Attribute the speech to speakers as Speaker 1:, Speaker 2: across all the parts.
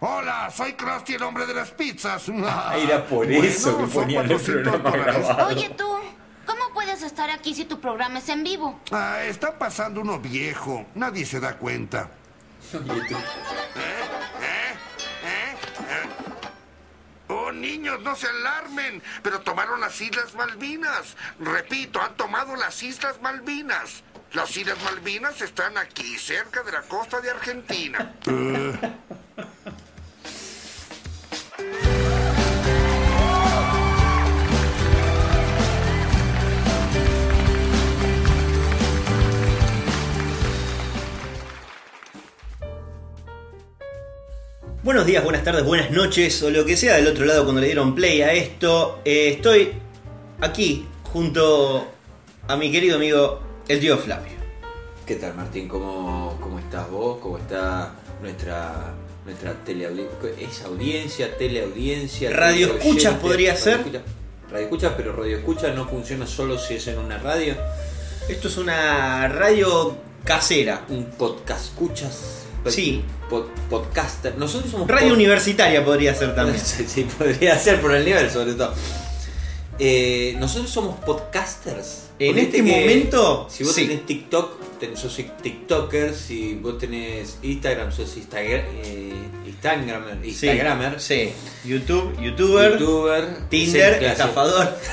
Speaker 1: Hola, soy Krusty, el hombre de las pizzas.
Speaker 2: Ah, era por eso que
Speaker 1: son
Speaker 2: ponían el
Speaker 1: 400
Speaker 2: programa grabado.
Speaker 3: Oye tú, ¿cómo puedes estar aquí si tu programa es en vivo?
Speaker 1: Ah, está pasando uno viejo. Nadie se da cuenta.
Speaker 2: Oye, tú.
Speaker 1: Oh, niños, no se alarmen. Pero tomaron las Islas Malvinas. Repito, han tomado las Islas Malvinas. Las Islas Malvinas están aquí, cerca de la costa de Argentina.
Speaker 4: Buenos días, buenas tardes, buenas noches o lo que sea del otro lado cuando le dieron play a esto. Eh, estoy aquí junto a mi querido amigo el tío Flavio.
Speaker 2: ¿Qué tal, Martín? ¿Cómo, cómo estás vos? ¿Cómo está nuestra nuestra teleaudiencia? ¿Es audiencia, teleaudiencia?
Speaker 4: Radio
Speaker 2: teleoyente?
Speaker 4: escuchas podría
Speaker 2: Radio
Speaker 4: ser.
Speaker 2: escucha- Radio escuchas, pero radio escuchas no funciona solo si es en una radio.
Speaker 4: Esto es una radio casera.
Speaker 2: Un podcast escuchas.
Speaker 4: Sí.
Speaker 2: Pod- podcaster. Nosotros somos
Speaker 4: Radio
Speaker 2: pod-
Speaker 4: universitaria podría ser también.
Speaker 2: Sí, sí, podría ser por el nivel, sobre todo. Eh, nosotros somos podcasters.
Speaker 4: En este momento,
Speaker 2: Si vos
Speaker 4: sí.
Speaker 2: tenés TikTok, sos TikToker. Si vos tenés Instagram, sos Instagram, eh, Instagramer.
Speaker 4: Sí,
Speaker 2: Instagramer.
Speaker 4: Sí. YouTube, youtuber,
Speaker 2: YouTuber.
Speaker 4: Tinder,
Speaker 2: sí, sí.
Speaker 4: estafador.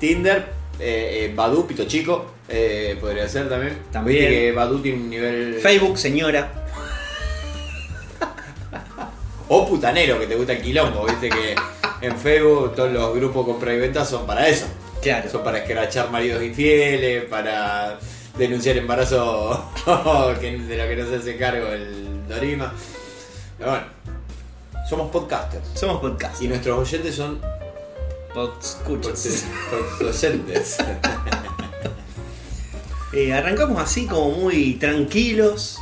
Speaker 2: Tinder, eh, eh, Badu, Pito Chico. eh, podría ser también.
Speaker 4: También.
Speaker 2: Viste que Badu tiene un nivel.
Speaker 4: Facebook, señora.
Speaker 2: O putanero, que te gusta el quilombo. Viste que en Facebook todos los grupos compra y venta son para eso.
Speaker 4: Claro.
Speaker 2: Son para escrachar maridos infieles, para denunciar embarazo de lo que no se hace cargo el Dorima. Pero bueno, somos podcasters.
Speaker 4: Somos podcast.
Speaker 2: Y nuestros oyentes son
Speaker 4: Escuchas.
Speaker 2: oyentes.
Speaker 4: Eh, arrancamos así como muy tranquilos.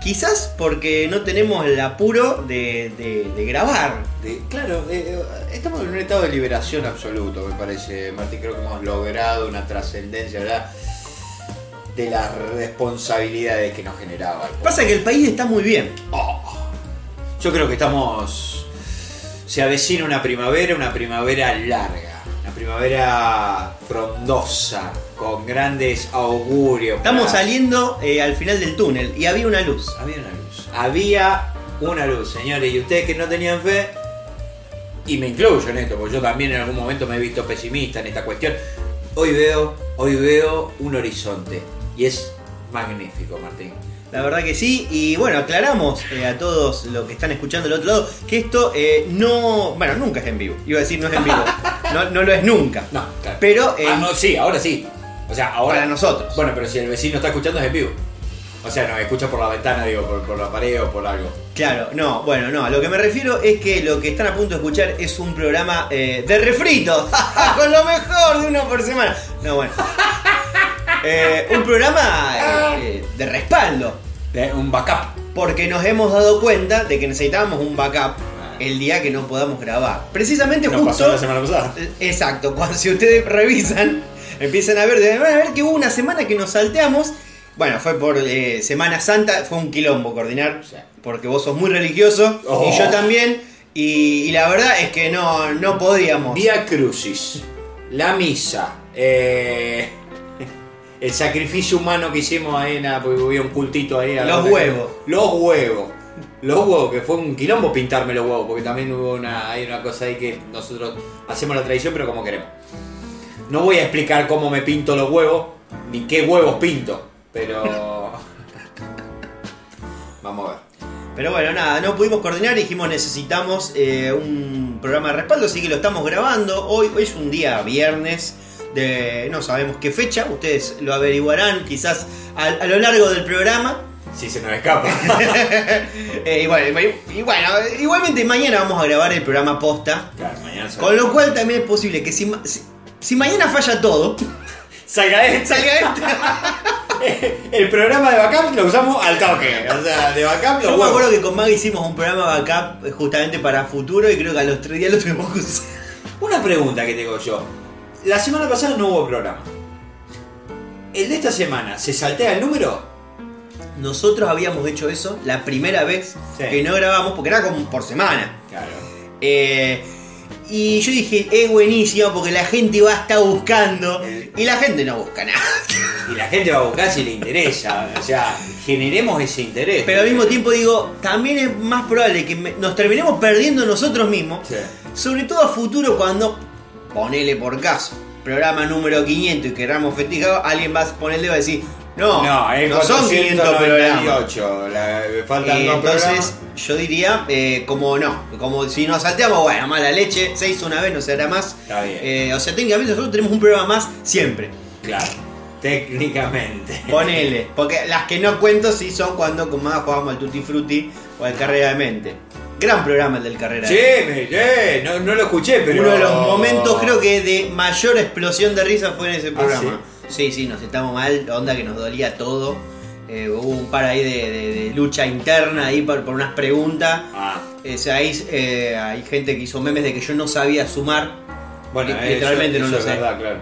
Speaker 4: Quizás porque no tenemos el apuro de, de- de grabar.
Speaker 2: De- claro, eh, estamos en un estado de liberación absoluto, me parece, Martín. Creo que hemos logrado una trascendencia ¿verdad? de las responsabilidades que nos generaba. el
Speaker 4: Pasa que el país está muy bien.
Speaker 2: Oh, yo creo que estamos. Se avecina una primavera, una primavera larga, una primavera frondosa, con grandes augurios.
Speaker 4: Estamos
Speaker 2: para-
Speaker 4: saliendo eh, al final del túnel y había una luz.
Speaker 2: Había una luz. Había una luz, señores, y ustedes que no tenían fe, y me incluyo en esto, porque yo también en algún momento me he visto pesimista en esta cuestión. Hoy veo, hoy veo un horizonte, y es magnífico, Martín.
Speaker 4: La verdad que sí. Y bueno, aclaramos eh, a todos los que están escuchando del otro lado que esto eh, no. Bueno, nunca es en vivo. Iba a decir no es en vivo. No, no lo es nunca.
Speaker 2: No, claro.
Speaker 4: Pero eh,
Speaker 2: Ah, no, sí, ahora sí. O sea, ahora.
Speaker 4: para nosotros.
Speaker 2: Bueno, pero si el vecino está escuchando es en vivo. O sea, nos escucha por la ventana, digo, por, por la pared o por algo.
Speaker 4: Claro, no, bueno, no, a lo que me refiero es que lo que están a punto de escuchar es un programa eh, de refritos, con lo mejor de uno por semana. No, bueno. Eh, un programa eh, eh, de respaldo,
Speaker 2: De- un backup.
Speaker 4: porque nos hemos dado cuenta de que necesitábamos un backup el día que no podamos grabar. Precisamente
Speaker 2: Nos
Speaker 4: justo...
Speaker 2: pasó la semana pasada.
Speaker 4: Exacto, cuando si ustedes revisan, empiezan a ver, de- van a ver que hubo una semana que nos salteamos. Bueno, fue por eh, Semana Santa, fue un quilombo coordinar, porque vos sos muy religioso
Speaker 2: Oh.
Speaker 4: y yo también. Y, y la verdad es que no, no podíamos.
Speaker 2: Vía Crucis, la misa, eh, el sacrificio humano que hicimos ahí, nada, porque había un cultito ahí. a
Speaker 4: Los
Speaker 2: que-
Speaker 4: huevos.
Speaker 2: Los huevos. Los huevos, que fue un quilombo pintarme los huevos, porque también hubo una, hay una cosa ahí que nosotros hacemos la tradición, pero como queremos. No voy a explicar cómo me pinto los huevos, ni qué huevos pinto, pero... Vamos a ver.
Speaker 4: Pero bueno, nada, no pudimos coordinar, dijimos necesitamos eh, un programa de respaldo, así que lo estamos grabando. Hoy, hoy es un día viernes, de no sabemos qué fecha, ustedes lo averiguarán quizás a, a lo largo del programa.
Speaker 2: Si se nos escapa.
Speaker 4: Eh, y, bueno, y- y bueno, igualmente mañana vamos a grabar el programa posta.
Speaker 2: claro, mañana sale.
Speaker 4: Con lo cual también es posible que si, si, si mañana falla todo,
Speaker 2: Salga este.
Speaker 4: salga este.
Speaker 2: El programa de backup lo usamos al toque. O sea, de backup
Speaker 4: Yo
Speaker 2: lo
Speaker 4: me
Speaker 2: huevos.
Speaker 4: acuerdo que con Mag hicimos un programa backup justamente para futuro y creo que a los tres días lo tuvimos que usar.
Speaker 2: Una pregunta que tengo yo. La semana pasada no hubo programa. ¿El de esta semana se saltea el número?
Speaker 4: nosotros habíamos hecho eso la primera vez
Speaker 2: Sí.
Speaker 4: que no grabamos, porque era como por semana.
Speaker 2: Claro.
Speaker 4: Eh, y yo dije, es buenísimo porque la gente va a estar buscando.
Speaker 2: Eh.
Speaker 4: Y la gente no busca nada.
Speaker 2: Y la gente va a buscar si le interesa. O sea, generemos ese interés.
Speaker 4: Pero al mismo tiempo digo, también es más probable que nos terminemos perdiendo nosotros mismos.
Speaker 2: Sí.
Speaker 4: Sobre todo a futuro cuando, ponele por caso, programa número 500 y queramos festejar, alguien va a ponerle y va a decir, no,
Speaker 2: No, es
Speaker 4: no son 500 programas.
Speaker 2: 498. La, faltan
Speaker 4: Eh,
Speaker 2: dos
Speaker 4: entonces
Speaker 2: programas.
Speaker 4: yo diría, eh, como no, como si nos salteamos, bueno, mala leche, se hizo una vez, no se hará más.
Speaker 2: Está bien.
Speaker 4: Eh, o sea, técnicamente nosotros tenemos un programa más siempre.
Speaker 2: Claro. Técnicamente.
Speaker 4: Ponele, porque las que no cuento sí son cuando con más jugamos al Tutti Frutti o al Carrera de Mente. Gran programa el del Carrera
Speaker 2: Sí,
Speaker 4: Mente.
Speaker 2: me- sí, no, no lo escuché, pero.
Speaker 4: Uno de los momentos creo que de mayor explosión de risa fue en ese
Speaker 2: ¿Ah,
Speaker 4: programa. sí? sí, nos sentamos mal, onda que nos dolía todo. Eh, hubo un par ahí de, de- de lucha interna ahí por, por unas preguntas.
Speaker 2: Ah,
Speaker 4: Eh, ahí, eh, hay gente que hizo memes de que yo no sabía sumar.
Speaker 2: bueno,
Speaker 4: Li-
Speaker 2: eh,
Speaker 4: literalmente
Speaker 2: eso-
Speaker 4: no lo sé.
Speaker 2: verdad, claro.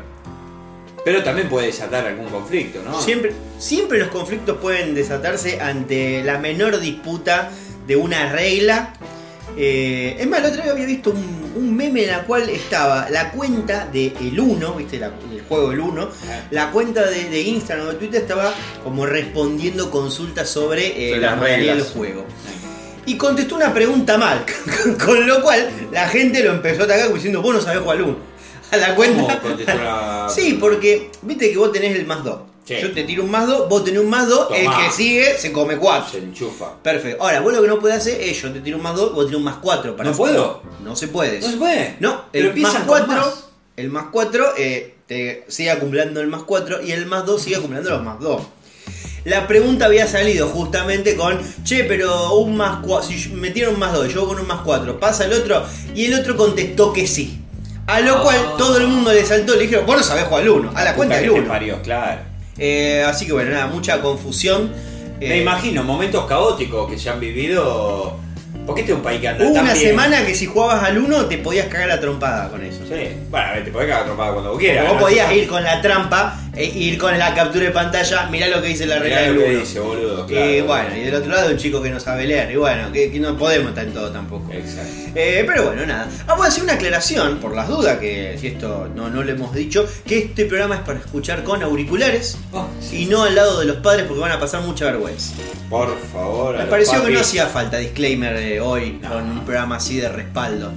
Speaker 2: Pero también puede desatar algún conflicto, ¿no?
Speaker 4: Siempre, siempre los conflictos pueden desatarse ante la menor disputa de una regla. Eh, es más, el otro día había visto un, un meme en la cual estaba la cuenta de El 1, ¿viste? La- el juego El 1.
Speaker 2: Ah.
Speaker 4: La cuenta de, de Instagram o de Twitter estaba como respondiendo consultas sobre, eh, la modalidad del juego. Y contestó una pregunta mal, con lo cual la gente lo empezó a atacar como diciendo, vos no sabés jugar al 1. A la cuenta.
Speaker 2: ¿Cómo contestó la-
Speaker 4: Sí, porque viste que vos tenés el más 2.
Speaker 2: Sí.
Speaker 4: Yo te tiro un más 2, vos tenés un más 2, el que sigue se come 4.
Speaker 2: Se enchufa.
Speaker 4: Perfecto. Ahora, vos lo que no podés hacer es yo te tiro un más 2, vos tenés un más 4.
Speaker 2: ¿No puedo?
Speaker 4: No se puede.
Speaker 2: No se puede.
Speaker 4: No,
Speaker 2: Pero
Speaker 4: el
Speaker 2: empiezan
Speaker 4: más
Speaker 2: con
Speaker 4: 4,
Speaker 2: más.
Speaker 4: el más 4 eh, te sigue acumulando el más 4 y el más 2 sigue acumulando los más 2. La pregunta había salido justamente con, che, pero un más 4, si metieron un más 2, yo con un más 4, pasa el otro, y el otro contestó que sí. A lo
Speaker 2: Ah.
Speaker 4: cual todo el mundo le saltó, le dijeron, vos no sabés jugar al 1, a la cuenta del
Speaker 2: que te
Speaker 4: 1.
Speaker 2: parió, claro.
Speaker 4: Eh, así que bueno, nada, mucha confusión.
Speaker 2: Me
Speaker 4: Eh,
Speaker 2: imagino, momentos caóticos que se han vivido. Porque este es un país que anda
Speaker 4: Hubo
Speaker 2: tan
Speaker 4: una
Speaker 2: bien.
Speaker 4: semana que si jugabas al 1 te podías cagar a trompada con eso.
Speaker 2: Sí. Bueno, a ver, te podés cagar atropada cuando vos quieras.
Speaker 4: Vos
Speaker 2: ¿no?
Speaker 4: podías ir con la trampa e ir con la captura de pantalla, mirá lo que dice la regla del
Speaker 2: lo que
Speaker 4: 1.
Speaker 2: dice, boludo. Claro.
Speaker 4: bueno, y del otro lado un chico que no sabe leer. Y bueno, que, que no podemos estar en todo tampoco.
Speaker 2: Exacto.
Speaker 4: Eh, pero bueno, nada. Vamos a hacer una aclaración, por las dudas, que si esto no, no lo hemos dicho, que este programa es para escuchar con auriculares
Speaker 2: Oh,
Speaker 4: y no al lado de los padres porque van a pasar mucha vergüenza.
Speaker 2: Por favor.
Speaker 4: Me pareció que no hacía falta disclaimer hoy
Speaker 2: No.
Speaker 4: con un programa así de respaldo.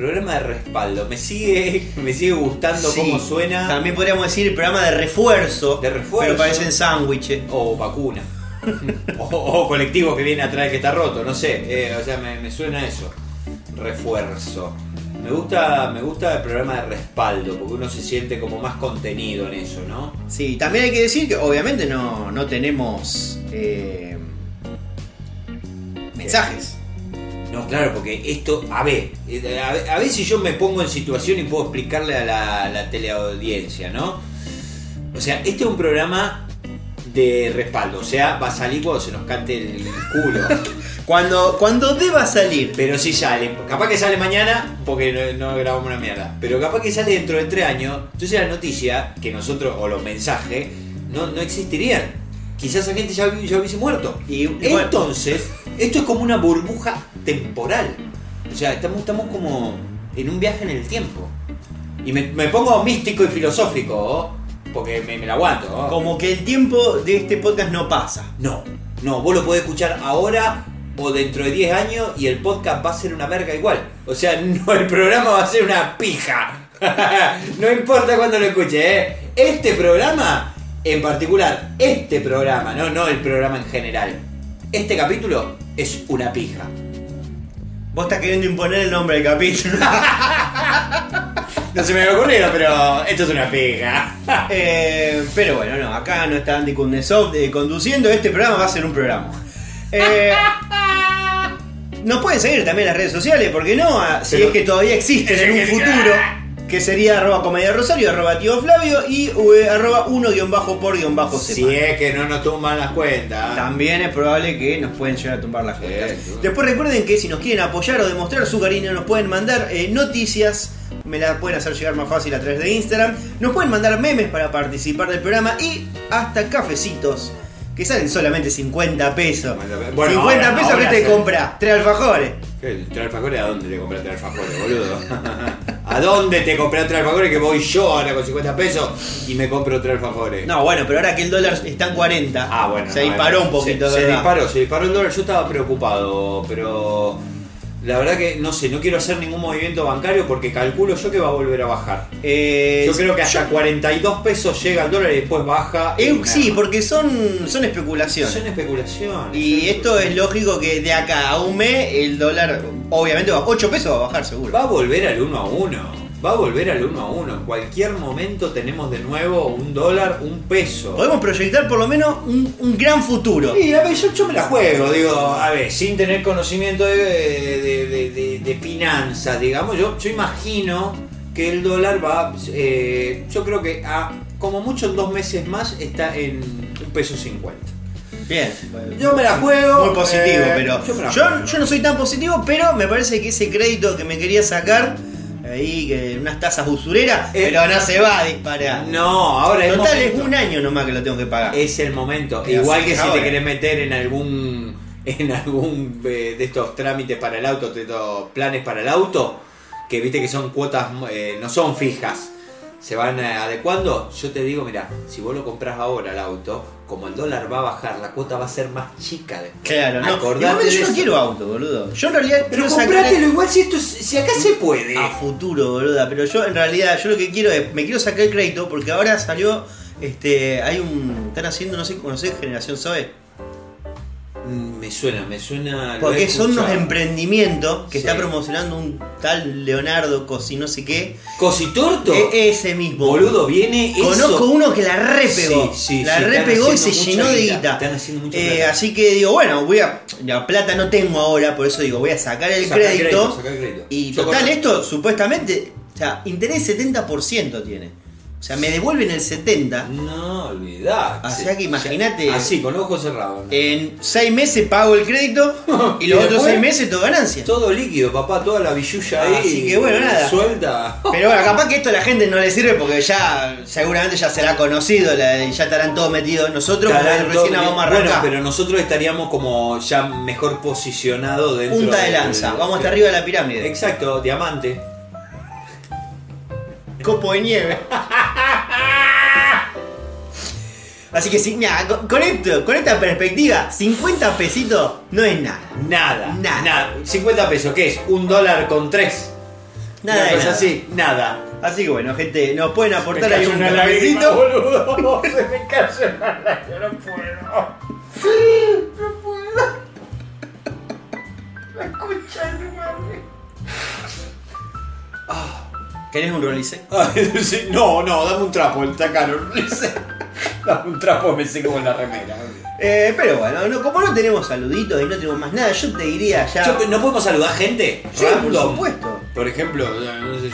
Speaker 2: Programa de respaldo. Me sigue, me sigue gustando
Speaker 4: Sí.
Speaker 2: cómo suena.
Speaker 4: También podríamos decir el programa de refuerzo.
Speaker 2: De refuerzo.
Speaker 4: Pero parecen sándwiches.
Speaker 2: O vacuna. o, o colectivo que viene atrás que está roto, no sé. eh, o sea, me, me suena eso. Refuerzo. Me gusta, me gusta el programa de respaldo, porque uno se siente como más contenido en eso, ¿no?
Speaker 4: Sí, también hay que decir que obviamente no, no tenemos eh, mensajes.
Speaker 2: No, claro, porque esto, a ver, eh, a ver, si yo me pongo en situación y puedo explicarle a la, la teleaudiencia, ¿no? O sea, este es un programa de respaldo, o sea, va a salir cuando se nos cante el culo.
Speaker 4: Cuando, cuando deba salir.
Speaker 2: Pero si sale, capaz que sale mañana porque no, no grabamos una mierda. Pero capaz que sale dentro de tres años. Entonces la noticia que nosotros, o los mensajes, no, no existirían. Quizás esa gente ya, ya hubiese muerto.
Speaker 4: Y, bueno,
Speaker 2: Entonces, esto es como una burbuja temporal. O sea, estamos, estamos como en un viaje en el tiempo. Y me, me pongo místico y filosófico, ¿oh? porque me, me la aguanto. ¿oh?
Speaker 4: como que el tiempo de este podcast no pasa.
Speaker 2: No, no, vos lo podés escuchar ahora o dentro de 10 años y el podcast va a ser una verga igual. O sea, no, el programa va a ser una pija. no importa cuándo lo escuches, ¿eh? Este programa, en particular, este programa, no, no el programa en general. Este capítulo es una pija.
Speaker 4: Vos estás queriendo imponer el nombre del capítulo.
Speaker 2: No se me había ocurrido, pero esto es una pija.
Speaker 4: Eh, pero bueno, no, acá no está Andy Kundesov eh, conduciendo. Este programa va a ser un programa. Eh, nos pueden seguir también en las redes sociales, porque no, Ah, si
Speaker 2: Pero-
Speaker 4: es que todavía existen en un futuro, que sería arroba comedia rosario, arroba tío Flavio y eh, arroba uno guion bajo por guion bajo
Speaker 2: Si es que no nos tumban las cuentas.
Speaker 4: También es probable que nos pueden llegar a tumbar las cuentas.
Speaker 2: sí.
Speaker 4: Después recuerden que si nos quieren apoyar o demostrar su cariño, nos pueden mandar eh, noticias. Me las pueden hacer llegar más fácil a través de Instagram. Nos pueden mandar memes para participar del programa y hasta cafecitos. Que salen solamente 50 pesos.
Speaker 2: 50 Bueno,
Speaker 4: 50
Speaker 2: ahora-
Speaker 4: pesos
Speaker 2: ahora
Speaker 4: que te
Speaker 2: se-
Speaker 4: compras, tres alfajores.
Speaker 2: ¿Qué? ¿Tres alfajores? ¿A dónde te compraste alfajores, boludo? ¿A dónde te compré tres alfajores que voy yo ahora con 50 pesos y me compro tres alfajores?
Speaker 4: No, bueno, pero ahora que el dólar está en 40,
Speaker 2: Ah, bueno.
Speaker 4: se
Speaker 2: no,
Speaker 4: disparó un poquito,
Speaker 2: Se, se disparó, se disparó el dólar. Yo estaba preocupado, pero la verdad que no sé, no quiero hacer ningún movimiento bancario porque calculo yo que va a volver a bajar.
Speaker 4: Eh,
Speaker 2: Yo creo que hasta
Speaker 4: yo-
Speaker 2: 42 pesos llega el dólar y después baja.
Speaker 4: eh,
Speaker 2: y
Speaker 4: sí, porque son, son especulaciones.
Speaker 2: son especulaciones.
Speaker 4: Y
Speaker 2: son
Speaker 4: esto es lógico que de acá a un mes el dólar, obviamente, va 8 pesos va a bajar seguro.
Speaker 2: Va a volver al 1 a 1. Va a volver al 1 a 1. En cualquier momento tenemos de nuevo un dólar, un peso.
Speaker 4: Podemos proyectar por lo menos un, un gran futuro.
Speaker 2: Sí, a ver, yo, yo me la juego, digo, a ver, sin tener conocimiento de, de, de- finanzas, digamos, yo, yo imagino que el dólar va, eh, yo creo que a, como mucho en dos meses más está en un peso cincuenta.
Speaker 4: Bien.
Speaker 2: Yo me la juego.
Speaker 4: Muy positivo,
Speaker 2: eh,
Speaker 4: pero
Speaker 2: yo
Speaker 4: yo no soy tan positivo, pero me parece que ese crédito que me quería sacar, ahí, que unas tasas usureras,
Speaker 2: Eh,
Speaker 4: pero no se va a disparar.
Speaker 2: No, ahora es
Speaker 4: Total, es un año nomás que lo tengo que pagar.
Speaker 2: Es el momento. Igual que si te querés meter en algún en algún eh, de estos trámites para el auto, de estos planes para el auto, que viste que son cuotas, eh, no son fijas, se van adecuando. Yo te digo, mira, si vos lo compras ahora el auto, como el dólar va a bajar, la cuota va a ser más chica.
Speaker 4: Claro, no.
Speaker 2: Acordate
Speaker 4: yo no
Speaker 2: eso.
Speaker 4: quiero auto, boludo. Yo en realidad
Speaker 2: Pero comprátelo igual si esto es- si acá se puede.
Speaker 4: a futuro, boluda. Pero yo en realidad, yo lo que quiero es, me quiero sacar el crédito porque ahora salió, este, hay un, están haciendo, no sé, ¿conocés Generación Zoe?
Speaker 2: Me suena, me suena.
Speaker 4: Porque son unos emprendimientos que
Speaker 2: Sí.
Speaker 4: está promocionando un tal Leonardo Cosi no sé qué.
Speaker 2: Cositorto.
Speaker 4: E- ese mismo.
Speaker 2: Boludo, viene eso.
Speaker 4: Conozco uno que la repegó.
Speaker 2: Sí, sí,
Speaker 4: la repegó y se llenó de
Speaker 2: guita, están haciendo mucha
Speaker 4: Eh, así que digo, bueno, voy a. La plata no tengo ahora, por eso digo, voy a sacar el
Speaker 2: Saca
Speaker 4: crédito.
Speaker 2: crédito, saca el crédito.
Speaker 4: Y
Speaker 2: Yo
Speaker 4: total,
Speaker 2: conozco.
Speaker 4: esto supuestamente. O sea, interés 70% tiene. O sea, me devuelven el 70%.
Speaker 2: No, olvidate.
Speaker 4: O sea que imagínate-
Speaker 2: Así, con ojos cerrados. ¿no?
Speaker 4: En 6 meses pago el crédito y
Speaker 2: Y
Speaker 4: los otros
Speaker 2: después-
Speaker 4: 6 meses todo ganancia.
Speaker 2: Todo líquido, papá, toda la billulla ahí.
Speaker 4: Así que bueno, nada.
Speaker 2: Suelta.
Speaker 4: Pero bueno, capaz que esto a la gente no le sirve porque ya seguramente ya será conocido, la- ya estarán todos metidos nosotros,
Speaker 2: Estarán
Speaker 4: recién
Speaker 2: todos-
Speaker 4: vamos a
Speaker 2: Bueno, pero nosotros estaríamos como ya mejor posicionados dentro
Speaker 4: Punta de lanza, vamos hasta arriba de la pirámide.
Speaker 2: Exacto, diamante.
Speaker 4: Copo de nieve. Así que sí, mira, con, esto, con esta perspectiva, 50 pesitos no es nada.
Speaker 2: Nada,
Speaker 4: Nada.
Speaker 2: nada. 50 pesos, ¿qué es? Un dólar con tres.
Speaker 4: Nada
Speaker 2: Una
Speaker 4: de
Speaker 2: cosa
Speaker 4: nada.
Speaker 2: así, nada.
Speaker 4: Así que bueno, gente, nos pueden aportar ahí un cafecito.
Speaker 2: boludo. Se me cayó una lágrima, no puedo.
Speaker 4: ¿Querés un rolice?
Speaker 2: Sí, no, no, dame un trapo, está caro. dame un trapo, me seco con la remera.
Speaker 4: Eh, pero bueno, no, como no tenemos saluditos y no tenemos más nada, yo te diría ya.
Speaker 2: Yo- ¿No podemos saludar gente?
Speaker 4: Sí, por
Speaker 2: Random.
Speaker 4: supuesto.
Speaker 2: Por ejemplo,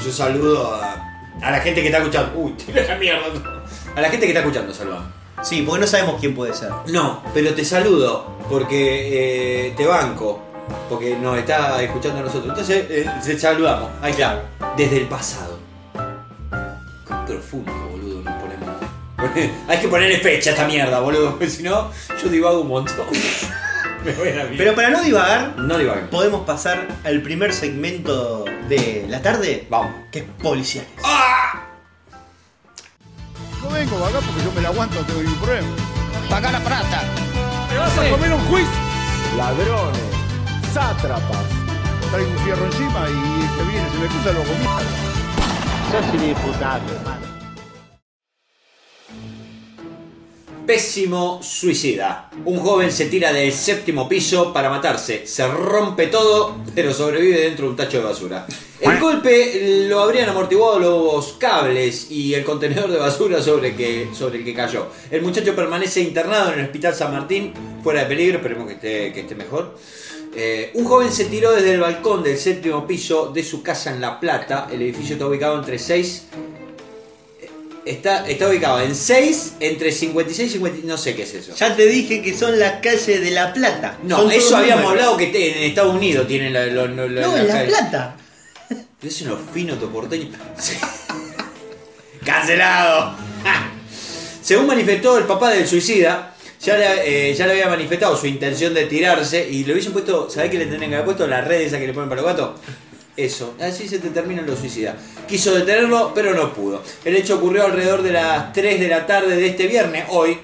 Speaker 2: yo saludo a, a la gente que está escuchando. Uy, tira la mierda. A la gente que está escuchando, saludamos.
Speaker 4: Sí, porque no sabemos quién puede ser.
Speaker 2: No, pero te saludo porque eh, te banco. Porque nos está escuchando a nosotros. Entonces, eh, te saludamos. Ahí está. Desde el pasado. Qué profundo, boludo, nos ponemos. Hay que ponerle fecha a esta mierda, boludo. Porque si no, yo divago un montón. Me voy a la mierda.
Speaker 4: Pero para no divagar,
Speaker 2: No
Speaker 4: podemos pasar al primer segmento de la tarde,
Speaker 2: Vamos.
Speaker 4: que es policiales.
Speaker 5: No vengo acá porque yo me la aguanto, tengo ningún problema.
Speaker 6: Paga la plata.
Speaker 5: ¿Te vas a comer un juicio? Ladrones, sátrapas. Traigo un fierro encima y el que viene se me cruza lo comí.
Speaker 6: Sos diputado, hermano.
Speaker 2: Pésimo suicida. Un joven se tira del séptimo piso para matarse. Se rompe todo, pero sobrevive dentro de un tacho de basura. El golpe lo habrían amortiguado los cables y el contenedor de basura sobre, que, sobre el que cayó. El muchacho permanece internado en el Hospital San Martín, fuera de peligro, esperemos que esté, que esté mejor. Eh, un joven se tiró desde el balcón del séptimo piso de su casa en La Plata. El edificio está ubicado entre 6 Está, está ubicado en 6, entre 56 y 50. No sé qué es eso.
Speaker 4: Ya te dije que son las calles de La Plata.
Speaker 2: No,
Speaker 4: Son todos
Speaker 2: eso habíamos
Speaker 4: números.
Speaker 2: hablado que te- en Estados Unidos tienen la, lo- lo- la-
Speaker 4: No, en La. Plata.
Speaker 2: Es unos finos tu porteño. Sí. ¡Cancelado! Ja. Según manifestó el papá del suicida, ya le, eh, ya le había manifestado su intención de tirarse y le hubiesen puesto, ¿sabés qué le tendrían que haber puesto? La red esa que le ponen para los gatos. Eso, así se te terminan los suicidas. Quiso detenerlo, pero no pudo. El hecho ocurrió alrededor de las 3 de la tarde de este viernes, hoy.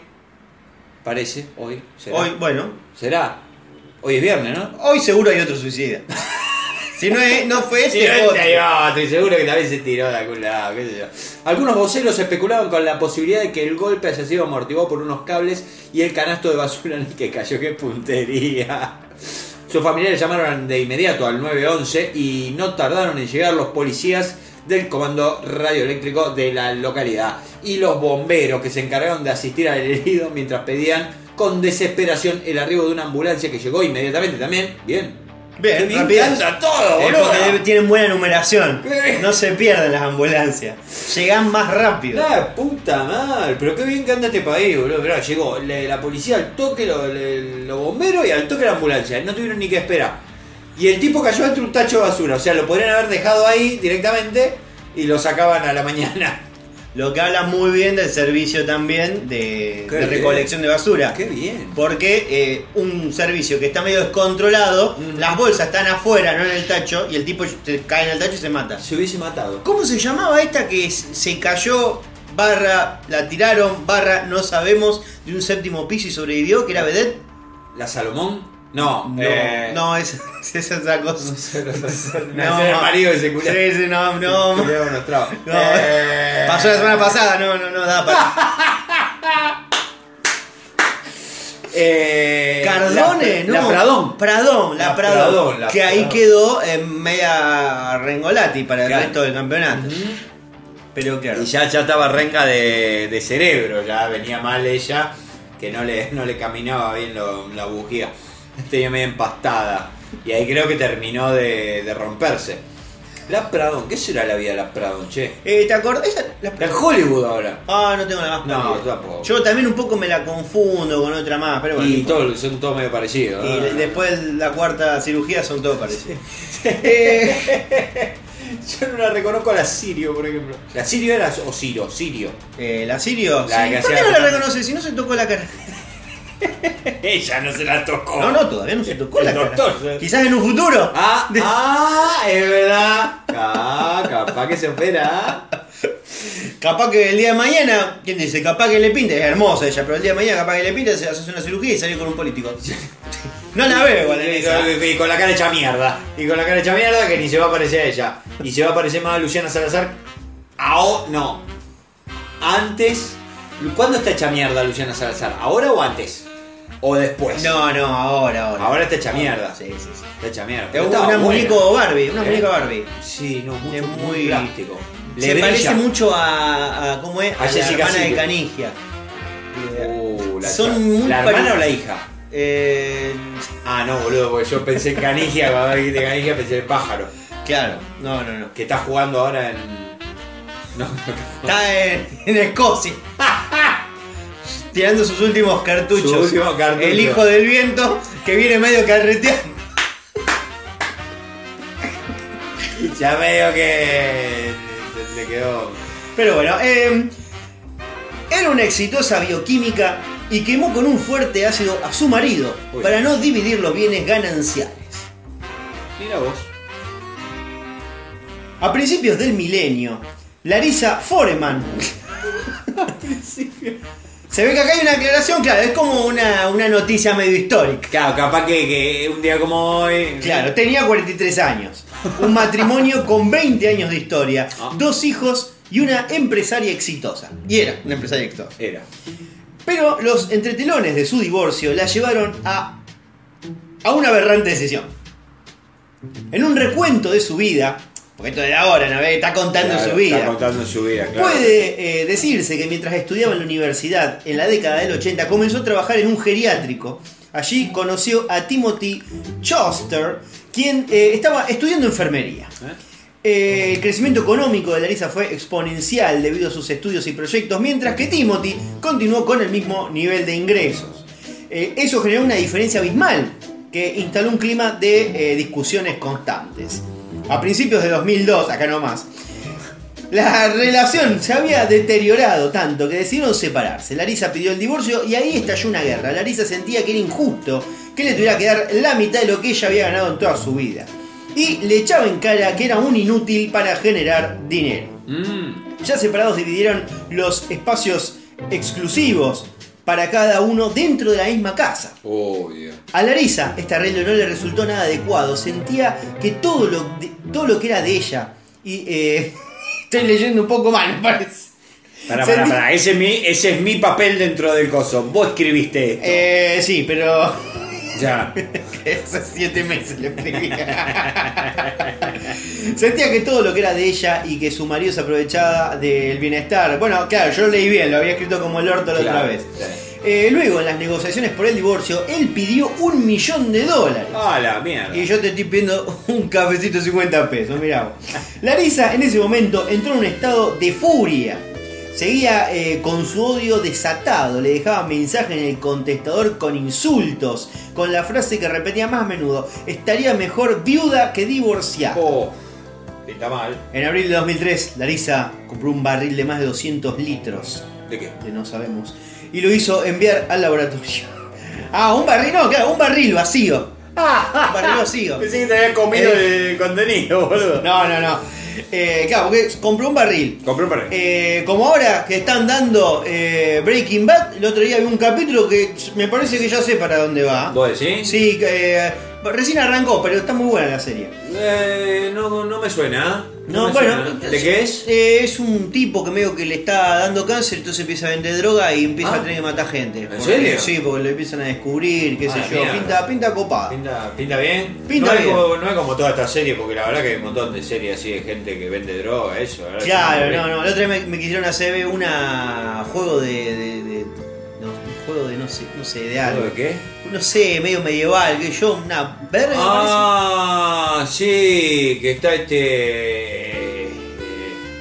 Speaker 2: Parece, hoy. ¿Será?
Speaker 4: Hoy, bueno,
Speaker 2: ¿Será? Hoy es viernes, ¿no?
Speaker 4: hoy seguro hay otro suicida. Si no, es, no fue este, otro.
Speaker 2: este, no, estoy seguro que también se tiró de algún lado, qué sé yo. Algunos voceros especulaban con la posibilidad de que el golpe haya sido amortiguado por unos cables y el canasto de basura en el que cayó. ¡Qué puntería! Sus familiares llamaron de inmediato al 911 y no tardaron en llegar los policías del comando radioeléctrico de la localidad y los bomberos que se encargaron de asistir al herido mientras pedían con desesperación el arribo de una ambulancia que llegó inmediatamente también. Bien.
Speaker 4: Bien, rápido.
Speaker 2: que anda todo,
Speaker 4: Es
Speaker 2: boludo.
Speaker 4: porque tienen buena numeración. No se pierden las ambulancias. Llegan más rápido.
Speaker 2: La puta madre, pero qué bien que anda este país, boludo. Mirá, llegó le- la policía al toque, los los bomberos y al toque la ambulancia. No tuvieron ni que esperar. Y el tipo cayó entre un tacho de basura. O sea, lo podrían haber dejado ahí directamente y lo sacaban a la mañana.
Speaker 4: Lo que habla muy bien del servicio también de, recolección de basura.
Speaker 2: Qué bien.
Speaker 4: Porque eh, un servicio que está medio descontrolado,
Speaker 2: Mm.
Speaker 4: las bolsas están afuera, no en el tacho, y el tipo se cae en el tacho y se mata.
Speaker 2: Se hubiese matado.
Speaker 4: ¿Cómo se llamaba esta que se cayó, barra, la tiraron, barra, no sabemos, de un séptimo piso y sobrevivió, que era Vedette?
Speaker 2: ¿La Salomón? No,
Speaker 4: No,
Speaker 2: eh,
Speaker 4: no, es, es otra cosa.
Speaker 2: No el marido de ese culo.
Speaker 4: Sí, sí, no, no.
Speaker 2: Eh,
Speaker 4: Pasó la semana pasada, no, no, no, da para.
Speaker 2: eh,
Speaker 4: Cardone,
Speaker 2: la,
Speaker 4: no.
Speaker 2: La Pradón.
Speaker 4: Pradón, la,
Speaker 2: La
Speaker 4: Pradón.
Speaker 2: Pradón, la
Speaker 4: que ahí quedó en media rengolati para el
Speaker 2: Claro.
Speaker 4: resto del campeonato. Pero claro.
Speaker 2: Y ya, ya estaba renga de, de cerebro, ya venía mal ella, que no le, no le caminaba bien lo- la bujía. Tenía medio empastada. Y ahí creo que terminó de, de romperse. La Pradón, ¿qué será la vida de la Pradón, che?
Speaker 4: Eh, ¿Te acordás? La-
Speaker 2: Hollywood ahora.
Speaker 4: Ah, no tengo la más
Speaker 2: No, tampoco.
Speaker 4: Yo también un poco me la confundo con otra más, pero bueno.
Speaker 2: Y todos son todos medio parecidos.
Speaker 4: Y le- después la cuarta cirugía son todos parecidos. Eh,
Speaker 2: Yo no la reconozco a la Sirio, por ejemplo. ¿La Sirio era o Ciro? Sirio.
Speaker 4: eh, ¿La Sirio?
Speaker 2: La
Speaker 4: Sí, ¿Por qué no la reconoce? Si no se tocó la cara.
Speaker 2: Ella no se la tocó.
Speaker 4: No, no, todavía no se tocó
Speaker 2: El
Speaker 4: la
Speaker 2: doctor.
Speaker 4: cara. Quizás en un futuro.
Speaker 2: Ah,
Speaker 4: De-
Speaker 2: ah, es verdad. Ah, capaz que se opera.
Speaker 4: Capaz que el día de mañana, ¿quién dice? Capaz que le pinte, es hermosa ella, pero el día de mañana capaz que le pinte, se hace una cirugía y sale con un político. No la veo igual en esa.
Speaker 2: y con la cara hecha mierda. Y con la cara hecha mierda que ni se va a parecer a ella. Y se va a parecer más a Luciana Salazar. Ahora, no. Antes. ¿Cuándo está hecha mierda Luciana Salazar? ¿Ahora o antes? ¿O después?
Speaker 4: No, no, ahora, ahora.
Speaker 2: Ahora está hecha mierda.
Speaker 4: Sí, sí, sí.
Speaker 2: Está hecha mierda. Pero
Speaker 4: una muñeco Barbie, una
Speaker 2: ¿Eh?
Speaker 4: muñeca Barbie.
Speaker 2: Sí, no, mucho,
Speaker 4: Es
Speaker 2: muy
Speaker 4: muy-
Speaker 2: plástico. Le
Speaker 4: Se
Speaker 2: brilla.
Speaker 4: parece mucho a, a ¿cómo es?
Speaker 2: A
Speaker 4: A, la
Speaker 2: Jessica
Speaker 4: hermana de. Canigia.
Speaker 2: Uh, la
Speaker 4: Son muy
Speaker 2: ¿La hermana o la hija?
Speaker 4: Eh,
Speaker 2: Ah, no, boludo, porque yo pensé en Canigia, cuando dijiste Canigia pensé en pájaro.
Speaker 4: claro, no, no, no.
Speaker 2: Que está jugando ahora en. No, no,
Speaker 4: Está en, en Escocia. Tirando sus últimos cartuchos.
Speaker 2: Su último cartucho.
Speaker 4: El hijo del viento que viene medio carreteando.
Speaker 2: Ya veo que. Le quedó.
Speaker 4: Pero bueno, eh, era una exitosa bioquímica y quemó con un fuerte ácido a su marido
Speaker 2: Uy.
Speaker 4: para no dividir los bienes gananciales.
Speaker 2: Mira vos.
Speaker 4: A principios del milenio, Larissa Foreman. Se ve que acá hay una aclaración, claro, es como una, una noticia medio histórica.
Speaker 2: Claro, capaz que, que un día como hoy.
Speaker 4: Claro, tenía 43 años, un matrimonio con 20 años de historia,
Speaker 2: Ah.
Speaker 4: dos hijos y una empresaria exitosa. Y era una empresaria exitosa.
Speaker 2: Era.
Speaker 4: Pero los entretelones de su divorcio la llevaron a, a una aberrante decisión. En un recuento de su vida, porque esto de ahora, ¿no? Está contando
Speaker 2: Claro,
Speaker 4: su vida.
Speaker 2: Está contando su vida, claro.
Speaker 4: Puede eh, decirse que mientras estudiaba en la universidad en la década del 80 comenzó a trabajar en un geriátrico. Allí conoció a Timothy Choster, quien eh, estaba estudiando enfermería.
Speaker 2: ¿Eh?
Speaker 4: Eh, el crecimiento económico de Larissa fue exponencial debido a sus estudios y proyectos, mientras que Timothy continuó con el mismo nivel de ingresos. Eso generó una diferencia abismal que instaló un clima de discusiones constantes. A principios de 2002, acá nomás, La relación se había deteriorado tanto que decidieron separarse. Larisa pidió el divorcio y ahí estalló una guerra. Larisa sentía que era injusto que le tuviera que dar la mitad de lo que ella había ganado en toda su vida. Y le echaba en cara que era un inútil para generar dinero.
Speaker 2: Mm.
Speaker 4: Ya separados dividieron los espacios exclusivos para cada uno dentro de la misma casa.
Speaker 2: Oh, Dios.
Speaker 4: A Larisa este arreglo no le resultó nada adecuado. Sentía que todo lo, de- todo lo que era de ella. Y eh, estoy leyendo un poco mal, me parece.
Speaker 2: Pará,
Speaker 4: Sentí-
Speaker 2: pará, pará. Ese es, mi, ese es mi papel dentro del coso. Vos escribiste esto.
Speaker 4: Eh, sí, pero
Speaker 2: Ya.
Speaker 4: hace siete meses le escribí. Sentía que todo lo que era de ella y que su marido se aprovechaba del bienestar. Bueno, claro, yo lo leí bien, lo había escrito como el orto la
Speaker 2: Claro,
Speaker 4: otra vez. Eh, luego, en las negociaciones por el divorcio, él pidió un millón de dólares.
Speaker 2: Ah, la mierda.
Speaker 4: Y yo te estoy pidiendo un cafecito de 50 pesos, mirá. Larisa en ese momento entró en un estado de furia. Seguía eh, con su odio desatado, le dejaba mensajes en el contestador con insultos, con la frase que repetía más a menudo, estaría mejor viuda que divorciada.
Speaker 2: Oh, está mal.
Speaker 4: En abril de 2003, Larisa compró un barril de más de 200 litros,
Speaker 2: ¿De qué?
Speaker 4: que no sabemos, y lo hizo enviar al laboratorio. Ah, un barril, no, claro, un barril vacío. Un barril vacío.
Speaker 2: Pensé que te habías comido
Speaker 4: Eh.
Speaker 2: el contenido, boludo.
Speaker 4: No, no, no. Eh, claro, porque compró un barril.
Speaker 2: Compré un barril.
Speaker 4: Eh, como ahora que están dando eh, Breaking Bad, el otro día vi un capítulo que me parece que ya sé para dónde va.
Speaker 2: ¿Vos decís?
Speaker 4: Sí, eh, recién arrancó, pero está muy buena la serie.
Speaker 2: Eh, no, no me suena.
Speaker 4: No,
Speaker 2: me
Speaker 4: bueno,
Speaker 2: suena. ¿De qué es?
Speaker 4: Eh, es un tipo que medio que le está dando cáncer, entonces empieza a vender droga y empieza
Speaker 2: Ah.
Speaker 4: a tener que matar gente.
Speaker 2: ¿En serio?
Speaker 4: Sí, porque lo empiezan a descubrir, qué
Speaker 2: Ah,
Speaker 4: sé yo. Pinta, pinta copada.
Speaker 2: ¿Pinta, pinta bien?
Speaker 4: Pinta
Speaker 2: no,
Speaker 4: bien.
Speaker 2: Es como, no es como toda esta serie, porque la verdad que hay un montón de series así de gente que vende droga, eso. la
Speaker 4: Claro, no,
Speaker 2: muy
Speaker 4: no. La otra vez me, me quisieron hacer una juego de. de- de- no, juego de no sé, no sé, de algo.
Speaker 2: ¿De qué?
Speaker 4: No sé, medio medieval, que yo, una verga.
Speaker 2: Ah, sí, que está este.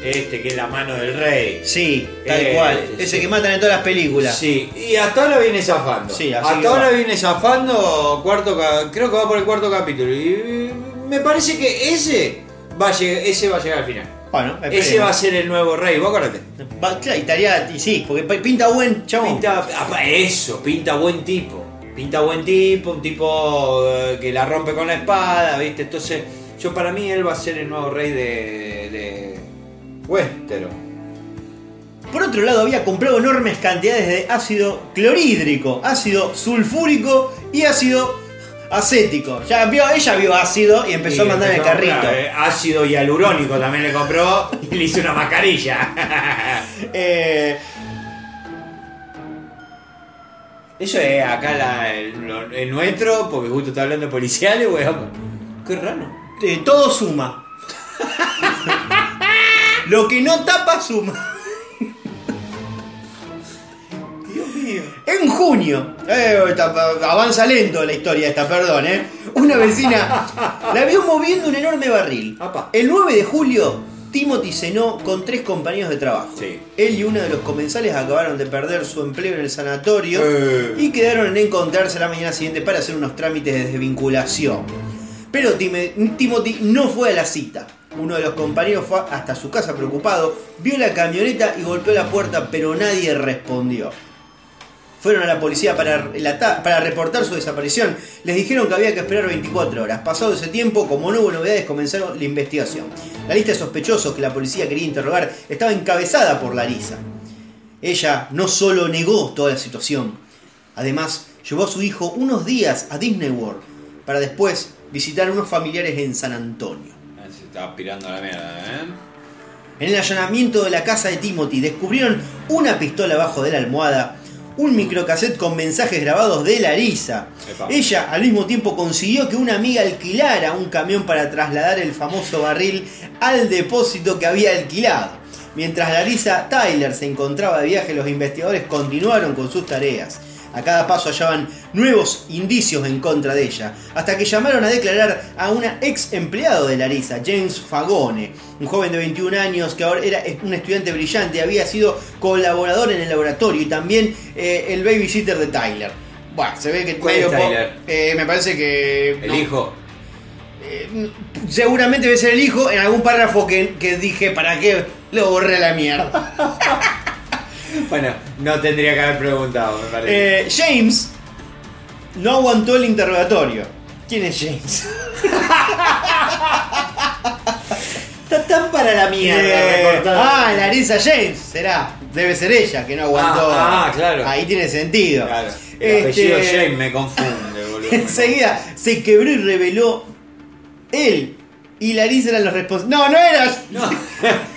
Speaker 2: Este que es la mano del rey.
Speaker 4: Sí, tal
Speaker 2: Eh,
Speaker 4: cual.
Speaker 2: sí.
Speaker 4: Ese que matan en todas las películas.
Speaker 2: Sí, y hasta ahora viene zafando.
Speaker 4: Sí, así
Speaker 2: hasta ahora
Speaker 4: va.
Speaker 2: viene zafando, cuarto creo que va por el cuarto capítulo. Y me parece que ese va a llegar, ese va a llegar al final.
Speaker 4: Bueno,
Speaker 2: Ese va a ser el nuevo rey, vos acordate.
Speaker 4: Va- claro, y estaría. Y sí, porque pinta buen chabón.
Speaker 2: Pinta, eso, pinta buen tipo. Pinta buen tipo, un tipo eh, que la rompe con la espada, ¿viste? Entonces, yo para mí él va a ser el nuevo rey de, de Westeros.
Speaker 4: Por otro lado, había comprado enormes cantidades de ácido clorhídrico, ácido sulfúrico y ácido acético. Ya vio, ella vio ácido y empezó a mandar en el
Speaker 2: empezó
Speaker 4: carrito.
Speaker 2: comprar, eh, ácido hialurónico también le compró y le hizo una mascarilla.
Speaker 4: Eh,
Speaker 2: Eso es acá la- el, lo- el nuestro, porque justo está hablando de policiales, weón. Qué raro.
Speaker 4: eh, todo suma. Lo que no tapa suma. En junio, eh, está- avanza lento la historia esta, perdón, ¿eh? Una vecina la vio moviendo un enorme barril.
Speaker 2: Apa.
Speaker 4: El 9 de julio, Timothy cenó con tres compañeros de trabajo.
Speaker 2: Sí.
Speaker 4: Él y uno de los comensales acabaron de perder su empleo en el sanatorio
Speaker 2: Eh.
Speaker 4: y quedaron en encontrarse la mañana siguiente para hacer unos trámites de desvinculación. Pero Tim- Timothy no fue a la cita. Uno de los compañeros fue hasta su casa preocupado, vio la camioneta y golpeó la puerta, pero nadie respondió. Fueron a la policía para, para reportar su desaparición. Les dijeron que había que esperar 24 horas. Pasado ese tiempo, como no hubo novedades, comenzaron la investigación. La lista de sospechosos que la policía quería interrogar estaba encabezada por Larisa. Ella no solo negó toda la situación, además llevó a su hijo unos días a Disney World para después visitar a unos familiares en San Antonio.
Speaker 2: Ah, Se está aspirando a la mierda, ¿eh?
Speaker 4: En el allanamiento de la casa de Timothy descubrieron una pistola bajo de la almohada, un microcassette con mensajes grabados de Larisa.
Speaker 2: Epa.
Speaker 4: Ella al mismo tiempo consiguió que una amiga alquilara un camión para trasladar el famoso barril al depósito que había alquilado. Mientras Larisa Tyler se encontraba de viaje, los investigadores continuaron con sus tareas. A cada paso hallaban nuevos indicios en contra de ella, hasta que llamaron a declarar a una ex empleado de Larisa, James Fagone, un joven de 21 años que ahora era un estudiante brillante, había sido colaborador en el laboratorio y también eh, el babysitter de Tyler. Bueno, se ve que
Speaker 2: ¿Cuál es
Speaker 4: medio
Speaker 2: Tyler?
Speaker 4: eh, me parece que
Speaker 2: El
Speaker 4: no.
Speaker 2: hijo.
Speaker 4: eh, seguramente debe ser el hijo en algún párrafo que, que dije, ¿para qué lo borré a la mierda?
Speaker 2: Bueno, no tendría que haber preguntado, me parece.
Speaker 4: Eh, James no aguantó el interrogatorio. ¿Quién es James?
Speaker 2: Está tan para la mierda
Speaker 4: Eh,
Speaker 2: recortado.
Speaker 4: ah, Larissa James, será. Debe ser ella que no aguantó.
Speaker 2: Ah, ah, claro.
Speaker 4: Ahí tiene sentido.
Speaker 2: Claro. El apellido
Speaker 4: Este,
Speaker 2: James me confunde, boludo.
Speaker 4: Enseguida se quebró y reveló él y Larissa eran los responsables. No, no eras.
Speaker 2: No.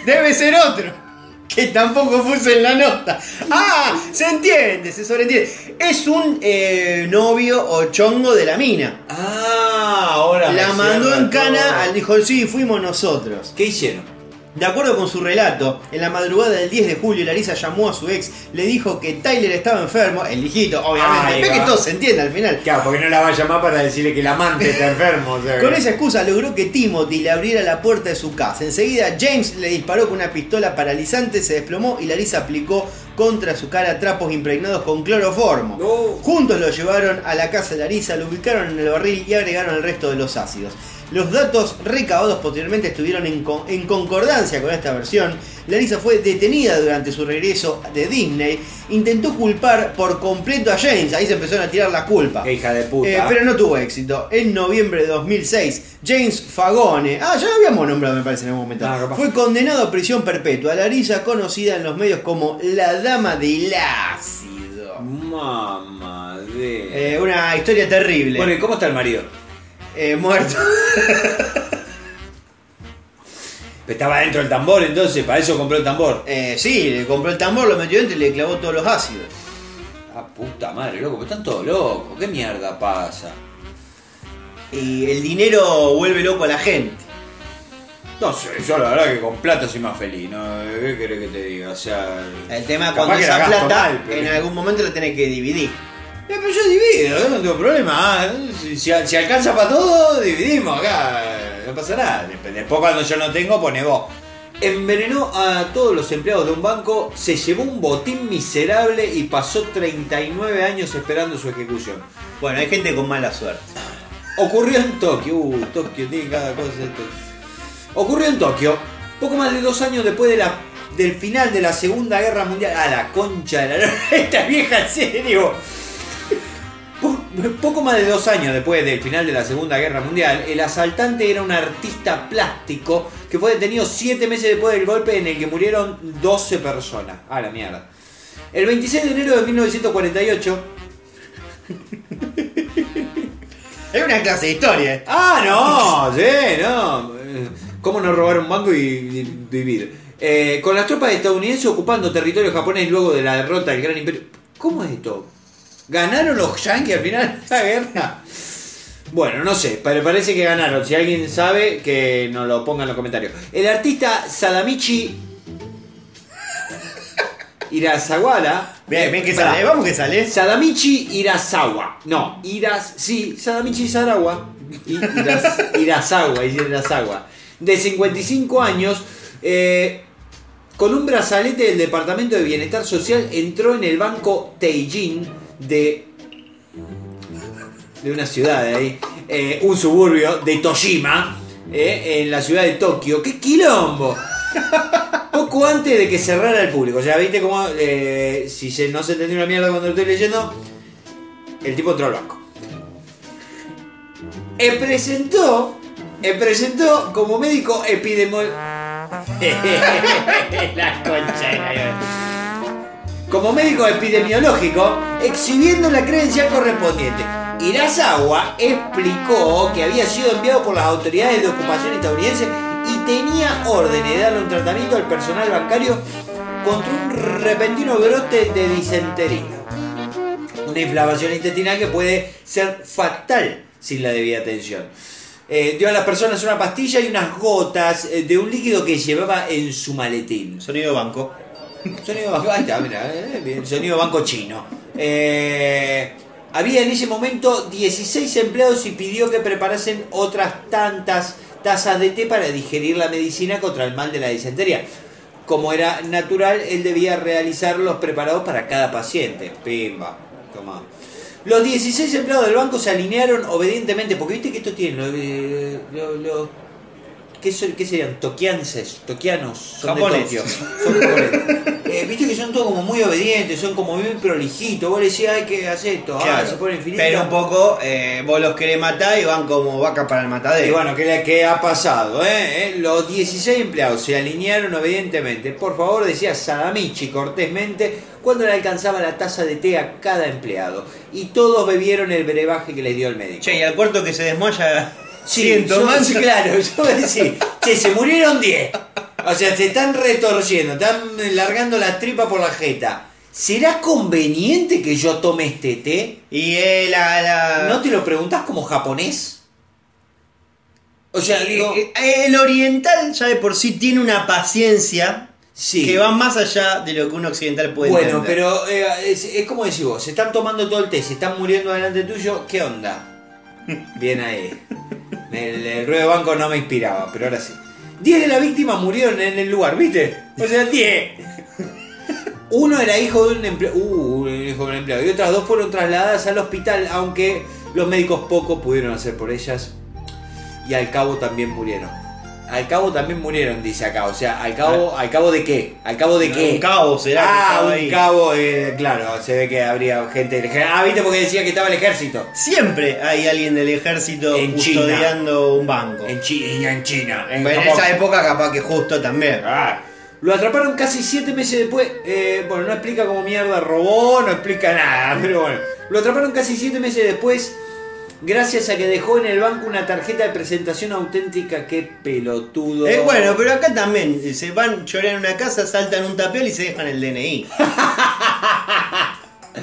Speaker 4: Debe ser otro. Que tampoco puse en la nota. Ah, se entiende, se sobreentiende. Es un eh, novio o chongo de la mina.
Speaker 2: Ah, ahora me
Speaker 4: La mandó
Speaker 2: cierra
Speaker 4: en cana, al dijo, sí, fuimos nosotros.
Speaker 2: ¿Qué hicieron?
Speaker 4: De acuerdo con su relato, en la madrugada del 10 de julio, Larissa llamó a su ex, le dijo que Tyler estaba enfermo, el hijito, obviamente. Ve que todo se entiende al final.
Speaker 2: Claro, porque no la va a llamar para decirle que el amante está enfermo. o sea,
Speaker 4: Con esa excusa logró que Timothy le abriera la puerta de su casa. Enseguida James le disparó con una pistola paralizante, se desplomó y Larissa aplicó contra su cara trapos impregnados con cloroformo.
Speaker 2: No.
Speaker 4: Juntos lo llevaron a la casa de Larissa, lo ubicaron en el barril y agregaron el resto de los ácidos. Los datos recabados posteriormente estuvieron en, con- en concordancia con esta versión. Larissa fue detenida durante su regreso de Disney. Intentó culpar por completo a James. Ahí se empezaron a tirar la culpa.
Speaker 2: Qué hija de puta.
Speaker 4: Eh, pero no tuvo éxito. En noviembre de 2006, James Fagone, ah, ya lo habíamos nombrado, me parece, en algún momento, fue condenado a prisión perpetua. Larissa, conocida en los medios como la Dama del Ácido.
Speaker 2: Mamá de.
Speaker 4: Eh, una historia terrible.
Speaker 2: Bueno, ¿y cómo está el marido?
Speaker 4: Eh, muerto.
Speaker 2: Estaba dentro del tambor, entonces, para eso compró el tambor.
Speaker 4: Eh, sí, le compró el tambor, lo metió dentro y le clavó todos los ácidos.
Speaker 2: Ah, puta madre, loco, pero están todos locos. ¿Qué mierda pasa?
Speaker 4: Y el dinero vuelve loco a la gente.
Speaker 2: No sé, yo la verdad que con plata soy más feliz, ¿no? ¿Qué querés que te diga? O sea.
Speaker 4: El tema es cuando esa plata
Speaker 2: mal, pero-
Speaker 4: en algún momento la tenés que dividir.
Speaker 2: Pero yo divido, no tengo problema. Si, si- alcanza para todo, dividimos acá. No pasa nada. Después, después cuando yo no tengo, pone vos. Envenenó a todos los empleados de un banco, se llevó un botín miserable y pasó 39 años esperando su ejecución.
Speaker 4: Bueno, hay gente con mala suerte.
Speaker 2: Ocurrió en Tokio, uh, Tokio tiene cada cosa esto. Ocurrió en Tokio, poco más de dos años después de la, del final de la Segunda Guerra Mundial. A la concha de la esta vieja en serio. Po- Poco más de dos años después del final de la Segunda Guerra Mundial, el asaltante era un artista plástico que fue detenido siete meses después del golpe en el que murieron 12 personas. A la mierda. El 26 de enero de 1948,
Speaker 4: Es una clase de historia. eh.
Speaker 2: Ah, no, sí, no. ¿Cómo no robar un banco y, y vivir? Eh, con las tropas estadounidenses ocupando territorio japonés luego de la derrota del Gran Imperio. ¿Cómo es esto? ¿Ganaron los yankees al final de la guerra? Bueno, no sé, pero parece que ganaron. Si alguien sabe, que nos lo ponga en los comentarios. El artista Sadamichi Irazawara.
Speaker 4: Bien, bien que sale. Vamos que sale.
Speaker 2: Sadamichi Irasawa. No, Iras. Sí, Sadamichi Sarawa. Iras- Irasawa, Irasawa. De 55 años. eh, con un brazalete del Departamento de Bienestar Social entró en el banco Teijin de. de una ciudad ahí. eh, un suburbio de Toshima. eh, en la ciudad de Tokio. ¡Qué quilombo! Poco antes de que cerrara el público. O sea, viste cómo. eh, si se- no se entendió una mierda cuando lo estoy leyendo. El tipo entró al banco. E presentó. e presentó como médico epidemiológico. la concha Como médico epidemiológico, exhibiendo la credencial correspondiente. Irasawa explicó que había sido enviado por las autoridades de ocupación estadounidenses y tenía órdenes de darle un tratamiento al personal bancario contra un repentino brote de disentería. Una inflamación intestinal que puede ser fatal sin la debida atención. Eh, dio a las personas una pastilla y unas gotas eh, de un líquido que llevaba en su maletín.
Speaker 4: Sonido banco.
Speaker 2: Sonido ahí está, mira, eh, bien, sonido banco chino. Eh, había en ese momento 16 empleados y pidió que preparasen otras tantas tazas de té para digerir la medicina contra el mal de la disentería. Como era natural, él debía realizar los preparados para cada paciente. Pimba, toma. Los 16 empleados del banco se alinearon obedientemente, porque viste que esto tiene eh, ¿qué, son- qué serían? Toquianses, toquianos, son de. Tokio. Son. Eh, viste que son todos como muy obedientes, son como muy prolijitos. Vos le decís, hay que hacer esto, ah, se pone infinito.
Speaker 4: Pero un poco, eh, vos los querés matar y van como vaca para el matadero.
Speaker 2: Y bueno, ¿qué, qué ha pasado? eh? Eh, Los 16 empleados se alinearon obedientemente. Por favor, decía Sadamichi cortésmente cuando le alcanzaba la taza de té a cada empleado. Y todos bebieron el brebaje que les dio el médico.
Speaker 4: Che, y al cuarto que se desmaya.
Speaker 2: Sí, yo- sí, claro, yo voy a decir, che, se murieron 10. O sea, se están retorciendo, están largando la tripa por la jeta. ¿Será conveniente que yo tome este té?
Speaker 4: Y eh, la, la-
Speaker 2: ¿No te lo preguntas como japonés? O sea, digo,
Speaker 4: Eh, eh, el oriental ya de por sí tiene una paciencia
Speaker 2: sí.
Speaker 4: que va más allá de lo que un occidental puede
Speaker 2: Bueno,
Speaker 4: entender.
Speaker 2: pero eh, es, es como decís vos, se están tomando todo el té, se están muriendo delante tuyo, ¿qué onda? Bien ahí. El, el ruido de banco no me inspiraba, pero ahora sí. 10 de las víctimas murieron en el lugar, ¿viste? O sea, 10. Uno era hijo de un empleado, uh, hijo de un empleado, y otras dos fueron trasladadas al hospital, aunque los médicos poco pudieron hacer por ellas. Y al cabo también murieron. Al cabo también murieron, dice acá. O sea, al cabo, ¿al cabo de qué? ¿Al cabo de qué?
Speaker 4: Un cabo será
Speaker 2: Ah, un
Speaker 4: ahí.
Speaker 2: cabo, eh, claro, se ve que habría gente del ejército. Ah, viste porque decía que estaba el ejército.
Speaker 4: Siempre hay alguien del ejército
Speaker 2: En
Speaker 4: custodiando un banco.
Speaker 2: En China, en China. En
Speaker 4: esa época capaz que justo también.
Speaker 2: Ah. Lo atraparon casi siete meses después. Eh, bueno, no explica cómo mierda robó, no explica nada, pero bueno. Lo atraparon casi siete meses después. Gracias a que dejó en el banco una tarjeta de presentación auténtica. Qué pelotudo.
Speaker 4: Eh, bueno, pero acá también eh, se van, chorean una casa, saltan un tapial y se dejan el DNI.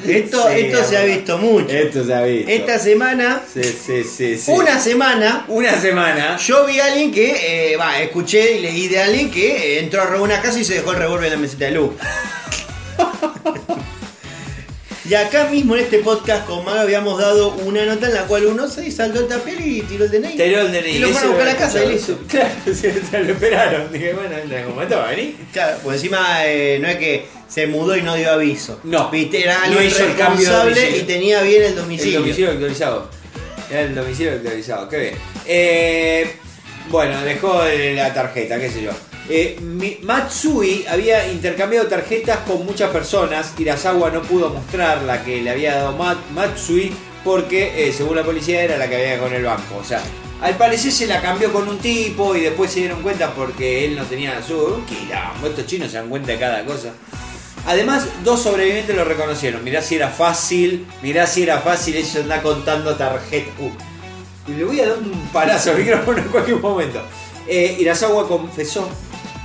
Speaker 4: esto
Speaker 2: Sí,
Speaker 4: esto se ha visto mucho.
Speaker 2: Esto se ha visto.
Speaker 4: Esta semana,
Speaker 2: Sí, sí, sí, sí.
Speaker 4: una semana,
Speaker 2: Una semana.
Speaker 4: yo vi a alguien que, eh, va, escuché y leí de alguien que entró a robar una casa y se dejó el revólver en la mesita de luz. Y acá mismo en este podcast con Maga habíamos dado una nota en la cual uno se saltó el tapial y tiró el DNI.
Speaker 2: Tiró el DNI.
Speaker 4: Y lo fueron a buscar a la casa y listo.
Speaker 2: Claro, se, se lo esperaron. Dije, bueno, en algún momento va a venir.
Speaker 4: Claro, pues encima eh, no es que se mudó y no dio aviso.
Speaker 2: No.
Speaker 4: Viste, era
Speaker 2: No
Speaker 4: alguien
Speaker 2: hizo el cambio de
Speaker 4: responsable
Speaker 2: domicilio.
Speaker 4: y tenía bien el
Speaker 2: El
Speaker 4: domicilio.
Speaker 2: domicilio actualizado. Era el domicilio actualizado, qué bien. Eh, bueno, dejó la tarjeta, qué sé yo. Eh, Matsui había intercambiado tarjetas con muchas personas. Irasawa no pudo mostrar la que le había dado Mat- Matsui porque, eh, según la policía, era la que había con el banco. O sea, al parecer se la cambió con un tipo y después se dieron cuenta porque él no tenía su. Un. Estos chinos se dan cuenta de cada cosa. Además, dos sobrevivientes lo reconocieron. Mirá si era fácil, mirá si era fácil, ellos anda contando tarjeta. Uh, le voy a dar un palazo al micrófono en cualquier momento. Eh, Irasawa confesó,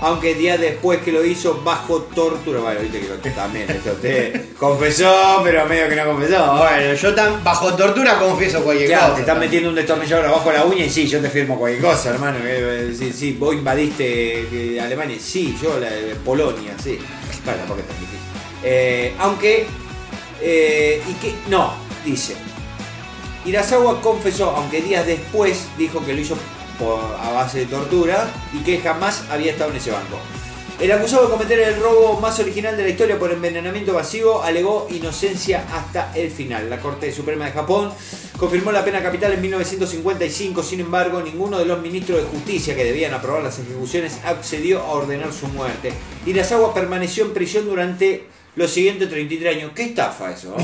Speaker 2: aunque días después que lo hizo bajo tortura. Bueno, viste que lo también, esto usted confesó, pero medio que no confesó.
Speaker 4: Bueno, yo tan bajo tortura confieso cualquier
Speaker 2: Claro,
Speaker 4: cosa.
Speaker 2: te están metiendo un destornillador abajo la uña y sí, yo te firmo cualquier cosa, hermano. Eh, Sí, sí, vos invadiste eh, Alemania, sí, yo la Polonia, sí. Bueno, tampoco es tan difícil. Eh, aunque, eh, y que, no, dice. Irasawa confesó, aunque días después dijo que lo hizo a base de tortura y que jamás había estado en ese banco. El acusado de cometer el robo más original de la historia por envenenamiento masivo alegó inocencia hasta el final. La Corte Suprema de Japón confirmó la pena capital en 1955, sin embargo, ninguno de los ministros de justicia que debían aprobar las ejecuciones accedió a ordenar su muerte. Irasawa permaneció en prisión durante los siguientes 33 años. ¿Qué estafa eso?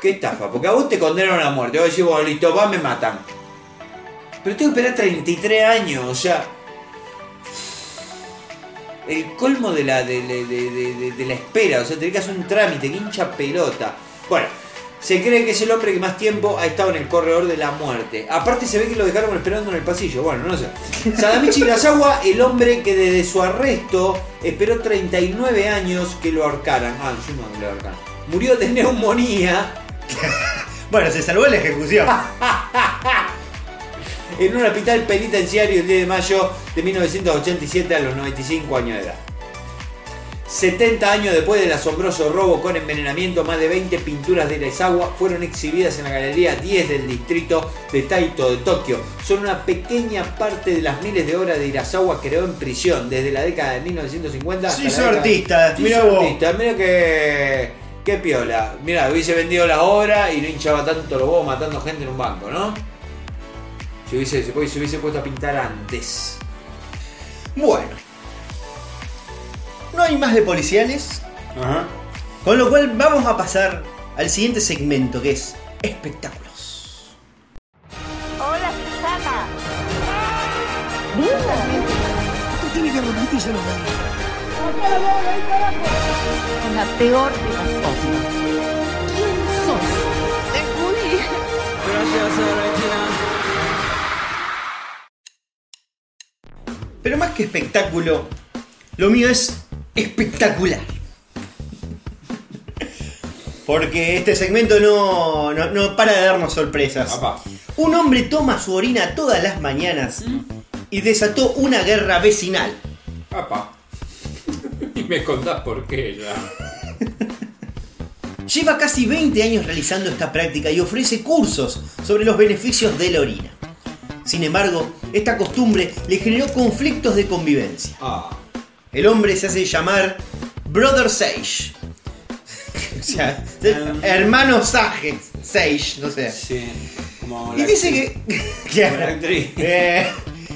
Speaker 2: ¿Qué estafa? Porque a vos te condenan a muerte. Vos decís, listo, va, me matan. Pero tengo que esperar 33 años, o sea. El colmo de la, de, de- de- de- de- de la espera, o sea, tenés que hacer un trámite, que hincha pelota. Bueno, se cree que es el hombre que más tiempo ha estado en el corredor de la muerte. Aparte se ve que lo dejaron esperando en el pasillo, bueno, no sé. Sadamichi Irasawa, el hombre que desde su arresto esperó 39 años que lo ahorcaran. Ah, yo no lo ahorcaran. Murió de neumonía
Speaker 4: Bueno, se salvó la ejecución.
Speaker 2: en un hospital penitenciario el 10 de mayo de 1987 a los 95 años de edad. 70 años después del asombroso robo con envenenamiento, más de 20 pinturas de Irasawa fueron exhibidas en la Galería 10 del distrito de Taito de Tokio. Son una pequeña parte de las miles de obras de Irasawa que creó en prisión desde la década de 1950 hasta
Speaker 4: Sí,
Speaker 2: la década-
Speaker 4: artista,
Speaker 2: Sí, soy
Speaker 4: vos.
Speaker 2: artista, mira que, qué piola. Mira, hubiese vendido la obra y no hinchaba tanto los huevos matando gente en un banco, ¿no? Si hubiese, se hubiese- se hubiese puesto a pintar antes.
Speaker 4: Bueno. No hay más de policiales.
Speaker 2: Ajá.
Speaker 4: Con lo cual vamos a pasar al siguiente segmento que es espectáculos.
Speaker 7: Hola, Susana. La peor de las cosas. ¿Quién sos? Te
Speaker 4: Pero más que espectáculo, lo mío es espectacular. Porque este segmento no, no, no para de darnos sorpresas.
Speaker 2: Papá.
Speaker 4: Un hombre toma su orina todas las mañanas y desató una guerra vecinal.
Speaker 2: Papá. Y me contás por qué ya.
Speaker 4: Lleva casi 20 años realizando esta práctica y ofrece cursos sobre los beneficios de la orina. Sin embargo, esta costumbre le generó conflictos de convivencia.
Speaker 2: Ah.
Speaker 4: El hombre se hace llamar Brother Sage. o sea, hermano Sage. Sage, no sé.
Speaker 2: Sí. Como
Speaker 4: Y dice que.
Speaker 2: como la actriz.
Speaker 4: Eh,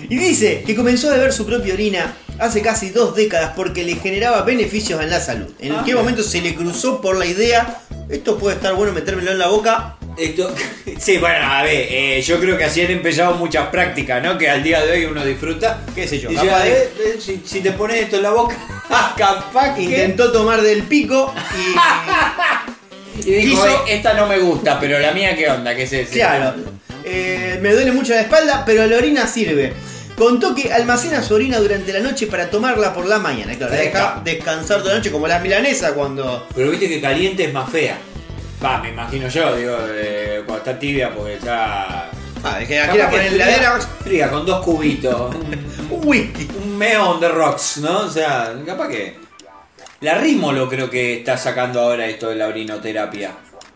Speaker 4: y dice que comenzó a beber su propia orina hace casi dos décadas porque le generaba beneficios en la salud. En
Speaker 2: Ah,
Speaker 4: qué momento se le cruzó por la idea, esto puede estar bueno metérmelo en la boca.
Speaker 2: Esto, sí, bueno, a ver, eh, yo creo que así han empezado muchas prácticas, ¿no? Que al día de hoy uno disfruta.
Speaker 4: Qué sé yo, capaz de-
Speaker 2: "Eh, eh, si, si te pones esto en la boca, capaz que...
Speaker 4: Intentó tomar del pico y.
Speaker 2: Y dijo,
Speaker 4: quiso-
Speaker 2: "Eh, esta no me gusta, pero la mía, ¿qué onda? ¿Qué es ese?
Speaker 4: Claro. me duele mucho la espalda, pero la orina sirve. Contó que almacena su orina durante la noche para tomarla por la mañana. Claro, la deja descansar toda la noche como las milanesas cuando.
Speaker 2: Pero viste que caliente es más fea. Va, me imagino yo, digo, eh, cuando está tibia porque está...
Speaker 4: Ah, de que la quiera
Speaker 2: Capaz que
Speaker 4: poner en la heladera.
Speaker 2: Fría, con dos cubitos. un-
Speaker 4: whisky.
Speaker 2: un meón de rocks, ¿no? O sea, capaz que... La Rímolo creo que está sacando ahora esto de la orinoterapia.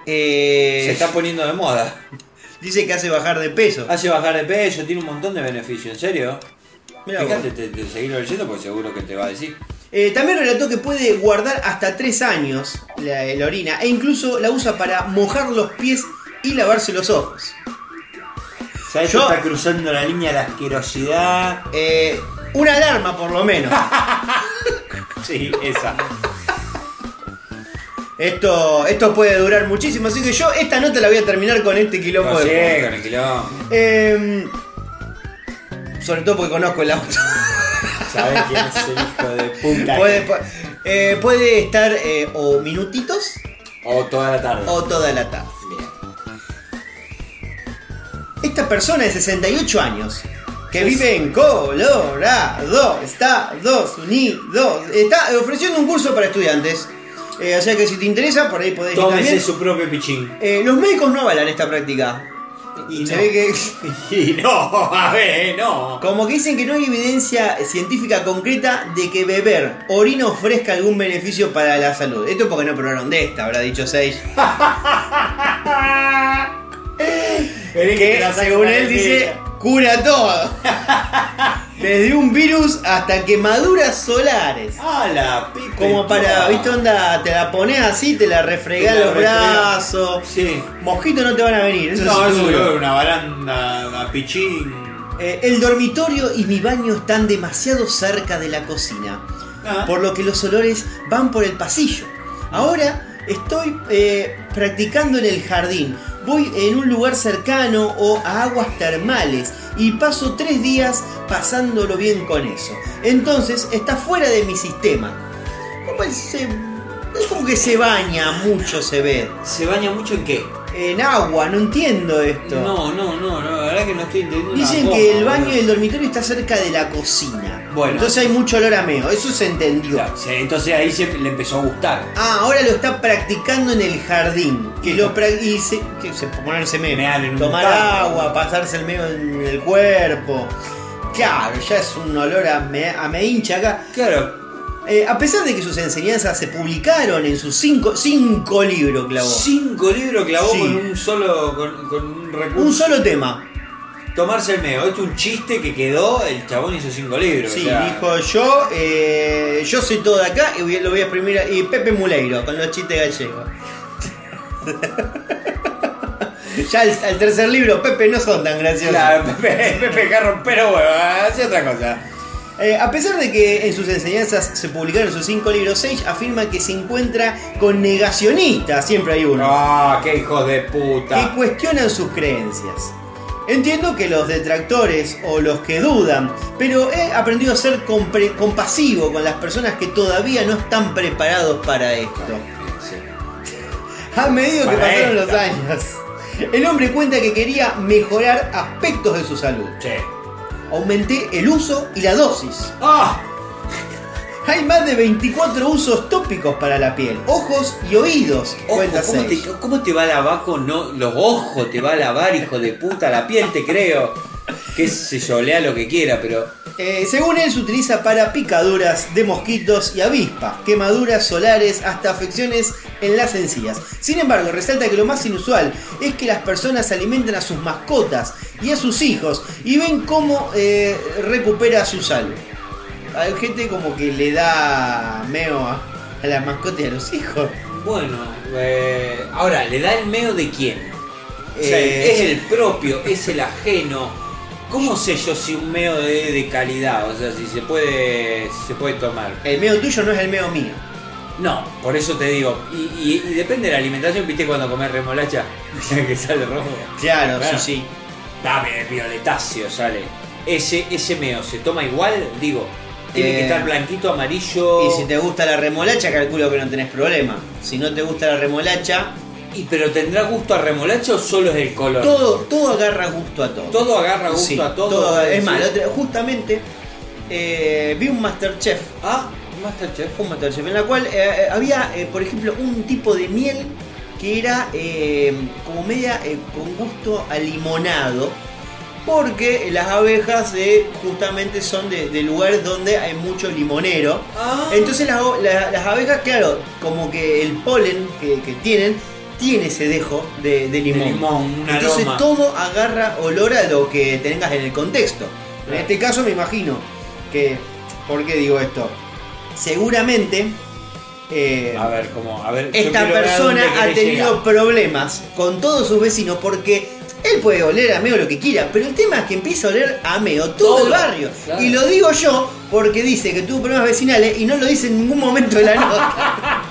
Speaker 4: Eh,
Speaker 2: Se está poniendo de moda.
Speaker 4: Dice que hace bajar de peso.
Speaker 2: Hace bajar de peso, tiene un montón de beneficios, ¿en serio?
Speaker 4: Mirá
Speaker 2: Fíjate, te, te, seguirlo leyendo porque seguro que te va a decir.
Speaker 4: Eh, también relató que puede guardar hasta 3 años la, la orina e incluso la usa para mojar los pies y lavarse los ojos.
Speaker 2: ¿Sabes
Speaker 4: Yo-
Speaker 2: está cruzando la línea de la asquerosidad?
Speaker 4: Eh, una alarma por lo menos.
Speaker 2: Sí, esa.
Speaker 4: Esto, esto puede durar muchísimo, así que yo esta nota la voy a terminar con este quilombo
Speaker 2: No
Speaker 4: de fondo.
Speaker 2: con el quilombo.
Speaker 4: Eh, sobre todo porque conozco el auto.
Speaker 2: ¿Sabes quién es el hijo de puta?
Speaker 4: puede, pu- eh, puede estar eh, o minutitos
Speaker 2: O toda la tarde.
Speaker 4: o toda la tarde.
Speaker 2: Bien.
Speaker 4: Esta persona de 68 años que vive en Colorado, Estados Unidos, está ofreciendo un curso para estudiantes. Eh, o sea que si te interesa, por ahí podés ir
Speaker 2: Tómese
Speaker 4: también.
Speaker 2: su propio pichín.
Speaker 4: Eh, los médicos no avalan esta práctica.
Speaker 2: Y
Speaker 4: Se
Speaker 2: no.
Speaker 4: ve que.
Speaker 2: Y no, a ver, no.
Speaker 4: Como que dicen que no hay evidencia científica concreta de que beber orina ofrezca algún beneficio para la salud. Esto porque no probaron de esta, habrá dicho Sage. Que según él dice. Cura todo. Desde un virus hasta quemaduras solares.
Speaker 2: Ah, la pipa.
Speaker 4: Como para, ¿viste onda? Te la pones así, te la refregás
Speaker 2: Te la
Speaker 4: los
Speaker 2: refregás.
Speaker 4: brazos.
Speaker 2: Sí.
Speaker 4: Mosquitos no te van a venir. Eso
Speaker 2: No,
Speaker 4: es
Speaker 2: eso
Speaker 4: seguro.
Speaker 2: una baranda, una pichín.
Speaker 4: Eh, el dormitorio y mi baño están demasiado cerca de la cocina.
Speaker 2: Ah.
Speaker 4: por lo que los olores van por el pasillo. Ahora estoy eh, practicando en el jardín. Voy en un lugar cercano o a aguas termales y paso tres días pasándolo bien con eso. Entonces está fuera de mi sistema. Como se- es como que se baña mucho, se ve.
Speaker 2: ¿Se baña mucho en qué?
Speaker 4: En agua, no entiendo esto.
Speaker 2: No, no, no, no, la verdad que no estoy entendiendo.
Speaker 4: Dicen
Speaker 2: una
Speaker 4: que el baño del dormitorio está cerca de la cocina.
Speaker 2: Bueno.
Speaker 4: Entonces hay mucho olor a meo, eso se entendió.
Speaker 2: Claro, entonces ahí se le empezó a gustar.
Speaker 4: Ah, ahora lo está practicando en el jardín. Que lo pra- y se, que se- ponerse meo. Tomar agua, pasarse el meo en el cuerpo. Claro, ya es un olor a me, a me hincha acá.
Speaker 2: Claro.
Speaker 4: Eh, a pesar de que sus enseñanzas se publicaron en sus cinco, cinco libros, clavó.
Speaker 2: Cinco libros clavó
Speaker 4: Sí.
Speaker 2: con un solo. con, con un recurso.
Speaker 4: Un solo tema.
Speaker 2: tomarse el. Esto es un chiste que quedó, el chabón hizo cinco libros.
Speaker 4: Sí,
Speaker 2: o sea,
Speaker 4: dijo yo, eh, yo soy todo de acá y voy- lo voy a exprimir. a- Y Pepe Muleiro, con los chistes gallegos. ya al, tercer libro, Pepe no son tan graciosos.
Speaker 2: Claro, Pepe, Pepe Carro, pero bueno, hace otra cosa.
Speaker 4: Eh, a pesar de que en sus enseñanzas se publicaron sus cinco libros, Sage afirma que se encuentra con negacionistas, siempre hay uno,
Speaker 2: Ah, qué hijos de
Speaker 4: que
Speaker 2: puta.
Speaker 4: cuestionan sus creencias. Entiendo que los detractores o los que dudan, pero he aprendido a ser compasivo con las personas que todavía no están preparados para esto. A medida que pasaron los años, el hombre cuenta que quería mejorar aspectos de su salud.
Speaker 2: Sí.
Speaker 4: Aumenté el uso y la dosis.
Speaker 2: ¡Ah!
Speaker 4: Hay más de 24 usos tópicos para la piel, ojos y oídos,
Speaker 2: Ojo,
Speaker 4: cuenta
Speaker 2: ¿cómo, te,
Speaker 4: Sage.
Speaker 2: cómo te va a lavar con no, los ojos? Te va a lavar, hijo de puta, la piel, te creo. Que se yo, lea lo que quiera, pero.
Speaker 4: Eh, según él, se utiliza para picaduras de mosquitos y avispas, quemaduras solares, hasta afecciones en las encías. Sin embargo, resalta que lo más inusual es que las personas alimentan a sus mascotas y a sus hijos y ven cómo eh, recupera su salud. Hay gente como que le da meo a, a las mascotas y a los hijos.
Speaker 2: Bueno, eh, ahora, ¿le da el meo de quién? O sea, ¿Es el propio? ¿Es el ajeno? ¿Cómo sé yo si un meo es de calidad? O sea, si se puede, si se puede tomar.
Speaker 4: El meo tuyo no es el meo mío.
Speaker 2: No, por eso te digo. Y, y- y depende de la alimentación, ¿viste cuando comes remolacha? que sale rojo.
Speaker 4: Claro,
Speaker 2: Claro.
Speaker 4: sí, sí.
Speaker 2: Dame violetáceo, sale. Ese, ese meo, ¿se toma igual? Digo, tiene
Speaker 4: Eh,
Speaker 2: que estar blanquito, amarillo.
Speaker 4: Y si te gusta la remolacha, calculo que no tenés problema. Si no te gusta la remolacha,
Speaker 2: ¿Y pero tendrá gusto a remolacha o solo es el color?
Speaker 4: todo, todo agarra gusto a todo.
Speaker 2: Todo agarra gusto
Speaker 4: Sí,
Speaker 2: a todo.
Speaker 4: Es más, justamente eh, vi un Masterchef.
Speaker 2: Ah, Masterchef.
Speaker 4: Un Masterchef en la cual eh, eh, había, eh, por ejemplo, un tipo de miel que era como media con gusto a limonado. Porque las abejas eh, justamente son de, de lugares donde hay mucho limonero.
Speaker 2: Ah.
Speaker 4: Entonces las, las abejas, claro, como que el polen que, que tienen, tiene ese dejo de, de limón.
Speaker 2: limón, un
Speaker 4: Entonces
Speaker 2: aroma.
Speaker 4: todo agarra olor a lo que tengas en el contexto. En este caso me imagino que, ¿por qué digo esto? Seguramente eh,
Speaker 2: A ver, como, a ver.
Speaker 4: esta persona ha tenido
Speaker 2: llegar.
Speaker 4: problemas con todos sus vecinos porque él puede oler a meo lo que quiera, pero el tema es que empieza a oler a meo todo,
Speaker 2: Todo,
Speaker 4: el barrio.
Speaker 2: claro.
Speaker 4: Y lo digo yo porque dice que tuvo problemas vecinales y no lo dice en ningún momento de la nota.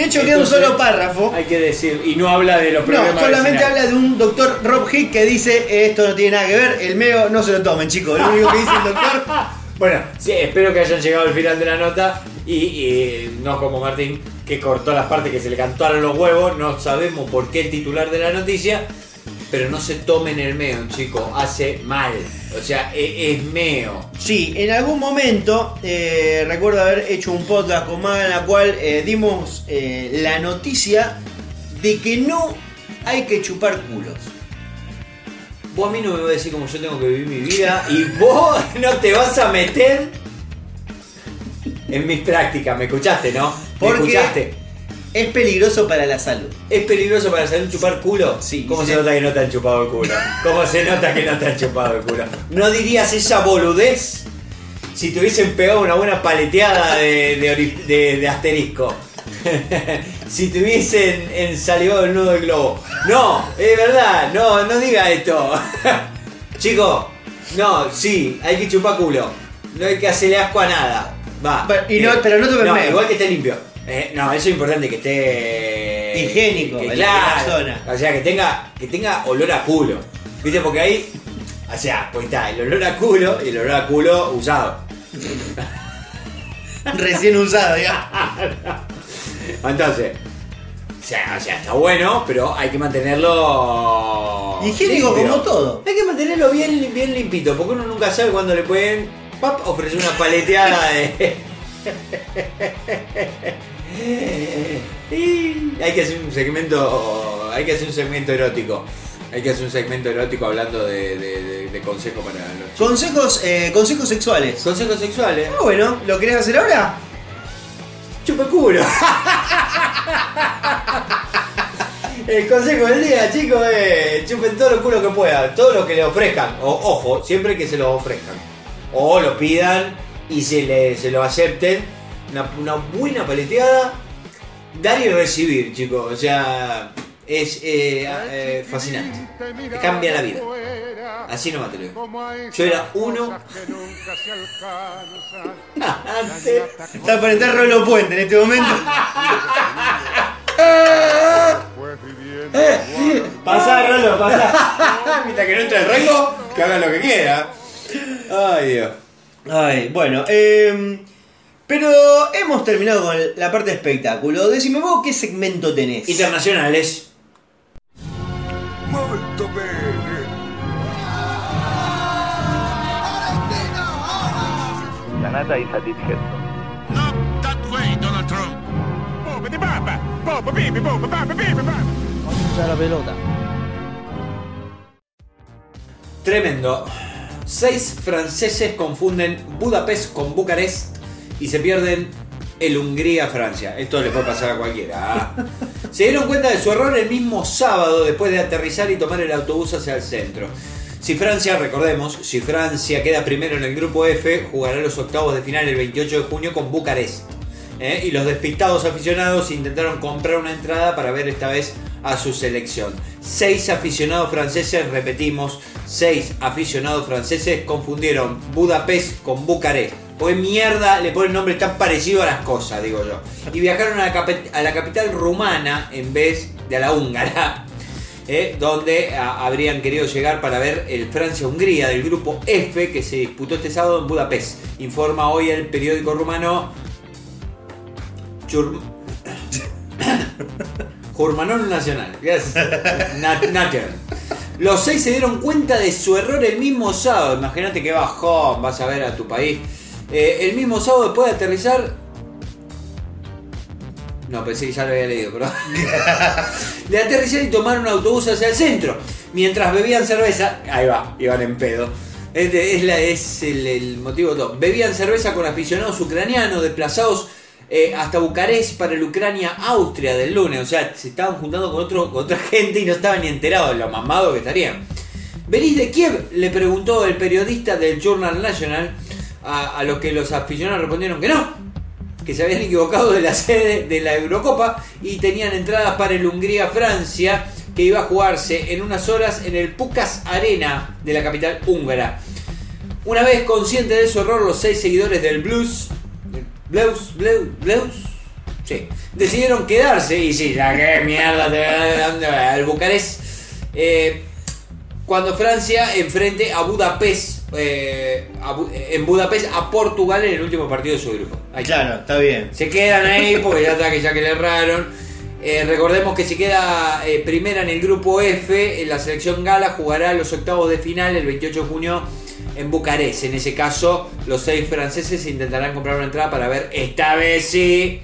Speaker 4: De hecho, queda un solo párrafo.
Speaker 2: Hay que decir, y no habla de los problemas.
Speaker 4: No, solamente
Speaker 2: vecinales.
Speaker 4: habla de un doctor Rob Hick que dice esto no tiene nada que ver, el meo no se lo tomen, chicos. Lo único que dice el doctor.
Speaker 2: Bueno, sí, espero que hayan llegado al final de la nota y, y no como Martín, que cortó las partes que se le cantaron los huevos. No sabemos por qué el titular de la noticia, pero no se tomen el meo, chicos, hace mal. O sea, e- es, meo.
Speaker 4: Sí, en algún momento eh, recuerdo haber hecho un podcast con Maga en la cual eh, dimos eh, la noticia de que no hay que chupar culos.
Speaker 2: Vos a mí no me vas a decir cómo yo tengo que vivir mi vida y vos no te vas a meter en mis prácticas. ¿Me escuchaste, no? ¿Me
Speaker 4: Porque-
Speaker 2: escuchaste?
Speaker 4: Es peligroso para la salud.
Speaker 2: ¿Es peligroso para salir chupar culo?
Speaker 4: Sí,
Speaker 2: ¿Cómo
Speaker 4: sí.
Speaker 2: se nota que no te han chupado el culo? ¿Cómo se nota que no te han chupado el culo? ¿No dirías esa boludez si te hubiesen pegado una buena paleteada de, de ori- de- de asterisco? si te hubiesen ensalivado el nudo del globo. No, es verdad, no, no diga esto. Chicos, no, sí, hay que chupar culo. No hay que hacerle asco a nada. Va.
Speaker 4: Pero- y no- pero no tomen
Speaker 2: No, igual que esté limpio. Eh, no, eso es importante que esté
Speaker 4: Higiénico,
Speaker 2: que, claro,
Speaker 4: la zona.
Speaker 2: O sea, que tenga, que tenga olor a culo. ¿Viste? Porque ahí, o sea, pues está el olor a culo y el olor a culo usado.
Speaker 4: Recién usado, ya.
Speaker 2: Entonces, o sea, o sea, está bueno, pero hay que mantenerlo.
Speaker 4: Higiénico
Speaker 2: limpio.
Speaker 4: como todo.
Speaker 2: Hay que mantenerlo bien, bien limpito, porque uno nunca sabe cuándo le pueden pap, ofrecer una paleteada de. Hay que hacer un segmento. Hay que hacer un segmento erótico. Hay que hacer un segmento erótico hablando de, de, de- de consejo para los chicos.
Speaker 4: Consejos, eh, consejos sexuales.
Speaker 2: Consejos sexuales.
Speaker 4: Ah, bueno, ¿lo querés hacer ahora?
Speaker 2: Chupa culo. El consejo del día, chicos, es chupen todo lo culo que puedan, todo lo que le ofrezcan. O, ojo, siempre que se lo ofrezcan. O lo pidan y se, le, se lo acepten. Una, una buena paleteada. Dar y recibir, chicos. O sea, es eh, eh, fascinante. Te cambia la vida. Así nomás te lo digo. Yo era uno. Antes.
Speaker 4: Está por entrar Rolo Puente en este momento. Pasá, Rolo, pasá.
Speaker 2: Mientras que no entre el rango, que haga lo que quiera. Ay, Dios.
Speaker 4: Ay, bueno, eh, pero hemos terminado con la parte de espectáculo. Decime vos qué segmento tenés.
Speaker 2: Internacionales.
Speaker 1: Molto bene.
Speaker 6: Canada is a
Speaker 1: Not that way, Donald Trump.
Speaker 6: la pelota.
Speaker 2: Tremendo. Seis franceses confunden Budapest con Bucarest y se pierden el Hungría-Francia. Esto le puede pasar a cualquiera. ¿ah? Se dieron cuenta de su error el mismo sábado después de aterrizar y tomar el autobús hacia el centro. Si Francia, recordemos, si Francia queda primero en el grupo F, jugará los octavos de final el 28 de junio con Bucarest. ¿eh? Y los despistados aficionados intentaron comprar una entrada para ver esta vez a su selección. Seis aficionados franceses, repetimos, seis aficionados franceses confundieron Budapest con Bucarest. Pues mierda le ponen nombre tan parecido a las cosas, digo yo. Y viajaron a la, capital rumana en vez de a la húngara. ¿eh? donde a- habrían querido llegar para ver el Francia-Hungría del grupo F que se disputó este sábado en Budapest. Informa hoy el periódico rumano Chur- Jurmanón Nacional. Yes. Los seis se dieron cuenta de su error el mismo sábado. Imagínate que bajón, vas a ver a tu país. Eh, el mismo sábado después de aterrizar. No, pensé que ya lo había leído, pero. de aterrizar y tomar un autobús hacia el centro. Mientras bebían cerveza. Ahí va, iban en pedo. Es, de- es el, motivo todo. Bebían cerveza con aficionados ucranianos desplazados eh, hasta Bucarest para el Ucrania-Austria del lunes. O sea, se estaban juntando con, otro, otra gente y no estaban ni enterados de lo mamados que estarían. ¿Venís de Kiev? Le preguntó el periodista del Journal National, a, a los que los aficionados respondieron que no, que se habían equivocado de la sede de la Eurocopa y tenían entradas para el Hungría-Francia, que iba a jugarse en unas horas en el Pukas Arena de la capital húngara. Una vez conscientes de su error, los seis seguidores del Blues, Blues, Blues, Blues, decidieron quedarse y sí, ya que mierda, te al Bucarest. Eh, cuando Francia enfrente a Budapest, eh, a en Budapest a Portugal en el último partido de su grupo. Ahí está.
Speaker 4: Claro, está bien.
Speaker 2: Se quedan ahí porque ya está que ya que le erraron. Eh, recordemos que si queda eh, primera en el grupo F, en la selección gala jugará los octavos de final el 28 de junio en Bucarest. En ese caso, los seis franceses intentarán comprar una entrada para ver esta vez sí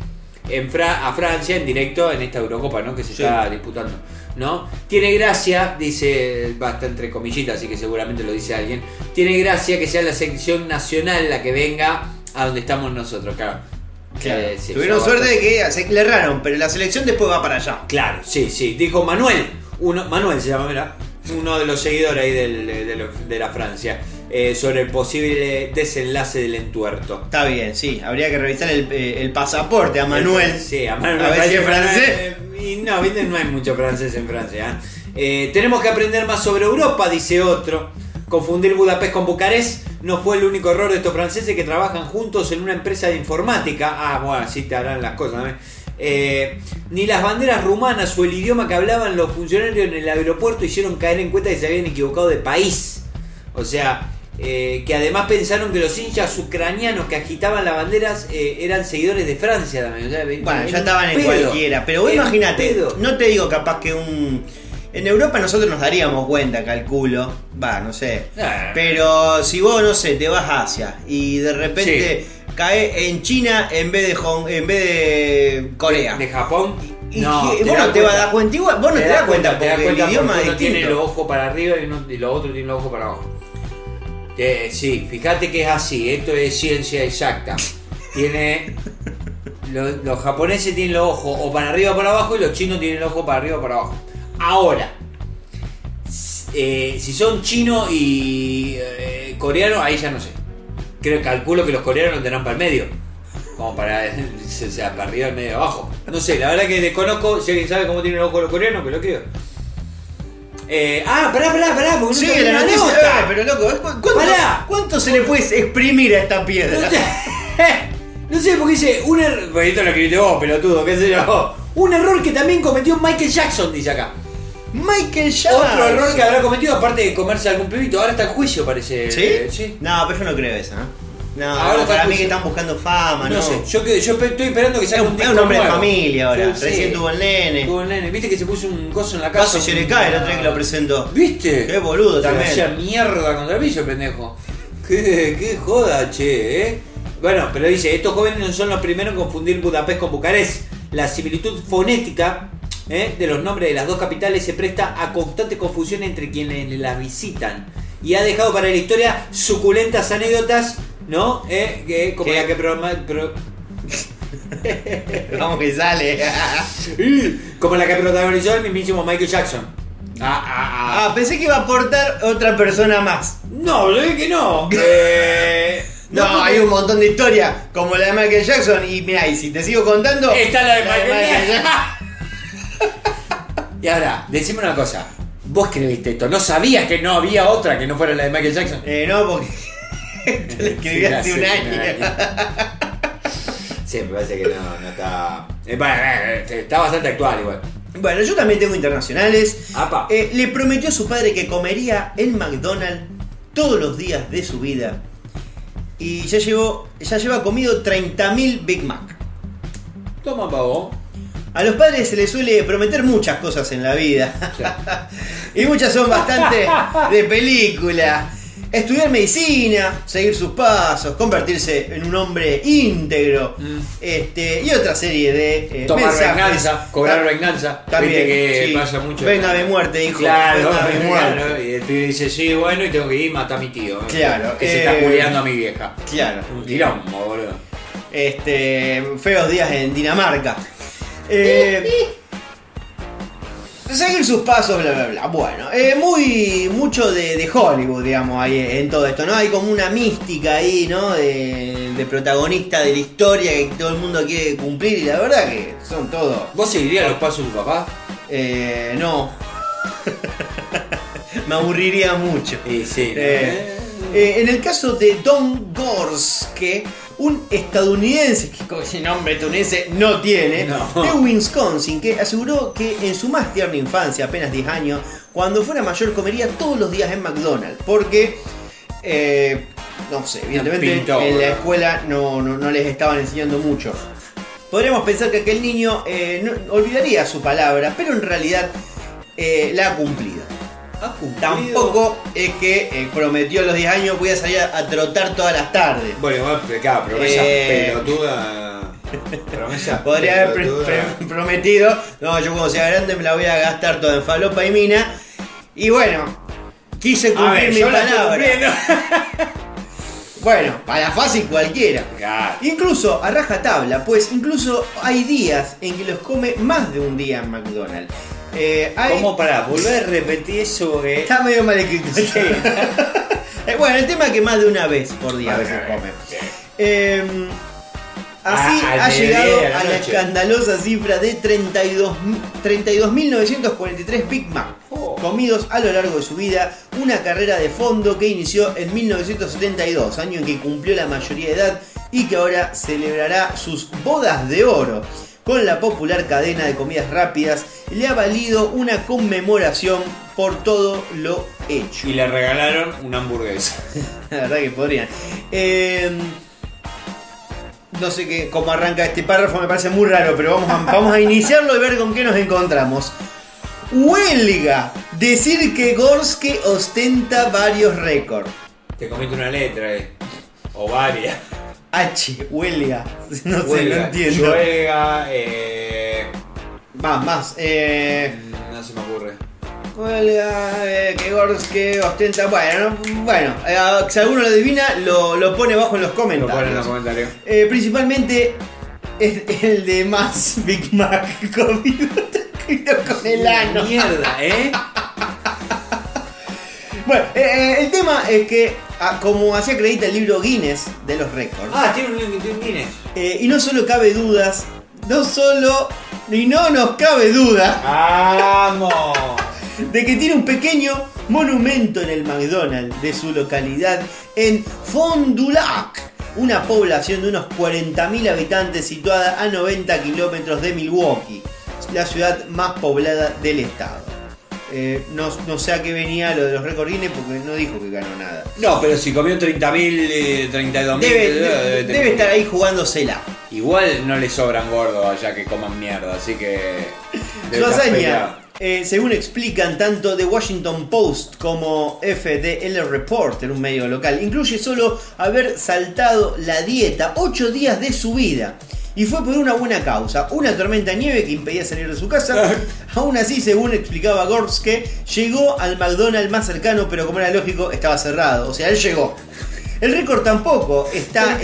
Speaker 2: en Fra- a Francia en directo en esta Eurocopa ¿no? que se
Speaker 4: Sí.
Speaker 2: está disputando. ¿no? Tiene gracia, dice, va está entre comillitas, así que seguramente lo dice alguien. Tiene gracia que sea la selección nacional la que venga a donde estamos nosotros, claro.
Speaker 4: Claro.
Speaker 2: Eh, sí,
Speaker 4: Tuvieron suerte de que se le erraron, pero la selección después va para allá.
Speaker 2: Claro, sí, sí. Dijo Manuel, uno, Manuel se llama, mira, uno de los seguidores ahí del- de, de la Francia, eh, sobre el posible desenlace del entuerto.
Speaker 4: Está bien, sí. Habría que revisar el, eh, el pasaporte a Manuel.
Speaker 2: Sí, a Manuel.
Speaker 4: A ver si es francés.
Speaker 2: Y no, viste, no hay mucho francés en Francia. ¿eh? Tenemos que aprender más sobre Europa, dice otro. Confundir Budapest con Bucarest no fue el único error de estos franceses que trabajan juntos en una empresa de informática. Ah, bueno, así te harán las cosas. Eh, ni las banderas rumanas o el idioma que hablaban los funcionarios en el aeropuerto hicieron caer en cuenta que se habían equivocado de país. O sea, eh, que además pensaron que los hinchas ucranianos que agitaban las banderas eh, eran seguidores de Francia también. O sea,
Speaker 4: Bueno,
Speaker 2: en
Speaker 4: ya estaban en cualquiera. Pero vos imagínate, no te digo capaz que un. En Europa nosotros nos daríamos cuenta, calculo. Va, no sé.
Speaker 2: Ah.
Speaker 4: Pero si vos, no sé, te vas a Asia y de repente cae en China en vez de Hong- en vez de Corea.
Speaker 2: De Japón.
Speaker 4: Y
Speaker 2: no,
Speaker 4: que- vos no te vas a dar cuenta igual, vos no te, das cuenta,
Speaker 2: te
Speaker 4: porque el idioma
Speaker 2: porque
Speaker 4: es
Speaker 2: uno tiene
Speaker 4: distinto.
Speaker 2: los ojos para arriba y, uno, y los otros tienen los ojos para abajo. Eh, sí, fíjate que es así, esto es ciencia exacta. Tiene. Los, los japoneses tienen los ojos o para arriba o para abajo y los chinos tienen los ojos para arriba o para abajo. Ahora, eh, si son chino y eh, coreano, ahí ya no sé. Creo, calculo que los coreanos tendrán para el medio. Como para, o sea, para arriba, el medio, abajo. No sé, la verdad que desconozco. Si alguien sabe cómo tienen el ojo los coreanos, que lo creo. Eh, ah, pará, pará, pará, porque no
Speaker 4: Sí,
Speaker 2: terminé
Speaker 4: la noticia.
Speaker 2: nota.
Speaker 4: eh, pero loco, ¿cu- ¿cuánto,
Speaker 2: Pará.
Speaker 4: cuánto se le puede exprimir a esta piedra?
Speaker 2: No sé, porque dice un error. Esto lo escribiste vos, pelotudo, qué sé yo. Un error que también cometió Michael Jackson, dice acá.
Speaker 4: Michael Jackson.
Speaker 2: Otro error que habrá cometido, aparte de comerse algún pibito. Ahora está en juicio, parece.
Speaker 4: ¿Sí?
Speaker 2: Eh, Sí.
Speaker 4: No, pero yo no creo eso, ¿no? No,
Speaker 2: Ahora
Speaker 4: no, para mí que están buscando fama, ¿no?
Speaker 2: No sé, yo, que- yo estoy esperando que salga
Speaker 4: un,
Speaker 2: un
Speaker 4: es
Speaker 2: disco
Speaker 4: un hombre de familia ahora.
Speaker 2: Sí,
Speaker 4: Recién
Speaker 2: sí.
Speaker 4: tuvo el nene.
Speaker 2: Tuvo el nene. ¿Viste que se puso un coso en la casa?
Speaker 4: Casi se le cae el otro día que lo presentó.
Speaker 2: ¿Viste?
Speaker 4: Qué boludo también.
Speaker 2: hacía mierda contra el piso, pendejo. Qué, qué joda, che, eh. Bueno, pero dice, estos jóvenes no son los primeros en confundir Budapest con Bucarest. La similitud fonética eh, de los nombres de las dos capitales se presta a constante confusión entre quienes las visitan. Y ha dejado para la historia suculentas anécdotas, ¿no? Eh, que- como
Speaker 4: ¿Qué?
Speaker 2: la que programa- pro-
Speaker 4: Vamos que sale.
Speaker 2: como la que protagonizó el mismísimo Michael Jackson. Ah, ah, ah.
Speaker 4: ah, pensé que iba a aportar otra persona más.
Speaker 2: No, lo dije que no. Eh,
Speaker 4: No,
Speaker 2: porque-
Speaker 4: hay un montón de historias, como la de Michael Jackson. Y mira, y si te sigo contando.
Speaker 2: Está la de Michael
Speaker 4: Jackson.
Speaker 2: Y ahora, decime una cosa. Vos escribiste esto, ¿no sabías que no había otra que no fuera la de Michael Jackson?
Speaker 4: Eh, no, porque. Te lo escribí
Speaker 2: Sí,
Speaker 4: hace
Speaker 2: sí,
Speaker 4: un año.
Speaker 2: Sí, me parece que no, no está. Eh, eh, eh, está bastante actual igual.
Speaker 4: Bueno, yo también tengo internacionales.
Speaker 2: Apa.
Speaker 4: Eh, le prometió a su padre que comería en McDonald's todos los días de su vida. Y ya, llevó, ya lleva comido 30.000 Big Mac.
Speaker 2: Toma, pavo.
Speaker 4: A los padres se les suele prometer muchas cosas en la vida. y muchas son bastante de película. Estudiar medicina, seguir sus pasos, convertirse en un hombre íntegro.
Speaker 2: Mm.
Speaker 4: Este, y otra serie de eh,
Speaker 2: Tomar
Speaker 4: mensajes.
Speaker 2: venganza, cobrar
Speaker 4: Ta-
Speaker 2: venganza.
Speaker 4: También,
Speaker 2: Viste que
Speaker 4: sí.
Speaker 2: pasa mucho.
Speaker 4: Venga de muerte, hijo.
Speaker 2: Claro,
Speaker 4: Venga de muerte.
Speaker 2: claro, y el pibe dice, sí, bueno, y tengo que ir a matar a mi tío. ¿eh?
Speaker 4: Claro,
Speaker 2: Que se
Speaker 4: eh,
Speaker 2: está culiando a mi vieja.
Speaker 4: Claro.
Speaker 2: Un quilombo, boludo.
Speaker 4: Este, feos días en Dinamarca. Eh, seguir sus pasos, bla, bla, bla. Bueno, eh, muy mucho de, de Hollywood, digamos, ahí en todo esto, ¿no? Hay como una mística ahí, ¿no? De, de protagonista de la historia que todo el mundo quiere cumplir y la verdad que son todos...
Speaker 2: ¿Vos seguirías los pasos de tu papá?
Speaker 4: Eh, no. Me aburriría mucho.
Speaker 2: Sí, ¿no?
Speaker 4: Eh, eh, en el caso de Don Gorske, un estadounidense, que ese nombre estadounidense no tiene,
Speaker 2: No.
Speaker 4: de Wisconsin, que aseguró que en su más tierna infancia, apenas 10 años, cuando fuera mayor comería todos los días en McDonald's, porque, eh, no sé, evidentemente en la escuela no, no- no les estaban enseñando mucho. Podríamos pensar que aquel niño eh, no- olvidaría su palabra, pero en realidad eh, la ha cumplido. Tampoco es que eh, prometió a los 10 años voy a salir a, a trotar todas las tardes.
Speaker 2: Bueno, claro, promesa
Speaker 4: Eh.
Speaker 2: pelotuda. Promesa
Speaker 4: Podría haber pre-
Speaker 2: pelotuda.
Speaker 4: pre- prometido, no, yo cuando sea grande me la voy a gastar toda en falopa y mina. Y bueno, quise
Speaker 2: A
Speaker 4: cumplir
Speaker 2: ver,
Speaker 4: mi
Speaker 2: yo la estoy
Speaker 4: palabra.
Speaker 2: cumpliendo.
Speaker 4: Bueno, para fácil cualquiera.
Speaker 2: Claro.
Speaker 4: Incluso a raja tabla, pues incluso hay días en que los come más de un día en McDonald's. Eh, hay-
Speaker 2: ¿Cómo para volver a repetir eso
Speaker 4: Está medio mal escrito. Eh, bueno, el tema es que más de una vez por día a veces come. Eh, así
Speaker 2: Ah, al
Speaker 4: ha llegado
Speaker 2: la
Speaker 4: a la escandalosa cifra de 32 32.943 Big Mac
Speaker 2: Oh.
Speaker 4: comidos a lo largo de su vida, una carrera de fondo que inició en 1972, año en que cumplió la mayoría de edad y que ahora celebrará sus bodas de oro. Con la popular cadena de comidas rápidas, le ha valido una conmemoración por todo lo hecho.
Speaker 2: Y le regalaron una hamburguesa.
Speaker 4: La verdad que podrían. Eh, no sé qué, cómo arranca este párrafo, me parece muy raro, pero vamos a, vamos a iniciarlo y ver con qué nos encontramos. Huelga. Decir que Gorske ostenta varios récords.
Speaker 2: Te comiste una letra, eh. O varias.
Speaker 4: H, huelga. No sé, no
Speaker 2: Huelga,
Speaker 4: entiendo.
Speaker 2: Huelga, eh.
Speaker 4: Más, más. Eh,
Speaker 2: No se me ocurre.
Speaker 4: huelga, eh, que Gorske ostenta. Bueno, no- bueno eh, si alguno lo adivina, lo, lo pone abajo en los
Speaker 2: Lo
Speaker 4: comentarios.
Speaker 2: ponen en los comentarios.
Speaker 4: Eh, principalmente es el de más Big Mac comido. con el ano.
Speaker 2: Mierda, ¿eh?
Speaker 4: Bueno, eh, eh, el tema es que, ah, como así acredita el libro Guinness de los récords,
Speaker 2: Ah, tiene un, Guinness.
Speaker 4: eh, y no solo cabe dudas, no solo, y no nos cabe duda,
Speaker 2: ¡Vamos!
Speaker 4: de que tiene un pequeño monumento en el McDonald's de su localidad en Fond du Lac, una población de unos 40.000 habitantes situada a 90 kilómetros de Milwaukee, la ciudad más poblada del estado. Eh, no, no sé a qué venía lo de los récords Guinness porque no dijo que ganó nada.
Speaker 2: No, pero si comió 30.000, eh, 32.000,
Speaker 4: Debe,
Speaker 2: debe
Speaker 4: debe, debe estar ahí jugándosela.
Speaker 2: Igual no le sobran gordos allá que coman mierda, así que.
Speaker 4: Su hazaña, eh, según explican tanto The Washington Post como FDL Reporter, un medio local, incluye solo haber saltado la dieta 8 días de su vida. Y fue por una buena causa, una tormenta de nieve que impedía salir de su casa. Aún así, según explicaba Gorske, llegó al McDonald's más cercano, pero como era lógico, estaba cerrado. O sea, él llegó. El récord tampoco está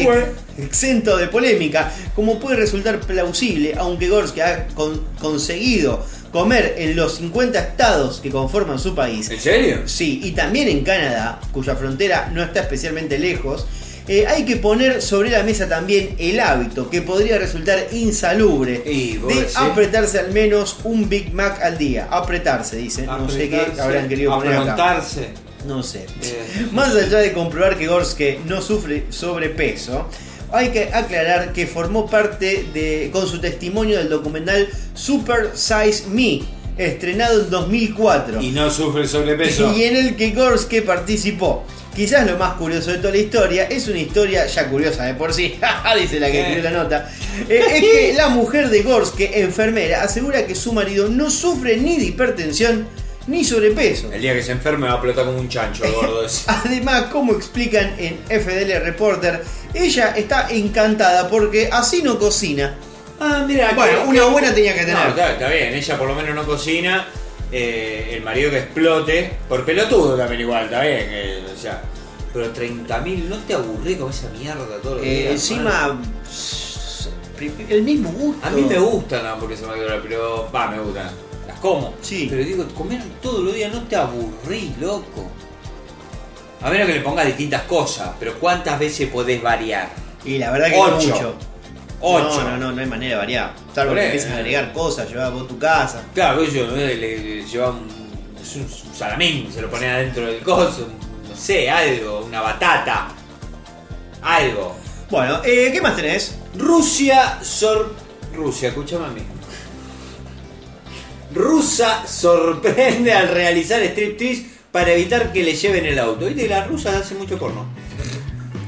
Speaker 4: exento de polémica, como puede resultar plausible, aunque Gorski ha con- conseguido comer en los 50 estados que conforman su país.
Speaker 2: ¿En serio?
Speaker 4: Sí, y también en Canadá, cuya frontera no está especialmente lejos, eh, hay que poner sobre la mesa también el hábito, que podría resultar insalubre,
Speaker 2: Y
Speaker 4: de
Speaker 2: decís.
Speaker 4: apretarse al menos un Big Mac al día. Apretarse, dice. No sé qué habrán querido poner acá. No sé.
Speaker 2: Eh.
Speaker 4: Más allá de comprobar que Gorske no sufre sobrepeso, hay que aclarar que formó parte de, con su testimonio del documental Super Size Me, estrenado en 2004,
Speaker 2: Y no sufre sobrepeso.
Speaker 4: y en el que Gorske participó. Quizás lo más curioso de toda la historia es una historia ya curiosa de por sí, dice la que escribió la nota. eh, es que la mujer de Gorske, enfermera, asegura que su marido no sufre ni de hipertensión ni sobrepeso.
Speaker 2: El día que se enferme va a explotar como un chancho gordo.
Speaker 4: Además, como explican en FDL Reporter, ella está encantada porque así no cocina.
Speaker 2: Ah, mira.
Speaker 4: Bueno,
Speaker 2: que-
Speaker 4: una
Speaker 2: que-
Speaker 4: buena tenía que tener.
Speaker 2: No, está, está bien, ella por lo menos no cocina. Eh, el marido que explote. Por pelotudo también igual, que, o sea. Pero 30.000, ¿no te aburrís con esa mierda todo los
Speaker 4: Eh,
Speaker 2: días,
Speaker 4: encima, el mismo gusto.
Speaker 2: A mí me gustan las hamburguesas McDonald's, pero. Va, me gustan. Las como.
Speaker 4: Sí.
Speaker 2: Pero digo, comer todos los días no te aburrís, loco. A menos que le pongas distintas cosas, pero ¿cuántas veces podés variar?
Speaker 4: Y la verdad que
Speaker 2: Ocho.
Speaker 4: no mucho. No, no, no, no hay manera de variar. Salvo que
Speaker 2: eso.
Speaker 4: empiecen a agregar cosas, llevar vos tu casa.
Speaker 2: Claro, yo ¿no? le, le lleva un, es un salamín, se lo pone adentro del coso, no sé, algo, una batata, algo.
Speaker 4: Bueno, eh, ¿qué más tenés?
Speaker 2: Rusia sor... Rusia, escúchame a mí. Rusa sorprende al realizar striptease para evitar que le lleven el auto. Viste que las rusas hacen mucho porno.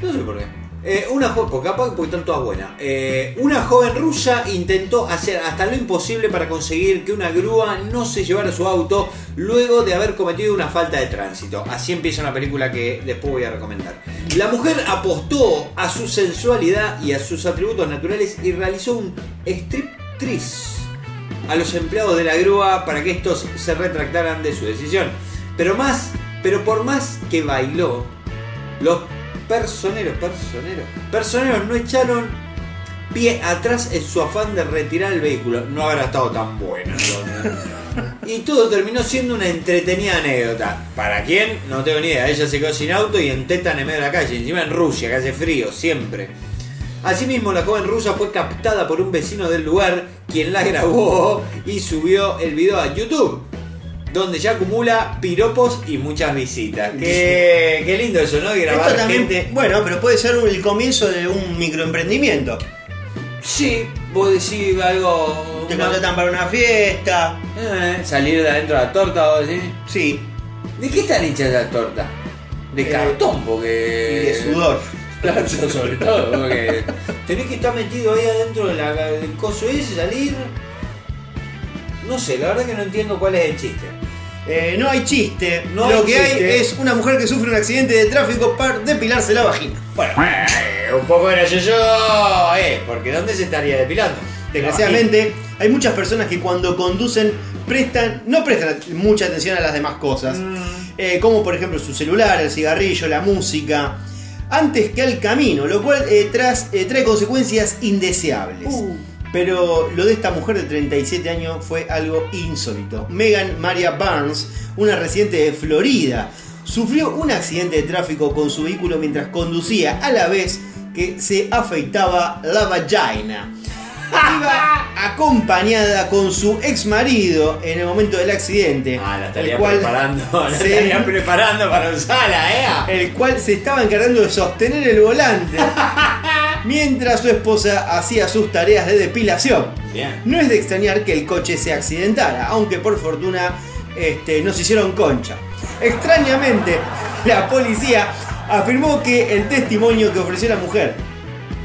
Speaker 2: No sé por qué. Eh, una jo- porque capaz porque están todas buenas. Eh, una joven rusa intentó hacer hasta lo imposible para conseguir que una grúa no se llevara su auto luego de haber cometido una falta de tránsito. Así empieza una película que después voy a recomendar. La mujer apostó a su sensualidad y a sus atributos naturales y realizó un striptease a los empleados de la grúa para que estos se retractaran de su decisión. Pero más, pero por más que bailó, los personeros, personeros, personeros no echaron pie atrás en su afán de retirar el vehículo. No habrá estado tan bueno. Y todo terminó siendo una entretenida anécdota. ¿Para quién? No tengo ni idea. Ella se quedó sin auto y en Tetan en medio de la calle. Encima en Rusia, que hace frío, siempre. Asimismo, la joven rusa fue captada por un vecino del lugar, quien la grabó y subió el video a YouTube, donde ya acumula piropos y muchas visitas. Qué, qué lindo eso, ¿no? De grabar
Speaker 4: Esto también,
Speaker 2: gente.
Speaker 4: bueno, pero puede ser el comienzo de un microemprendimiento.
Speaker 2: Sí, vos decís algo.
Speaker 4: Te
Speaker 2: una-
Speaker 4: contratan para una fiesta.
Speaker 2: Eh, salir de adentro de la torta, vos decís.
Speaker 4: Sí,
Speaker 2: ¿De qué están hechas la torta? De
Speaker 4: Eh,
Speaker 2: cartón,
Speaker 4: y
Speaker 2: porque.
Speaker 4: de sudor.
Speaker 2: Claro, sobre todo, porque tenés que estar metido ahí adentro de la- del coso ese, salir. No sé, la verdad que no entiendo cuál es el chiste.
Speaker 4: Eh, no hay chiste.
Speaker 2: No
Speaker 4: Lo
Speaker 2: hay
Speaker 4: que hay es una mujer que sufre un accidente de tráfico para depilarse la vagina.
Speaker 2: Bueno, eh, un poco gracioso, eh, porque ¿dónde se estaría depilando?
Speaker 4: Desgraciadamente, hay muchas personas que cuando conducen prestan, no prestan mucha atención a las demás cosas.
Speaker 2: Mm.
Speaker 4: Eh, como por ejemplo su celular, el cigarrillo, la música. Antes que al camino, lo cual eh, tras- trae consecuencias indeseables.
Speaker 2: Uh.
Speaker 4: Pero lo de esta mujer de 37 años fue algo insólito. Megan Maria Barnes, una residente de Florida, sufrió un accidente de tráfico con su vehículo mientras conducía a la vez que se afeitaba la vagina. Iba acompañada con su ex marido en el momento del accidente.
Speaker 2: Ah, la
Speaker 4: el
Speaker 2: estaría
Speaker 4: cual
Speaker 2: preparando, la
Speaker 4: se-
Speaker 2: estaría preparando para usarla, ¿eh?
Speaker 4: el cual se estaba encargando de sostener el volante mientras su esposa hacía sus tareas de depilación.
Speaker 2: Bien.
Speaker 4: No es de extrañar que el coche se accidentara, aunque por fortuna este, no se hicieron concha. Extrañamente, la policía afirmó que el testimonio que ofreció la mujer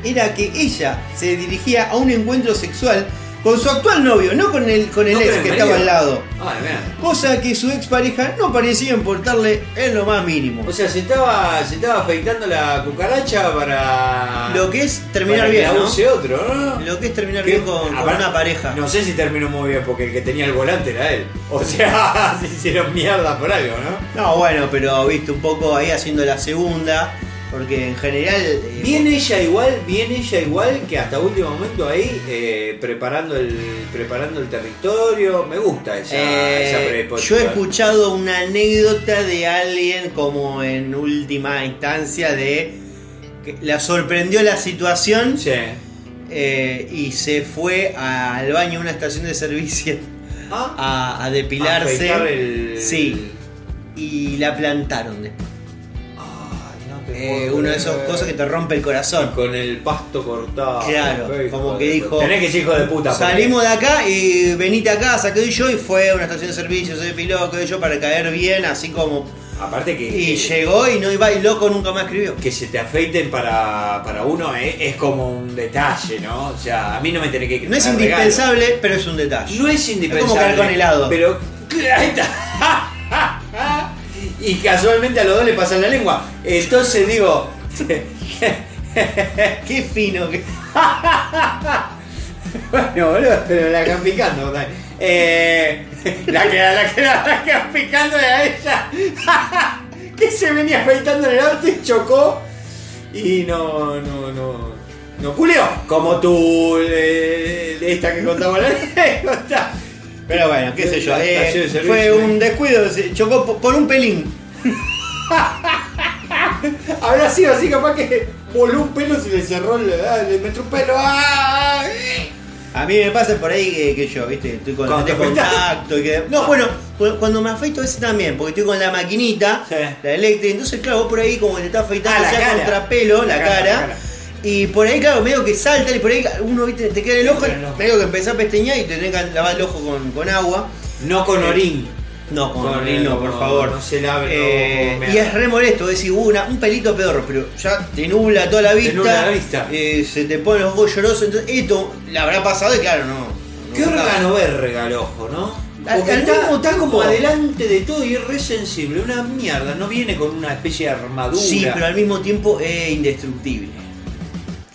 Speaker 4: era que ella se dirigía a un encuentro sexual con su actual novio, no con el, con el
Speaker 2: No,
Speaker 4: ex que estaba al lado.
Speaker 2: Ay, bien.
Speaker 4: Cosa que su expareja no parecía importarle en lo más mínimo.
Speaker 2: O sea, se estaba, se estaba afeitando la cucaracha para.
Speaker 4: Lo que es terminar
Speaker 2: para que
Speaker 4: bien,
Speaker 2: use otro, ¿no?
Speaker 4: Lo que es terminar
Speaker 2: Que-
Speaker 4: bien con, con una pareja.
Speaker 2: No sé si terminó muy bien porque el que tenía el volante era él. O sea, se hicieron mierda por algo, ¿no?
Speaker 4: No, bueno, pero viste un poco ahí haciendo la segunda, porque en general... eh,
Speaker 2: Bien ella igual, bien ella igual que hasta último momento ahí eh, preparando el preparando el territorio. Me gusta esa,
Speaker 4: eh,
Speaker 2: esa
Speaker 4: yo he escuchado una anécdota de alguien como en última instancia de que la sorprendió la situación
Speaker 2: Sí.
Speaker 4: eh, y se fue al baño de una estación de servicio
Speaker 2: Ah,
Speaker 4: a, a depilarse.
Speaker 2: afeitar el-
Speaker 4: Sí. Y la plantaron después. Eh, una de esas cosas que te rompe el corazón.
Speaker 2: con el pasto cortado.
Speaker 4: Claro, como que dijo,
Speaker 2: Tenés que ser hijo de puta. porque-
Speaker 4: Salimos de acá y venite a casa, que doy yo, y fue a una estación de servicio, se depiló, que doy yo, para caer bien, así como.
Speaker 2: Aparte que.
Speaker 4: Y
Speaker 2: que-
Speaker 4: llegó y no iba y loco nunca más escribió.
Speaker 2: que se te afeiten para, para uno es, es como un detalle, ¿no? O sea, a mí no me tenés que
Speaker 4: No es
Speaker 2: regalo.
Speaker 4: indispensable, pero es un detalle.
Speaker 2: No es indispensable.
Speaker 4: como caer con helado.
Speaker 2: Pero. Ahí está. Y casualmente a los dos le pasan la lengua. Entonces digo.
Speaker 4: Qué fino que.
Speaker 2: bueno, boludo, pero la quedan picando. Eh, la que la que la quedan picando era ella. que se venía afeitando en el auto y chocó. Y no, no, no. No culió. Como tú, eh, esta que contaba la.
Speaker 4: Pero bueno, qué sé yo. Eh, fue un descuido, se chocó po- por un pelín.
Speaker 2: Habrá sido así, capaz que voló un pelo, se le cerró, el, ah, le metió un pelo. ¡ah!
Speaker 4: A mí me pasa por ahí que, que yo, viste, estoy con
Speaker 2: afeitas.
Speaker 4: contacto y que. No, bueno, cu- cuando me afeito ese también, porque estoy con la maquinita,
Speaker 2: Sí.
Speaker 4: la eléctrica, entonces claro, vos por ahí como que te está afeitando
Speaker 2: Ah, cara.
Speaker 4: contrapelo, la,
Speaker 2: La
Speaker 4: cara,
Speaker 2: cara, la cara.
Speaker 4: Y por ahí, claro, medio que salta y por ahí uno viste, te queda en el ojo,
Speaker 2: el ojo.
Speaker 4: medio que empezás a pesteñar y te tenés que lavar el ojo con, con agua.
Speaker 2: No con orín.
Speaker 4: No, con,
Speaker 2: Con
Speaker 4: orín no, por
Speaker 2: no,
Speaker 4: favor.
Speaker 2: no se lave, no,
Speaker 4: Eh, y es re molesto, decir, una- un pelito pedorro, pero ya te nubla toda la vista.
Speaker 2: nubla la vista.
Speaker 4: eh, se te ponen los ojos llorosos. Entonces, esto le habrá pasado y claro, no. no
Speaker 2: Qué órgano verga el ojo, ¿no?
Speaker 4: Al-
Speaker 2: Porque
Speaker 4: al
Speaker 2: está,
Speaker 4: mismo
Speaker 2: está como adelante de todo y es re sensible. Una mierda, no viene con una especie de armadura.
Speaker 4: Sí, pero al mismo tiempo es indestructible.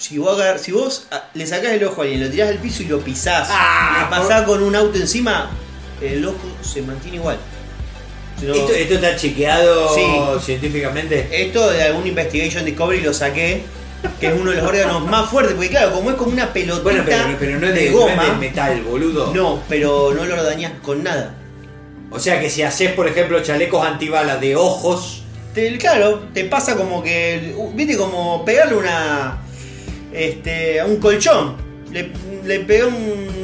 Speaker 4: Si vos, agar- si vos ah, le sacás el ojo a alguien, lo tirás al piso y lo pisás,
Speaker 2: Ah,
Speaker 4: le pasás con un auto encima, el ojo se mantiene igual. Si no-
Speaker 2: Esto, esto está chequeado
Speaker 4: Sí.
Speaker 2: científicamente.
Speaker 4: Esto de algún Investigation Discovery lo saqué, que es uno de los órganos más fuertes, porque claro, como es como una pelotita
Speaker 2: Bueno, pero, pero no, es de,
Speaker 4: de
Speaker 2: no es
Speaker 4: goma,
Speaker 2: de metal, boludo.
Speaker 4: no, pero no lo dañás con nada.
Speaker 2: O sea que si haces, por ejemplo, chalecos antibalas de ojos,
Speaker 4: Te- claro, te pasa como que, viste, como pegarle una, este, a un colchón. Le, le pegás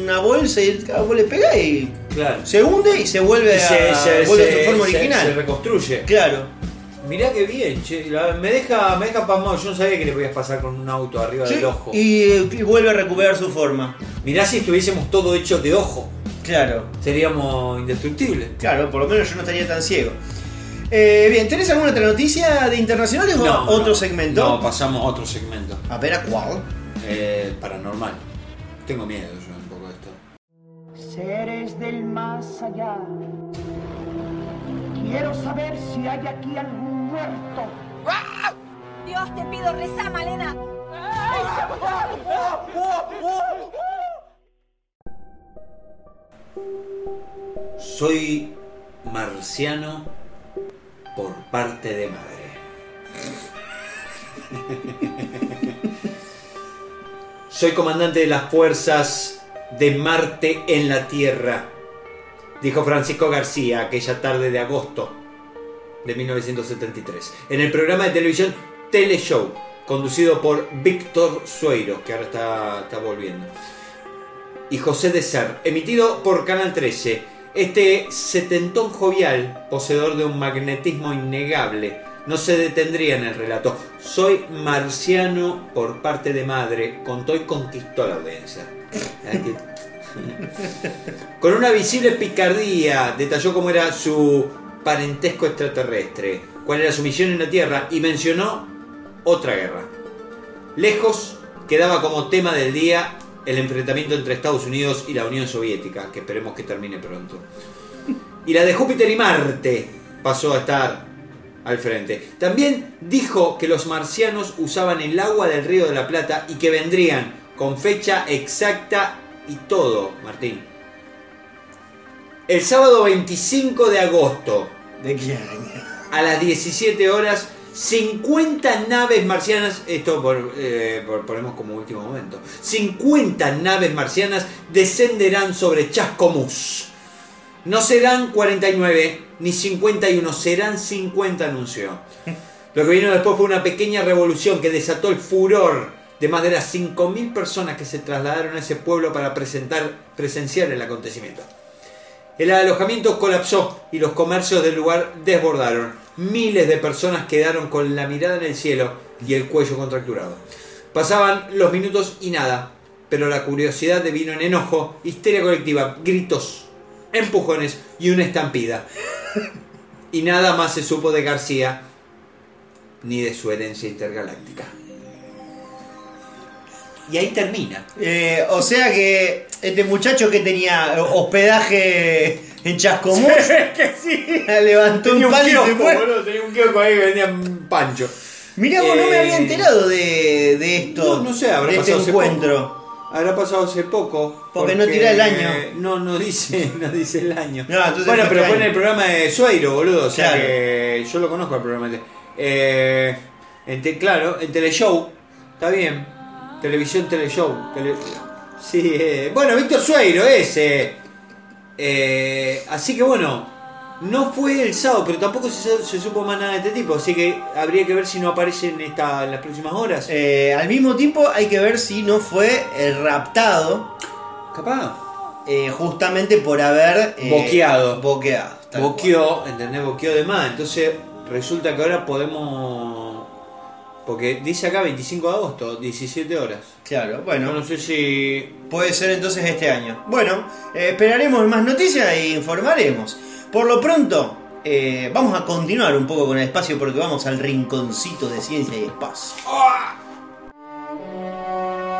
Speaker 4: una bolsa y vos le pegás y
Speaker 2: claro.
Speaker 4: se hunde y se vuelve a,
Speaker 2: se, se-
Speaker 4: vuelve a su forma original.
Speaker 2: se reconstruye.
Speaker 4: Claro.
Speaker 2: Mirá que bien, che. La- me deja, me deja pasmado. Yo no sabía que le podías pasar con un auto arriba
Speaker 4: Sí,
Speaker 2: del ojo.
Speaker 4: Y, y vuelve a recuperar su forma.
Speaker 2: Mirá si estuviésemos todo hecho de ojo.
Speaker 4: Claro.
Speaker 2: Seríamos indestructibles.
Speaker 4: Claro, por lo menos yo no estaría tan ciego. Eh, bien, ¿tenés alguna otra noticia de internacionales o otro
Speaker 2: no.
Speaker 4: segmento?
Speaker 2: No, pasamos a otro segmento.
Speaker 4: A ver, ¿a cuál?
Speaker 2: Eh, paranormal. Tengo miedo yo un poco de esto.
Speaker 8: Seres del más allá. Quiero saber si hay aquí algún muerto.
Speaker 9: Dios, te pido, reza, Malena.
Speaker 2: Soy marciano por parte de madre. Soy comandante de las fuerzas de Marte en la Tierra, dijo Francisco García aquella tarde de agosto de 1973, en el programa de televisión Teleshow, conducido por Víctor Sueiro, que ahora está, está volviendo, y José de Ser, emitido por Canal 13. Este setentón jovial, poseedor de un magnetismo innegable, no se detendría en el relato. Soy marciano por parte de madre, contó y conquistó la audiencia. Con una visible picardía, detalló cómo era su parentesco extraterrestre, cuál era su misión en la Tierra y mencionó otra guerra. Lejos quedaba como tema del día el enfrentamiento entre Estados Unidos y la Unión Soviética, que esperemos que termine pronto. Y la de Júpiter y Marte pasó a estar al frente. También dijo que los marcianos usaban el agua del río de la Plata y que vendrían con fecha exacta y todo, Martín. El sábado 25 de agosto,
Speaker 4: ¿De qué año?
Speaker 2: a las 17 horas, 50 naves marcianas, esto por, eh, por- ponemos como último momento, 50 naves marcianas descenderán sobre Chascomús. No serán 49 ni 51, serán 50, anunció. Lo que vino después fue una pequeña revolución que desató el furor de más de las 5.000 personas que se trasladaron a ese pueblo para presentar, presenciar el acontecimiento. El alojamiento colapsó y los comercios del lugar desbordaron. Miles de personas quedaron con la mirada en el cielo y el cuello contracturado. Pasaban los minutos y nada, pero la curiosidad devino en enojo, histeria colectiva, gritos, empujones y una estampida. Y nada más se supo de García ni de su herencia intergaláctica. Y ahí termina.
Speaker 4: Eh, o sea que este muchacho que tenía hospedaje en Chascomús
Speaker 2: que sí.
Speaker 4: levantó
Speaker 2: Tenía un
Speaker 4: pan y se
Speaker 2: kiosco,
Speaker 4: fue.
Speaker 2: boludo, tenía un kiosco ahí que vendían pancho.
Speaker 4: Mirá, vos no me
Speaker 2: Eh,
Speaker 4: había enterado de, de esto.
Speaker 2: No, no sé, habrá
Speaker 4: de este
Speaker 2: pasado hace
Speaker 4: encuentro.
Speaker 2: Habrá pasado hace poco.
Speaker 4: Porque no tira el año.
Speaker 2: No, no dice, no dice el año.
Speaker 4: No,
Speaker 2: bueno, pero
Speaker 4: este
Speaker 2: fue en el programa de Sueiro, boludo. O sea
Speaker 4: Claro.
Speaker 2: que yo lo conozco el programa. de- Eh, en te- claro, en Teleshow. Está bien. Televisión Teleshow. Tele- sí, eh, bueno, Víctor Sueiro ese. Eh, así que bueno, no fue el sábado, pero tampoco se, se supo más nada de este tipo. Así que habría que ver si no aparece en, esta, en las próximas horas.
Speaker 4: Eh, al mismo tiempo hay que ver si no fue eh, raptado
Speaker 2: Capaz.
Speaker 4: eh, justamente por haber
Speaker 2: Boqueado.
Speaker 4: Boqueado.
Speaker 2: Boqueó, ¿entendés? Boqueó de más. Entonces resulta que ahora podemos... Porque dice acá 25 de agosto, 17 horas.
Speaker 4: Claro,
Speaker 2: No,
Speaker 4: bueno,
Speaker 2: no sé si...
Speaker 4: puede ser entonces este año. Bueno, eh, esperaremos más noticias e informaremos. Por lo pronto, eh, vamos a continuar un poco con el espacio porque vamos al rinconcito de ciencia y espacio.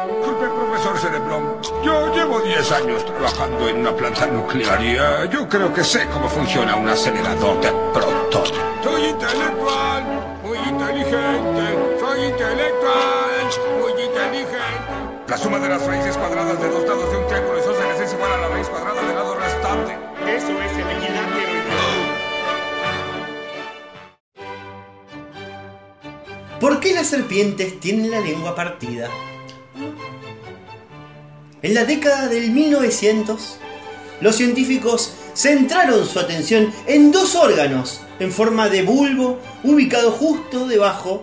Speaker 10: Disculpe, profesor Cerebrón. Yo llevo 10 años trabajando en una planta nuclear y yo creo que sé cómo funciona un acelerador de protones. Soy intelectual, muy inteligente. La suma de las raíces cuadradas de dos lados de un triángulo isósceles es igual a la raíz cuadrada del lado restante. Eso es el equilátero.
Speaker 4: ¿Por qué las serpientes tienen la lengua partida? En la década del 1900, los científicos centraron su atención en dos órganos en forma de bulbo ubicados justo debajo,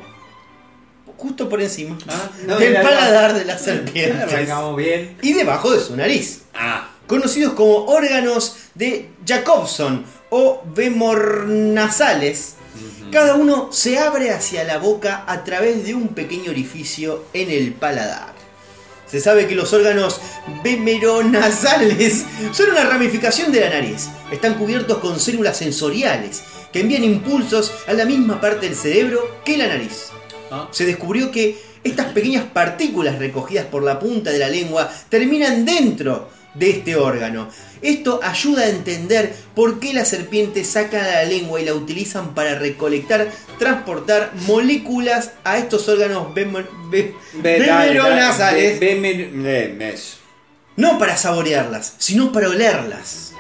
Speaker 4: justo por encima
Speaker 2: Ah, no,
Speaker 4: del paladar de las serpientes
Speaker 2: bien.
Speaker 4: y debajo de su nariz
Speaker 2: Ah,
Speaker 4: conocidos como órganos de Jacobson o bemornasales. Cada uno se abre hacia la boca a través de un pequeño orificio en el paladar. Se sabe que los órganos bemeronasales son una ramificación de la nariz. Están cubiertos con células sensoriales que envían impulsos a la misma parte del cerebro que la nariz.
Speaker 2: Ah.
Speaker 4: Se descubrió que estas pequeñas partículas recogidas por la punta de la lengua terminan dentro de este órgano. Esto ayuda a entender por qué las serpientes sacan la lengua y la utilizan para recolectar, transportar moléculas a estos órganos
Speaker 2: eso.
Speaker 4: No para saborearlas, sino para olerlas.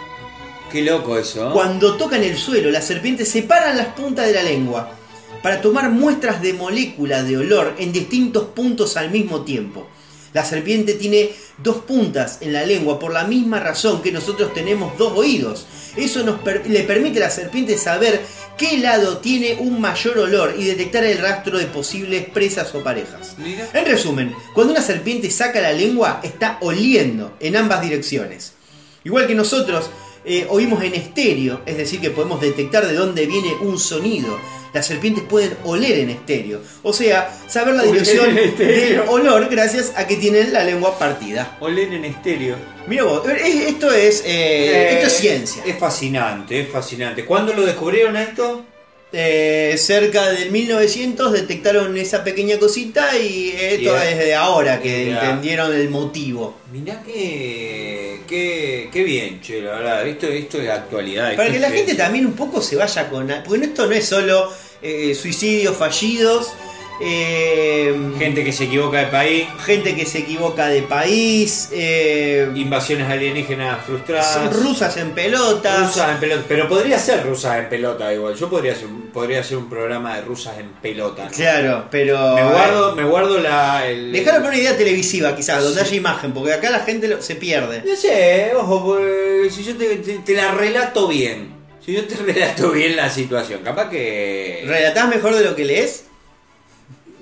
Speaker 2: Qué loco eso. ¿no?
Speaker 4: Cuando tocan el suelo, las serpientes separan las puntas de la lengua para tomar muestras de molécula de olor en distintos puntos al mismo tiempo. La serpiente tiene dos puntas en la lengua por la misma razón que nosotros tenemos dos oídos. Eso nos per- le permite a la serpiente saber qué lado tiene un mayor olor y detectar el rastro de posibles presas o parejas.
Speaker 2: Mira.
Speaker 4: En resumen, cuando una serpiente saca la lengua, está oliendo en ambas direcciones. Igual que nosotros eh, oímos en estéreo, es decir, que podemos detectar de dónde viene un sonido. Las serpientes pueden oler en estéreo, o sea, saber la dirección del olor gracias a que tienen la lengua partida.
Speaker 2: Oler en estéreo.
Speaker 4: Mira vos, eh, esto es, eh, esto es ciencia.
Speaker 2: Es fascinante, es fascinante. ¿Cuándo lo descubrieron esto?
Speaker 4: Eh, cerca del 1900 detectaron esa pequeña cosita y esto es de ahora que entendieron el motivo.
Speaker 2: Mirá que, que, qué bien, che, la verdad. Esto, esto es actualidad.
Speaker 4: Para que la gente también un poco se vaya con... Porque esto no es solo eh, suicidios fallidos, eh,
Speaker 2: Gente que se equivoca de país,
Speaker 4: gente que se equivoca de país, eh,
Speaker 2: invasiones alienígenas frustradas.
Speaker 4: rusas en pelotas.
Speaker 2: Rusas en pelota. Pero podría ser rusas en pelota igual. Yo podría hacer, podría hacer un programa de rusas en pelota.
Speaker 4: Claro, pero...
Speaker 2: Me guardo, me guardo la. El,
Speaker 4: una idea televisiva quizás, donde haya imagen, porque acá la gente lo- se pierde.
Speaker 2: No sé, ojo, si yo te, te- te la relato bien. Si yo te relato bien la situación, capaz que.
Speaker 4: ¿Relatás mejor de lo que lees?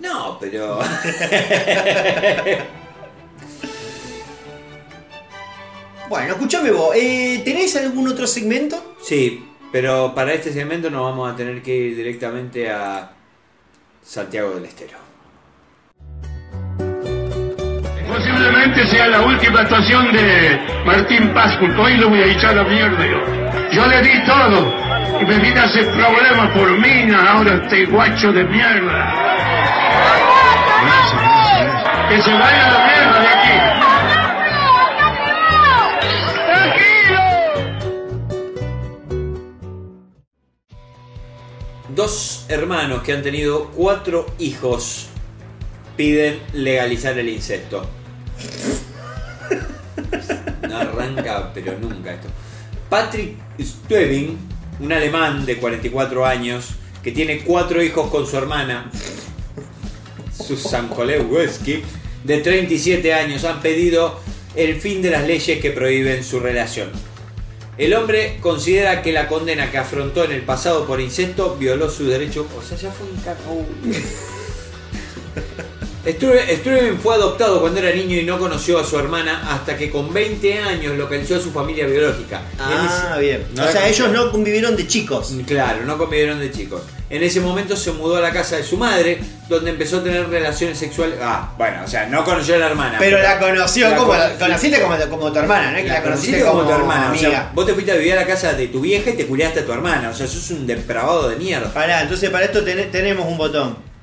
Speaker 2: No, pero.
Speaker 4: Bueno, escúchame vos, eh, ¿tenés algún otro segmento?
Speaker 2: sí, pero para este segmento nos vamos a tener que ir directamente a Santiago del Estero.
Speaker 11: Posiblemente sea la última actuación de Martín Pásculo. Hoy lo voy a echar a la mierda yo. Le di todo y me vine a hacer problemas por mina. Ahora este guacho de mierda. Que se vaya la mierda de aquí.
Speaker 2: Dos hermanos que han tenido cuatro hijos piden legalizar el incesto. No arranca, pero nunca esto. Patrick Stevin, un alemán de 44 años, que tiene cuatro hijos con su hermana, Susan Kolewski, de 37 años, han pedido el fin de las leyes que prohíben su relación. El hombre considera que la condena que afrontó en el pasado por incesto violó su derecho. O sea, ya fue un. Struven fue adoptado cuando era niño y no conoció a su hermana hasta que con 20 años localizó a su familia biológica.
Speaker 4: Ah,
Speaker 2: ese-
Speaker 4: bien.
Speaker 2: No
Speaker 4: o
Speaker 2: la
Speaker 4: sea, ellos no convivieron de chicos.
Speaker 2: Claro, no convivieron de chicos. En ese momento se mudó a la casa de su madre, donde empezó a tener relaciones sexuales. Ah, bueno, o sea, no conoció a la hermana.
Speaker 4: Pero la conoció
Speaker 2: La
Speaker 4: como,
Speaker 2: con-
Speaker 4: la conociste como, como tu hermana, ¿no es que la, conociste como,
Speaker 2: tu hermana. O
Speaker 4: amiga?
Speaker 2: sea, vos te fuiste a vivir a la casa de tu vieja y te culiaste a tu hermana. O sea, sos un depravado de mierda.
Speaker 4: Pará, entonces para esto ten- tenemos un botón.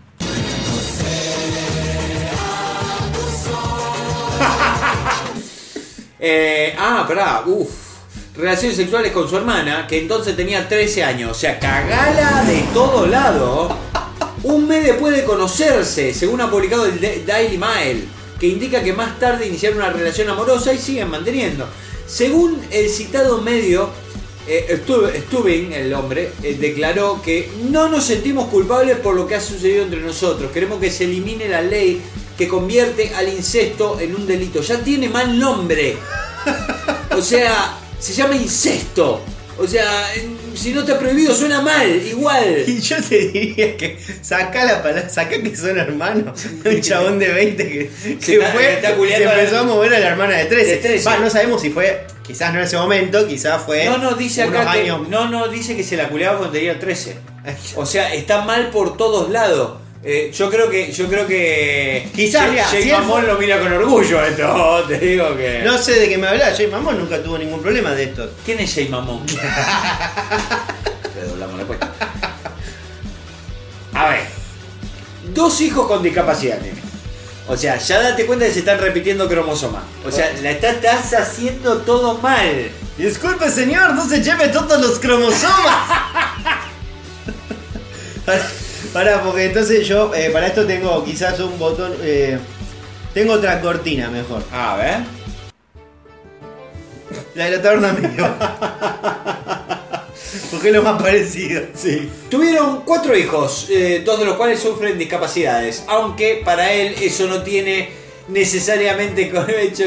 Speaker 2: Eh, ah, pará, uff. Relaciones sexuales con su hermana, que entonces tenía 13 años. O sea, cagala de todo lado. Un mes después de conocerse, según ha publicado el Da- Daily Mail, que indica que más tarde iniciaron una relación amorosa y siguen manteniendo. Según el citado medio, eh, Stu- Stubing, el hombre, eh, declaró que no nos sentimos culpables por lo que ha sucedido entre nosotros. Queremos que se elimine la ley que convierte al incesto en un delito. Ya tiene mal nombre. O sea, se llama incesto. O sea, si no está prohibido suena mal, igual.
Speaker 4: Y yo te diría que saca la palabra, saca que son hermanos. Un chabón de 20 que, que
Speaker 2: está-
Speaker 4: fue,
Speaker 2: está
Speaker 4: se empezó a mover a la hermana de 13.
Speaker 2: De 13.
Speaker 4: Va, no sabemos si fue, quizás no en ese momento, quizás fue
Speaker 2: No, no, dice
Speaker 4: unos
Speaker 2: acá que, no, no, dice que se la culeaba cuando tenía 13. O sea, está mal por todos lados. Eh, yo creo que, yo creo que
Speaker 4: Quizás,
Speaker 2: Jay-
Speaker 4: si
Speaker 2: Mamón
Speaker 4: fue-
Speaker 2: lo mira con orgullo esto, te digo que.
Speaker 4: No sé de qué me hablas, Jay Mamón nunca tuvo ningún problema de esto.
Speaker 2: ¿Quién es Jay Mamón? Redoblamos la apuesta. A ver. Dos hijos con discapacidad tiene. O sea, ya date cuenta que se están repitiendo cromosomas. O sea, la está- estás haciendo todo mal.
Speaker 4: Disculpe señor, no se lleve todos los cromosomas. Pará, porque entonces yo eh, para esto tengo quizás un botón. eh, tengo otra cortina mejor.
Speaker 2: A ver.
Speaker 4: La de la taberna amigo. porque es lo más parecido.
Speaker 2: Sí. Tuvieron cuatro hijos, eh, dos de los cuales sufren discapacidades, aunque para él eso no tiene necesariamente con hecho.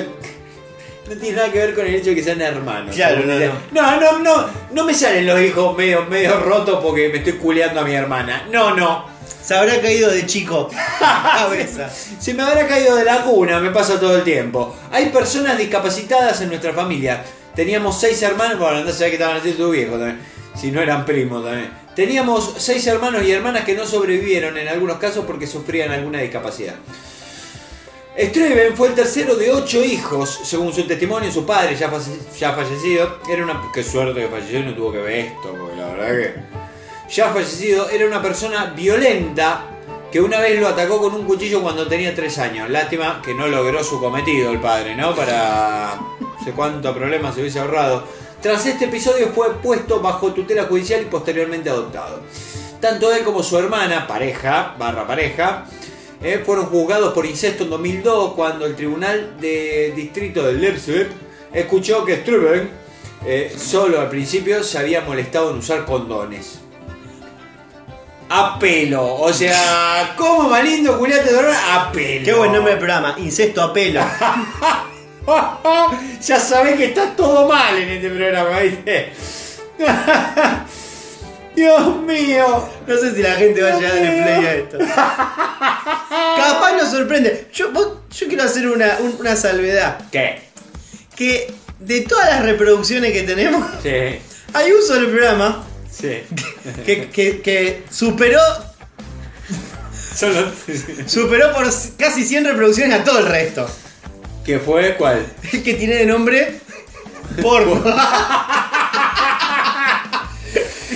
Speaker 2: No tiene nada que ver con el hecho de que sean hermanos.
Speaker 4: Claro, no, no.
Speaker 2: No, no, no, no me salen los hijos medio, medio rotos porque me estoy culeando a mi hermana. No, no.
Speaker 4: Se habrá caído de chico. Cabeza.
Speaker 2: Se me habrá caído de la cuna, me pasa todo el tiempo. Hay personas discapacitadas en nuestra familia. Teníamos seis hermanos, bueno, no sé qué estaban haciendo tu viejo también. Si no eran primos también. Teníamos seis hermanos y hermanas que no sobrevivieron en algunos casos porque sufrían alguna discapacidad. Streven fue el tercero de ocho hijos, según su testimonio, su padre ya, falle- ya fallecido. Era una. Qué suerte que falleció y no tuvo que ver esto, porque la verdad que. Ya fallecido, era una persona violenta que una vez lo atacó con un cuchillo cuando tenía tres años. Lástima que no logró su cometido el padre, ¿no? Para. No sé cuánto problema se hubiese ahorrado. Tras este episodio fue puesto bajo tutela judicial y posteriormente adoptado. Tanto él como su hermana, pareja, barra pareja, eh, fueron juzgados por incesto en 2002 cuando el Tribunal de Distrito de Leipzig escuchó que Struben eh, solo al principio se había molestado en usar condones. A pelo, o sea, ¿cómo malindo culiate de? A pelo.
Speaker 4: Qué buen nombre del programa, Incesto a pelo.
Speaker 2: ya sabés que está todo mal en este programa, ¿viste? Dios mío.
Speaker 4: No sé si la gente va a llegar en play a esto. Capaz nos sorprende. Yo, vos- yo quiero hacer una, un- una salvedad.
Speaker 2: ¿Qué?
Speaker 4: Que de todas las reproducciones que tenemos,
Speaker 2: Sí,
Speaker 4: hay un solo programa
Speaker 2: sí.
Speaker 4: que, que- que superó,
Speaker 2: Solo.
Speaker 4: superó por casi 100 reproducciones a todo el resto.
Speaker 2: ¿Qué fue? ¿Cuál?
Speaker 4: El que tiene de nombre Porno.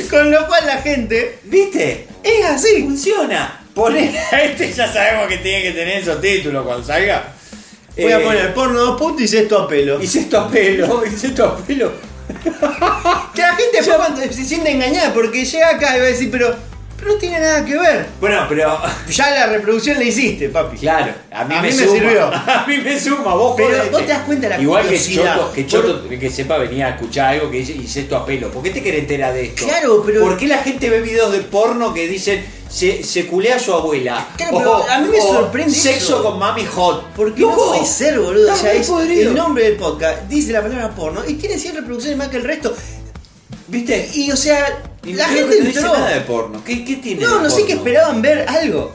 Speaker 4: Con lo cual la gente
Speaker 2: ¿Viste?
Speaker 4: es así.
Speaker 2: Funciona. Poner a este ya sabemos que tiene que tener esos títulos cuando salga.
Speaker 4: Voy a
Speaker 2: Eh,
Speaker 4: poner porno dos puntos y incesto a pelo.
Speaker 2: Hice esto a pelo, hice esto a pelo.
Speaker 4: Que la gente después cuando se siente engañada porque llega acá y va a decir, pero, pero no tiene nada que ver.
Speaker 2: Bueno, pero.
Speaker 4: Ya la reproducción la hiciste, papi.
Speaker 2: Claro, a mí,
Speaker 4: A
Speaker 2: me,
Speaker 4: mí me sirvió.
Speaker 2: A mí me suma, vos
Speaker 4: Pero
Speaker 2: jodete.
Speaker 4: vos te das cuenta de la
Speaker 2: Igual que. Choto, que,
Speaker 4: Por-
Speaker 2: Choto, que sepa venir a escuchar algo que dice hice esto a pelo. ¿Por qué te querés enterar de esto?
Speaker 4: Claro, pero-
Speaker 2: ¿Por qué la gente ve videos de porno que dicen se, se culea a su abuela?
Speaker 4: Claro, pero a mí me sorprende
Speaker 2: Sexo
Speaker 4: eso.
Speaker 2: con mami hot.
Speaker 4: Porque no puede ser, boludo. O sea, es el nombre del podcast dice la palabra porno y tiene 100 reproducciones más que el resto.
Speaker 2: ¿Viste?
Speaker 4: Y o sea,
Speaker 2: Y
Speaker 4: la gente
Speaker 2: que no dice
Speaker 4: entró.
Speaker 2: nada de porno. ¿Qué, qué tiene
Speaker 4: No,
Speaker 2: de
Speaker 4: no sé qué
Speaker 2: porno?
Speaker 4: esperaban ver algo.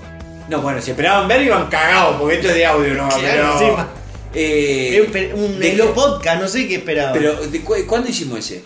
Speaker 2: No, bueno, si esperaban ver iban cagados, porque esto es de audio, ¿no?
Speaker 4: Claro,
Speaker 2: pero,
Speaker 4: encima.
Speaker 2: eh,
Speaker 4: un, un
Speaker 2: ¿de
Speaker 4: podcast, no sé qué esperaban.
Speaker 2: Pero, ¿de cu- ¿cuándo hicimos ese?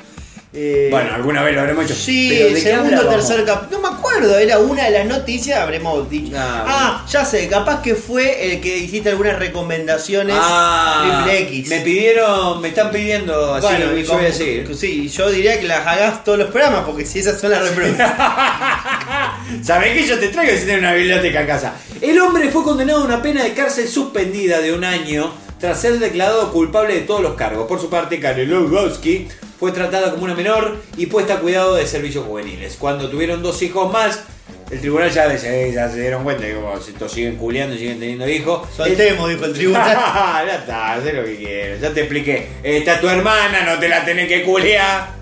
Speaker 4: Eh,
Speaker 2: Bueno, alguna vez lo habremos hecho.
Speaker 4: Sí,
Speaker 2: pero ¿de
Speaker 4: segundo tercer cap. No me acuerdo, era una de las noticias, habremos dicho.
Speaker 2: Ah,
Speaker 4: Ah, ya sé, capaz que fue el que hiciste algunas recomendaciones
Speaker 2: Ah,
Speaker 4: triple X.
Speaker 2: me pidieron, me están pidiendo, así
Speaker 4: Bueno,
Speaker 2: yo voy a seguir.
Speaker 4: Sí, yo diría que las hagas todos los programas, porque si esas son las reproducciones.
Speaker 2: ¿Sabés que yo te traigo si tenés una biblioteca en casa? El hombre fue condenado a una pena de cárcel suspendida de un año tras ser declarado culpable de todos los cargos. Por su parte, Karen Lugowski fue tratada como una menor y puesta a cuidado de servicios juveniles. Cuando tuvieron dos hijos más, el tribunal ya, se- ya se dieron cuenta que como si estos siguen culeando y siguen teniendo hijos.
Speaker 4: Soltemos, dijo el tribunal.
Speaker 2: ya está, haz lo que quieras. Ya te expliqué. Está tu hermana, no te la tenés que culear.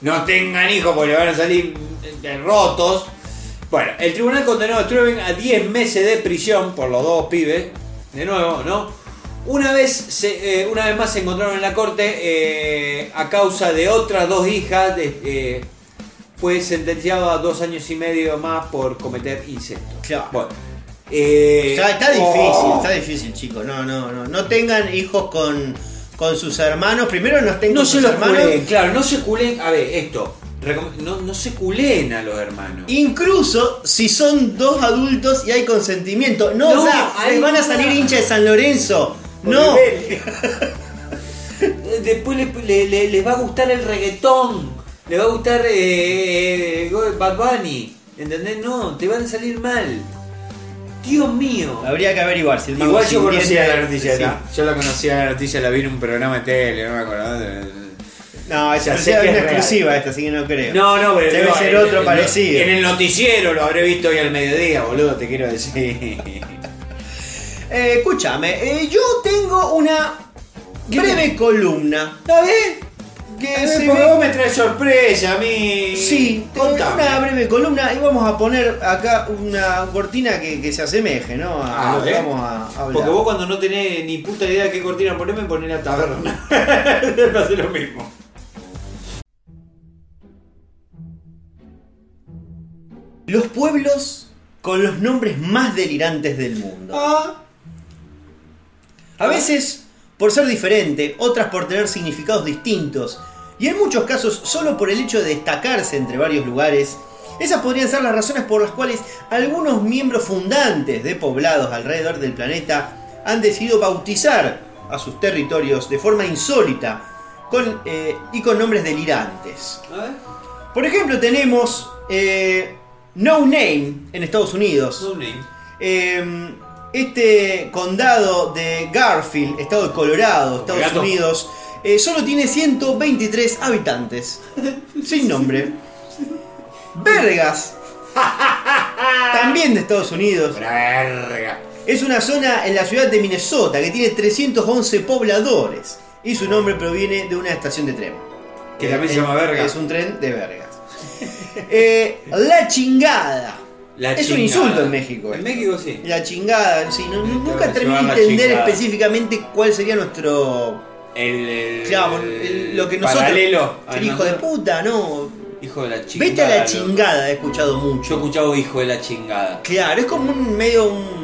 Speaker 2: No tengan hijos porque le van a salir eh, rotos. Bueno, el tribunal condenó a Struven a 10 meses de prisión por los dos pibes. De nuevo, ¿no? Una vez, se- eh, una vez más se encontraron en la corte eh, a causa de otras dos hijas. de- eh, fue sentenciado a dos años y medio más por cometer incesto.
Speaker 4: Claro.
Speaker 2: Bueno,
Speaker 4: está difícil,
Speaker 2: oh.
Speaker 4: está difícil, chicos. No, no, no. No tengan hijos con, con sus hermanos. Primero no estén
Speaker 2: No
Speaker 4: con
Speaker 2: se
Speaker 4: sus
Speaker 2: los
Speaker 4: hermanos.
Speaker 2: culeen, claro, no se culeen. A ver, esto. No, no se culeen a los hermanos.
Speaker 4: Incluso si son dos adultos y hay consentimiento. No,
Speaker 2: No,
Speaker 4: da,
Speaker 2: ahí
Speaker 4: van a salir hinchas de San Lorenzo. No.
Speaker 2: Después le, le- le- les va a gustar el reggaetón. Le va a gustar eh, eh, Bad Bunny. ¿Entendés? No, te van a salir mal. Dios mío.
Speaker 4: Habría que averiguar si el
Speaker 2: Igual yo conocía la noticia.
Speaker 4: Sí.
Speaker 2: ¿no? Yo la conocía la noticia, la vi en un programa de tele, no me acuerdo.
Speaker 4: No, esa es una exclusiva esta, así que no creo.
Speaker 2: No, no, pero
Speaker 4: Debe ser otro parecido.
Speaker 2: En el noticiero lo habré visto hoy al mediodía, boludo, te quiero decir.
Speaker 4: Eh, escúchame, eh, yo tengo una breve columna.
Speaker 2: ¿Está bien?
Speaker 4: que se
Speaker 2: porque
Speaker 4: ve-
Speaker 2: vos me traes sorpresa a mí.
Speaker 4: Sí,
Speaker 2: contame.
Speaker 4: una breve columna y vamos a poner acá una cortina que, que se asemeje, ¿no? A
Speaker 2: Ah,
Speaker 4: lo que
Speaker 2: ¿eh?
Speaker 4: vamos a hablar.
Speaker 2: Porque vos cuando no tenés ni puta idea de qué cortina ponerme, ponés la taberna. Me hace lo mismo.
Speaker 4: Los pueblos con los nombres más delirantes del mundo.
Speaker 2: Ah,
Speaker 4: A veces por ser diferente, otras por tener significados distintos, y en muchos casos solo por el hecho de destacarse entre varios lugares. Esas podrían ser las razones por las cuales algunos miembros fundantes de poblados alrededor del planeta han decidido bautizar a sus territorios de forma insólita con, eh, y con nombres delirantes. Por ejemplo, tenemos eh, No Name en Estados Unidos.
Speaker 2: No name.
Speaker 4: Eh, este condado de Garfield, estado de Colorado, Estados
Speaker 2: Gato.
Speaker 4: Unidos, eh, solo tiene 123 habitantes. Sin nombre. Vergas. También de Estados Unidos.
Speaker 2: Verga.
Speaker 4: Es una zona en la ciudad de Minnesota que tiene 311 pobladores. Y su nombre proviene de una estación de tren.
Speaker 2: Que también se llama Verga.
Speaker 4: Es un tren de vergas. Eh, la chingada.
Speaker 2: La
Speaker 4: es un insulto en México.
Speaker 2: En. México sí.
Speaker 4: La chingada, sí, no-
Speaker 2: Te
Speaker 4: nunca terminé de entender específicamente cuál sería nuestro.
Speaker 2: El, el-
Speaker 4: Claro, el- lo que nosotros.
Speaker 2: Paralelo.
Speaker 4: el hijo de puta, no.
Speaker 2: Hijo de la chingada.
Speaker 4: Vete a la chingada, he escuchado
Speaker 2: Yo he
Speaker 4: mucho.
Speaker 2: escuchado hijo de la chingada.
Speaker 4: Claro, es como un medio un.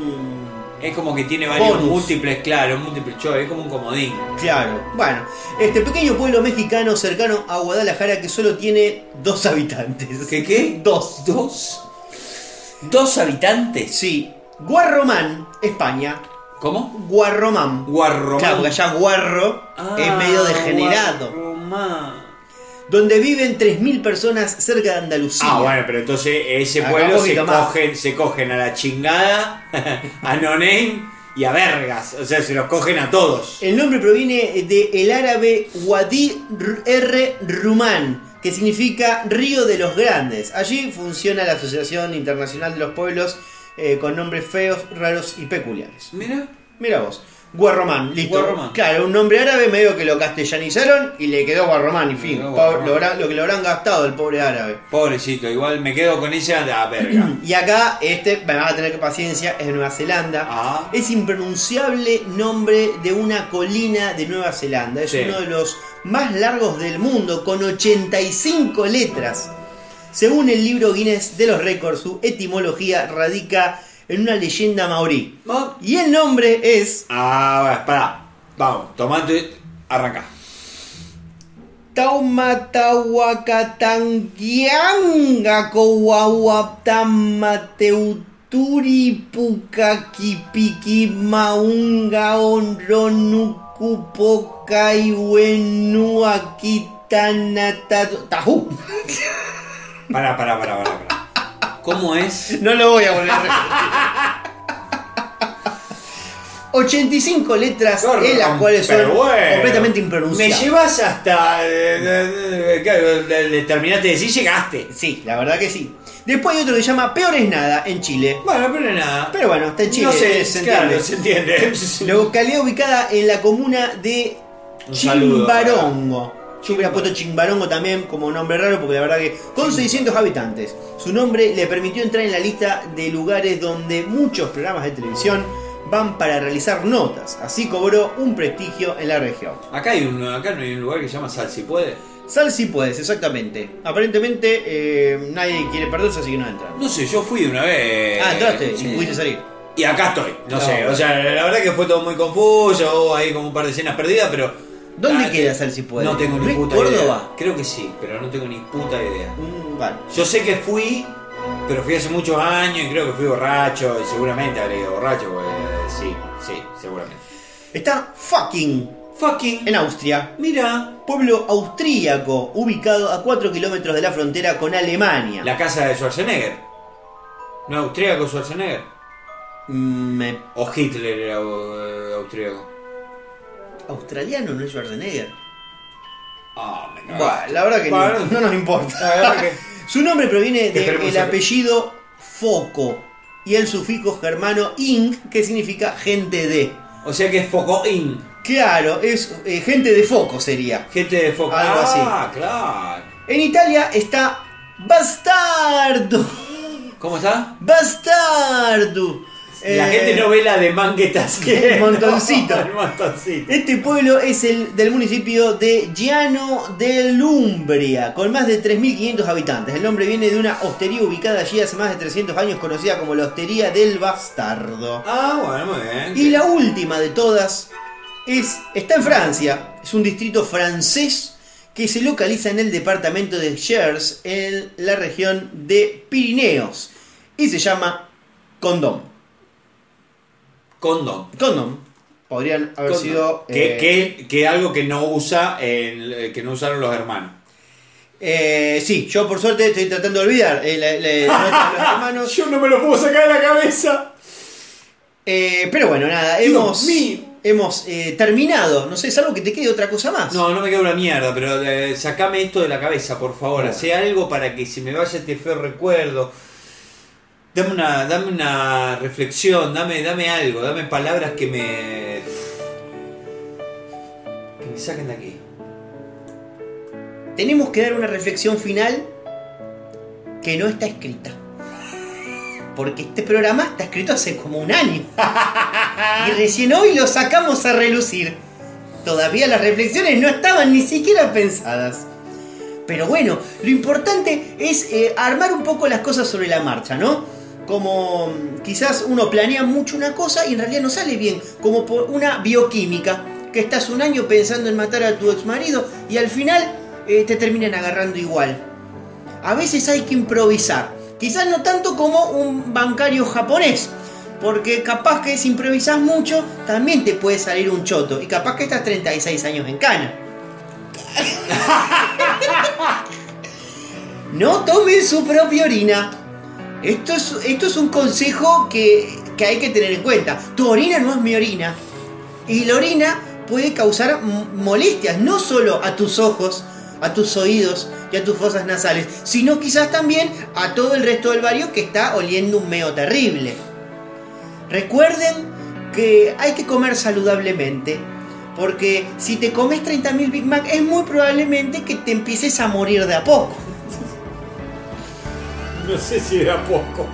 Speaker 2: Es como que tiene varios
Speaker 4: Bonus.
Speaker 2: múltiples, claro, múltiples choice, es como un comodín.
Speaker 4: Claro, bueno, este pequeño pueblo mexicano cercano a Guadalajara que solo tiene dos habitantes.
Speaker 2: ¿Qué qué?
Speaker 4: Dos.
Speaker 2: ¿Dos? ¿Dos habitantes?
Speaker 4: Sí, Guarromán, España.
Speaker 2: ¿Cómo?
Speaker 4: Guarromán.
Speaker 2: Guarromán.
Speaker 4: Claro, porque allá Guarro es
Speaker 2: Ah,
Speaker 4: medio degenerado.
Speaker 2: Guarromán.
Speaker 4: Donde viven 3.000 personas cerca de Andalucía.
Speaker 2: Ah, bueno, pero entonces ese
Speaker 4: Acá
Speaker 2: pueblo se cogen, se cogen a la chingada, a no name y a vergas. O sea, se los cogen a todos.
Speaker 4: El nombre proviene del árabe Wadi R. Rumán, que significa Río de los Grandes. Allí funciona la Asociación Internacional de los Pueblos eh, con nombres feos, raros y peculiares.
Speaker 2: Mira.
Speaker 4: Mira vos. Guarromán, listo.
Speaker 2: Guarromán.
Speaker 4: Claro, un nombre árabe medio que lo castellanizaron y le quedó Guarromán, y fin.
Speaker 2: Guarromán.
Speaker 4: Lo, que lo habrán gastado el pobre árabe.
Speaker 2: Pobrecito, igual me quedo con ella de a verga.
Speaker 4: Y acá, este, me van a tener que paciencia, es de Nueva Zelanda.
Speaker 2: Ah.
Speaker 4: Es impronunciable nombre de una colina de Nueva Zelanda. Es
Speaker 2: Sí.
Speaker 4: uno de los más largos del mundo, con 85 letras. Según el libro Guinness de los récords, su etimología radica en una leyenda maorí.
Speaker 2: Ah,
Speaker 4: Y el nombre es
Speaker 2: Ah, pará. Vamos, tomate, arranca.
Speaker 4: Taumatahuacatangianga Coahuaptamateuturi Pukakipiki Maunga Onronukupoka Iwenuakitanatatu Tajú.
Speaker 2: Pará, pará, pará, pará, pará. ¿Cómo es?
Speaker 4: No lo voy a volver a repetir. 85 letras en las cuales son
Speaker 2: bueno,
Speaker 4: completamente
Speaker 2: Me
Speaker 4: impronunciables.
Speaker 2: llevas hasta. eh, eh, eh, terminaste de decir, llegaste.
Speaker 4: Sí, la verdad que sí. Después hay otro que se llama Peor es nada en Chile.
Speaker 2: Bueno, pero nada.
Speaker 4: Pero bueno, está en Chile.
Speaker 2: no sé,
Speaker 4: se
Speaker 2: claro,
Speaker 4: entiende.
Speaker 2: se entiende.
Speaker 4: La localidad ubicada en la comuna de
Speaker 2: Un saludo
Speaker 4: Chimbarongo. Yo hubiera puesto Chimbarongo también como nombre raro porque la verdad que con 600 habitantes, su nombre le permitió entrar en la lista de lugares donde muchos programas de televisión van para realizar notas. Así cobró un prestigio en la región.
Speaker 2: Acá hay un, acá hay un lugar que se llama Sal si puede.
Speaker 4: Sal si puedes, exactamente. Aparentemente eh, nadie quiere perderse, así que no entran.
Speaker 2: No sé, yo fui una vez.
Speaker 4: Ah, entraste
Speaker 2: Sí.
Speaker 4: y pudiste salir.
Speaker 2: Y acá estoy, no,
Speaker 4: No,
Speaker 2: sé, o sea, la verdad que fue todo muy confuso, hubo ahí como un par de escenas perdidas, pero...
Speaker 4: ¿Dónde
Speaker 2: Ah,
Speaker 4: queda Sal si puedes?
Speaker 2: No tengo
Speaker 4: ¿No
Speaker 2: ni puta
Speaker 4: Córdoba?
Speaker 2: idea. Creo que sí, pero no tengo ni puta idea.
Speaker 4: Mm, vale.
Speaker 2: Yo sé que fui, pero fui hace muchos años y creo que fui borracho, y seguramente habré ido borracho, porque sí, sí, seguramente.
Speaker 4: Está fucking
Speaker 2: Fucking...
Speaker 4: en Austria.
Speaker 2: Mira,
Speaker 4: Pueblo austríaco ubicado a 4 kilómetros de la frontera con Alemania.
Speaker 2: la casa de Schwarzenegger. ¿No austríaco Schwarzenegger?
Speaker 4: Mm, me-
Speaker 2: ¿O Hitler era eh, austríaco?
Speaker 4: Australiano no es Schwarzenegger.
Speaker 2: Ah, me
Speaker 4: la verdad que no, nos importa.
Speaker 2: la verdad que-
Speaker 4: Su nombre proviene
Speaker 2: Que esperemos
Speaker 4: del apellido Foco y el sufijo germano ing, que significa gente de.
Speaker 2: O sea que es Focoin.
Speaker 4: Claro, es eh, gente de foco sería.
Speaker 2: Gente de foco.
Speaker 4: Algo
Speaker 2: ah, claro.
Speaker 4: En Italia está Bastardo.
Speaker 2: ¿Cómo está?
Speaker 4: Bastardo.
Speaker 2: La
Speaker 4: Eh,
Speaker 2: gente no ve la de man que.
Speaker 4: El montoncito.
Speaker 2: El montoncito.
Speaker 4: Este pueblo es el del municipio de Giano dell'Umbria, con más de 3.500 habitantes. El nombre viene de una hostería ubicada allí hace más de 300 años, conocida como la Hostería del Bastardo.
Speaker 2: Ah, bueno, muy bien.
Speaker 4: Y la última de todas es, está en Francia, es un distrito francés que se localiza en el departamento de Gers, en la región de Pirineos, y se llama Condom.
Speaker 2: Condón.
Speaker 4: Condom. Podrían haber sido...
Speaker 2: Que,
Speaker 4: eh,
Speaker 2: que, que algo que no usa el- que no usaron los hermanos.
Speaker 4: Eh, sí, yo por suerte estoy tratando de olvidar. eh, la- la- los hermanos.
Speaker 2: Yo no me lo puedo sacar de la cabeza.
Speaker 4: Eh, pero bueno, nada,
Speaker 2: Dios
Speaker 4: hemos,
Speaker 2: mío.
Speaker 4: hemos eh, terminado. No sé, salvo que te quede otra cosa más.
Speaker 2: No, no me queda una mierda, pero eh, sacame esto de la cabeza, por favor. Hacé algo para que se me vaya este feo recuerdo. Dame una, dame una reflexión, dame, dame algo, dame palabras que me. que me saquen de aquí.
Speaker 4: Tenemos que dar una reflexión final que no está escrita. Porque este programa está escrito hace como un año. Y recién hoy lo sacamos a relucir. Todavía las reflexiones no estaban ni siquiera pensadas. Pero bueno, lo importante es eh, armar un poco las cosas sobre la marcha, ¿no? Como quizás uno planea mucho una cosa y en realidad no sale bien, como por una bioquímica, que estás un año pensando en matar a tu ex marido y al final eh, te terminan agarrando igual. A veces hay que improvisar, quizás no tanto como un bancario japonés, porque capaz que si improvisas mucho también te puede salir un choto y capaz que estás 36 años en cana. No tomen su propia orina. Esto es, esto es un consejo que, que hay que tener en cuenta. Tu orina no es mi orina. Y la orina puede causar molestias, no solo a tus ojos, a tus oídos y a tus fosas nasales, sino quizás también a todo el resto del barrio que está oliendo un meo terrible. Recuerden que hay que comer saludablemente. Porque si te comes 30.000 Big Mac es muy probablemente que te empieces a morir de a poco.
Speaker 2: No sé si era poco.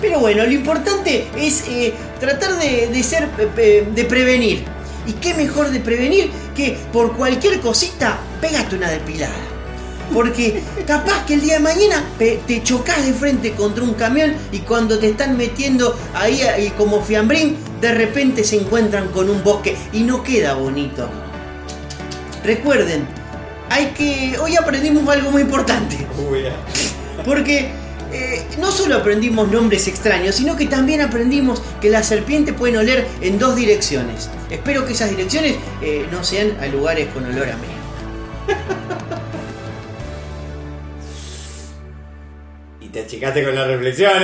Speaker 4: Pero bueno, lo importante es eh, tratar de, de ser eh, eh, de prevenir. ¿Y qué mejor de prevenir que por cualquier cosita pégate una depilada? Porque capaz que el día de mañana te chocas de frente contra un camión y cuando te están metiendo ahí, ahí como fiambrín, de repente se encuentran con un bosque y no queda bonito. Recuerden, hay que. Hoy aprendimos algo muy importante. Porque eh, no solo aprendimos nombres extraños, sino que también aprendimos que las serpientes pueden oler en dos direcciones. Espero que esas direcciones eh, no sean a lugares con olor a meo.
Speaker 2: Y te achicaste con la reflexión.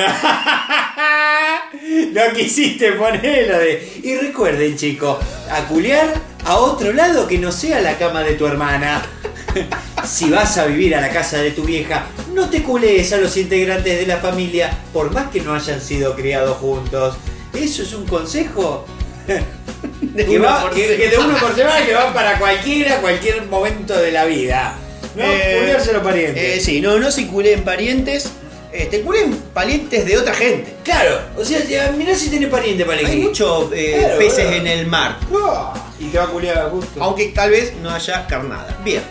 Speaker 2: no quisiste ponerlo de. Y recuerden, chicos, a culiar a otro lado que no sea la cama de tu hermana. si vas a vivir a la casa de tu vieja, no te culees a los integrantes de la familia, por más que no hayan sido criados juntos. Eso es un consejo. que, va- que- que de uno por semana que va para cualquiera, cualquier momento de la vida. No,
Speaker 4: Eh,
Speaker 2: los parientes.
Speaker 4: Eh, sí, no, no se culen parientes. Este, culen parientes de otra gente.
Speaker 2: Claro, o sea, mirá si tiene pariente para
Speaker 4: Hay
Speaker 2: elegir.
Speaker 4: muchos eh,
Speaker 2: Claro,
Speaker 4: peces
Speaker 2: claro.
Speaker 4: en el mar.
Speaker 2: Ah, Y te va a culiar a gusto.
Speaker 4: Aunque tal vez no haya carnada. Bien.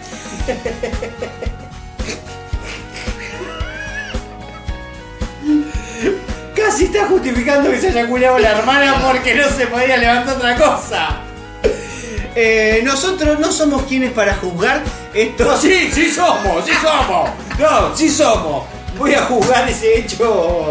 Speaker 2: Casi está justificando que se haya culiado la hermana porque no se podía levantar otra cosa.
Speaker 4: Eh, nosotros no somos quienes para juzgar esto.
Speaker 2: No, sí, sí somos, sí somos. No, sí somos. Voy a juzgar ese hecho.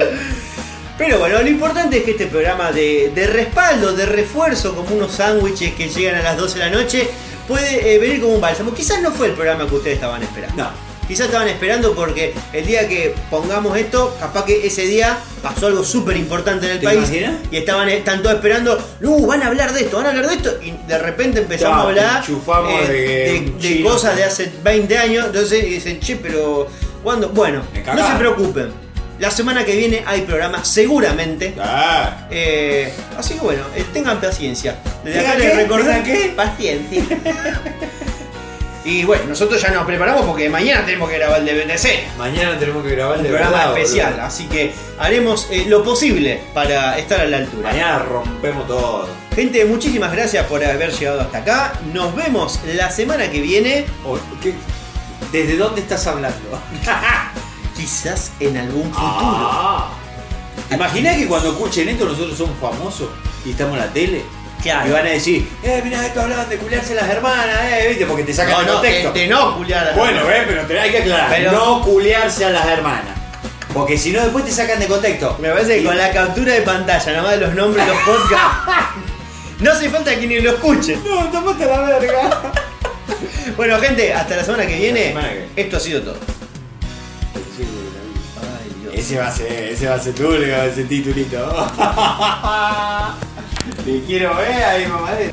Speaker 4: Pero bueno, lo importante es que este programa de, de respaldo, de refuerzo, como unos sándwiches que llegan a las 12 de la noche, puede eh, venir como un bálsamo. Quizás no fue el programa que ustedes estaban esperando.
Speaker 2: No.
Speaker 4: Quizás estaban esperando porque el día que pongamos esto, capaz que ese día pasó algo súper importante en el
Speaker 2: ¿Te
Speaker 4: país.
Speaker 2: imaginas?
Speaker 4: Y estaban están todos esperando, no, van a hablar de esto, van a hablar de esto. Y de repente empezamos a hablar eh,
Speaker 2: de-
Speaker 4: de, de cosas de hace 20 años. Entonces y dicen, che, pero ¿cuándo? Bueno, no se preocupen. La semana que viene hay programa seguramente.
Speaker 2: Ah,
Speaker 4: Eh, así que bueno, eh, tengan paciencia. Desde acá
Speaker 2: ¿Tengan
Speaker 4: les
Speaker 2: qué?
Speaker 4: Paciencia. y bueno, nosotros ya nos preparamos porque mañana tenemos que grabar el de BTC.
Speaker 2: mañana tenemos que grabar
Speaker 4: Un
Speaker 2: de
Speaker 4: programa
Speaker 2: verdad,
Speaker 4: especial,
Speaker 2: boludo.
Speaker 4: así que haremos eh, lo posible para estar a la altura.
Speaker 2: Mañana rompemos todo.
Speaker 4: Gente, muchísimas gracias por haber llegado hasta acá. Nos vemos la semana que viene.
Speaker 2: ¿Desde dónde estás hablando?
Speaker 4: Quizás en algún futuro.
Speaker 2: Ah. ¿Te imaginas que cuando escuchen esto nosotros somos famosos y estamos en la tele?
Speaker 4: Claro.
Speaker 2: Y van a decir, eh, mirá, esto hablaban de culiarse las hermanas, eh, viste, porque te sacan
Speaker 4: No,
Speaker 2: el
Speaker 4: no,
Speaker 2: contexto.
Speaker 4: de, de no culiar a la-
Speaker 2: Bueno, eh, pero te- hay que aclarar,
Speaker 4: Pero-
Speaker 2: no culiarse a las hermanas. Porque si no después te sacan de contexto.
Speaker 4: Me parece que con la captura de pantalla, nada más de los nombres de los podcasts, no hace falta que ni lo escuchen.
Speaker 2: No, tomate la verga.
Speaker 4: Bueno, gente, hasta la semana que viene.
Speaker 2: La semana que viene.
Speaker 4: Esto ha sido todo.
Speaker 2: Ese va a ser, ese va a ser tú, ese titulito. Te quiero ver ahí, mamadera.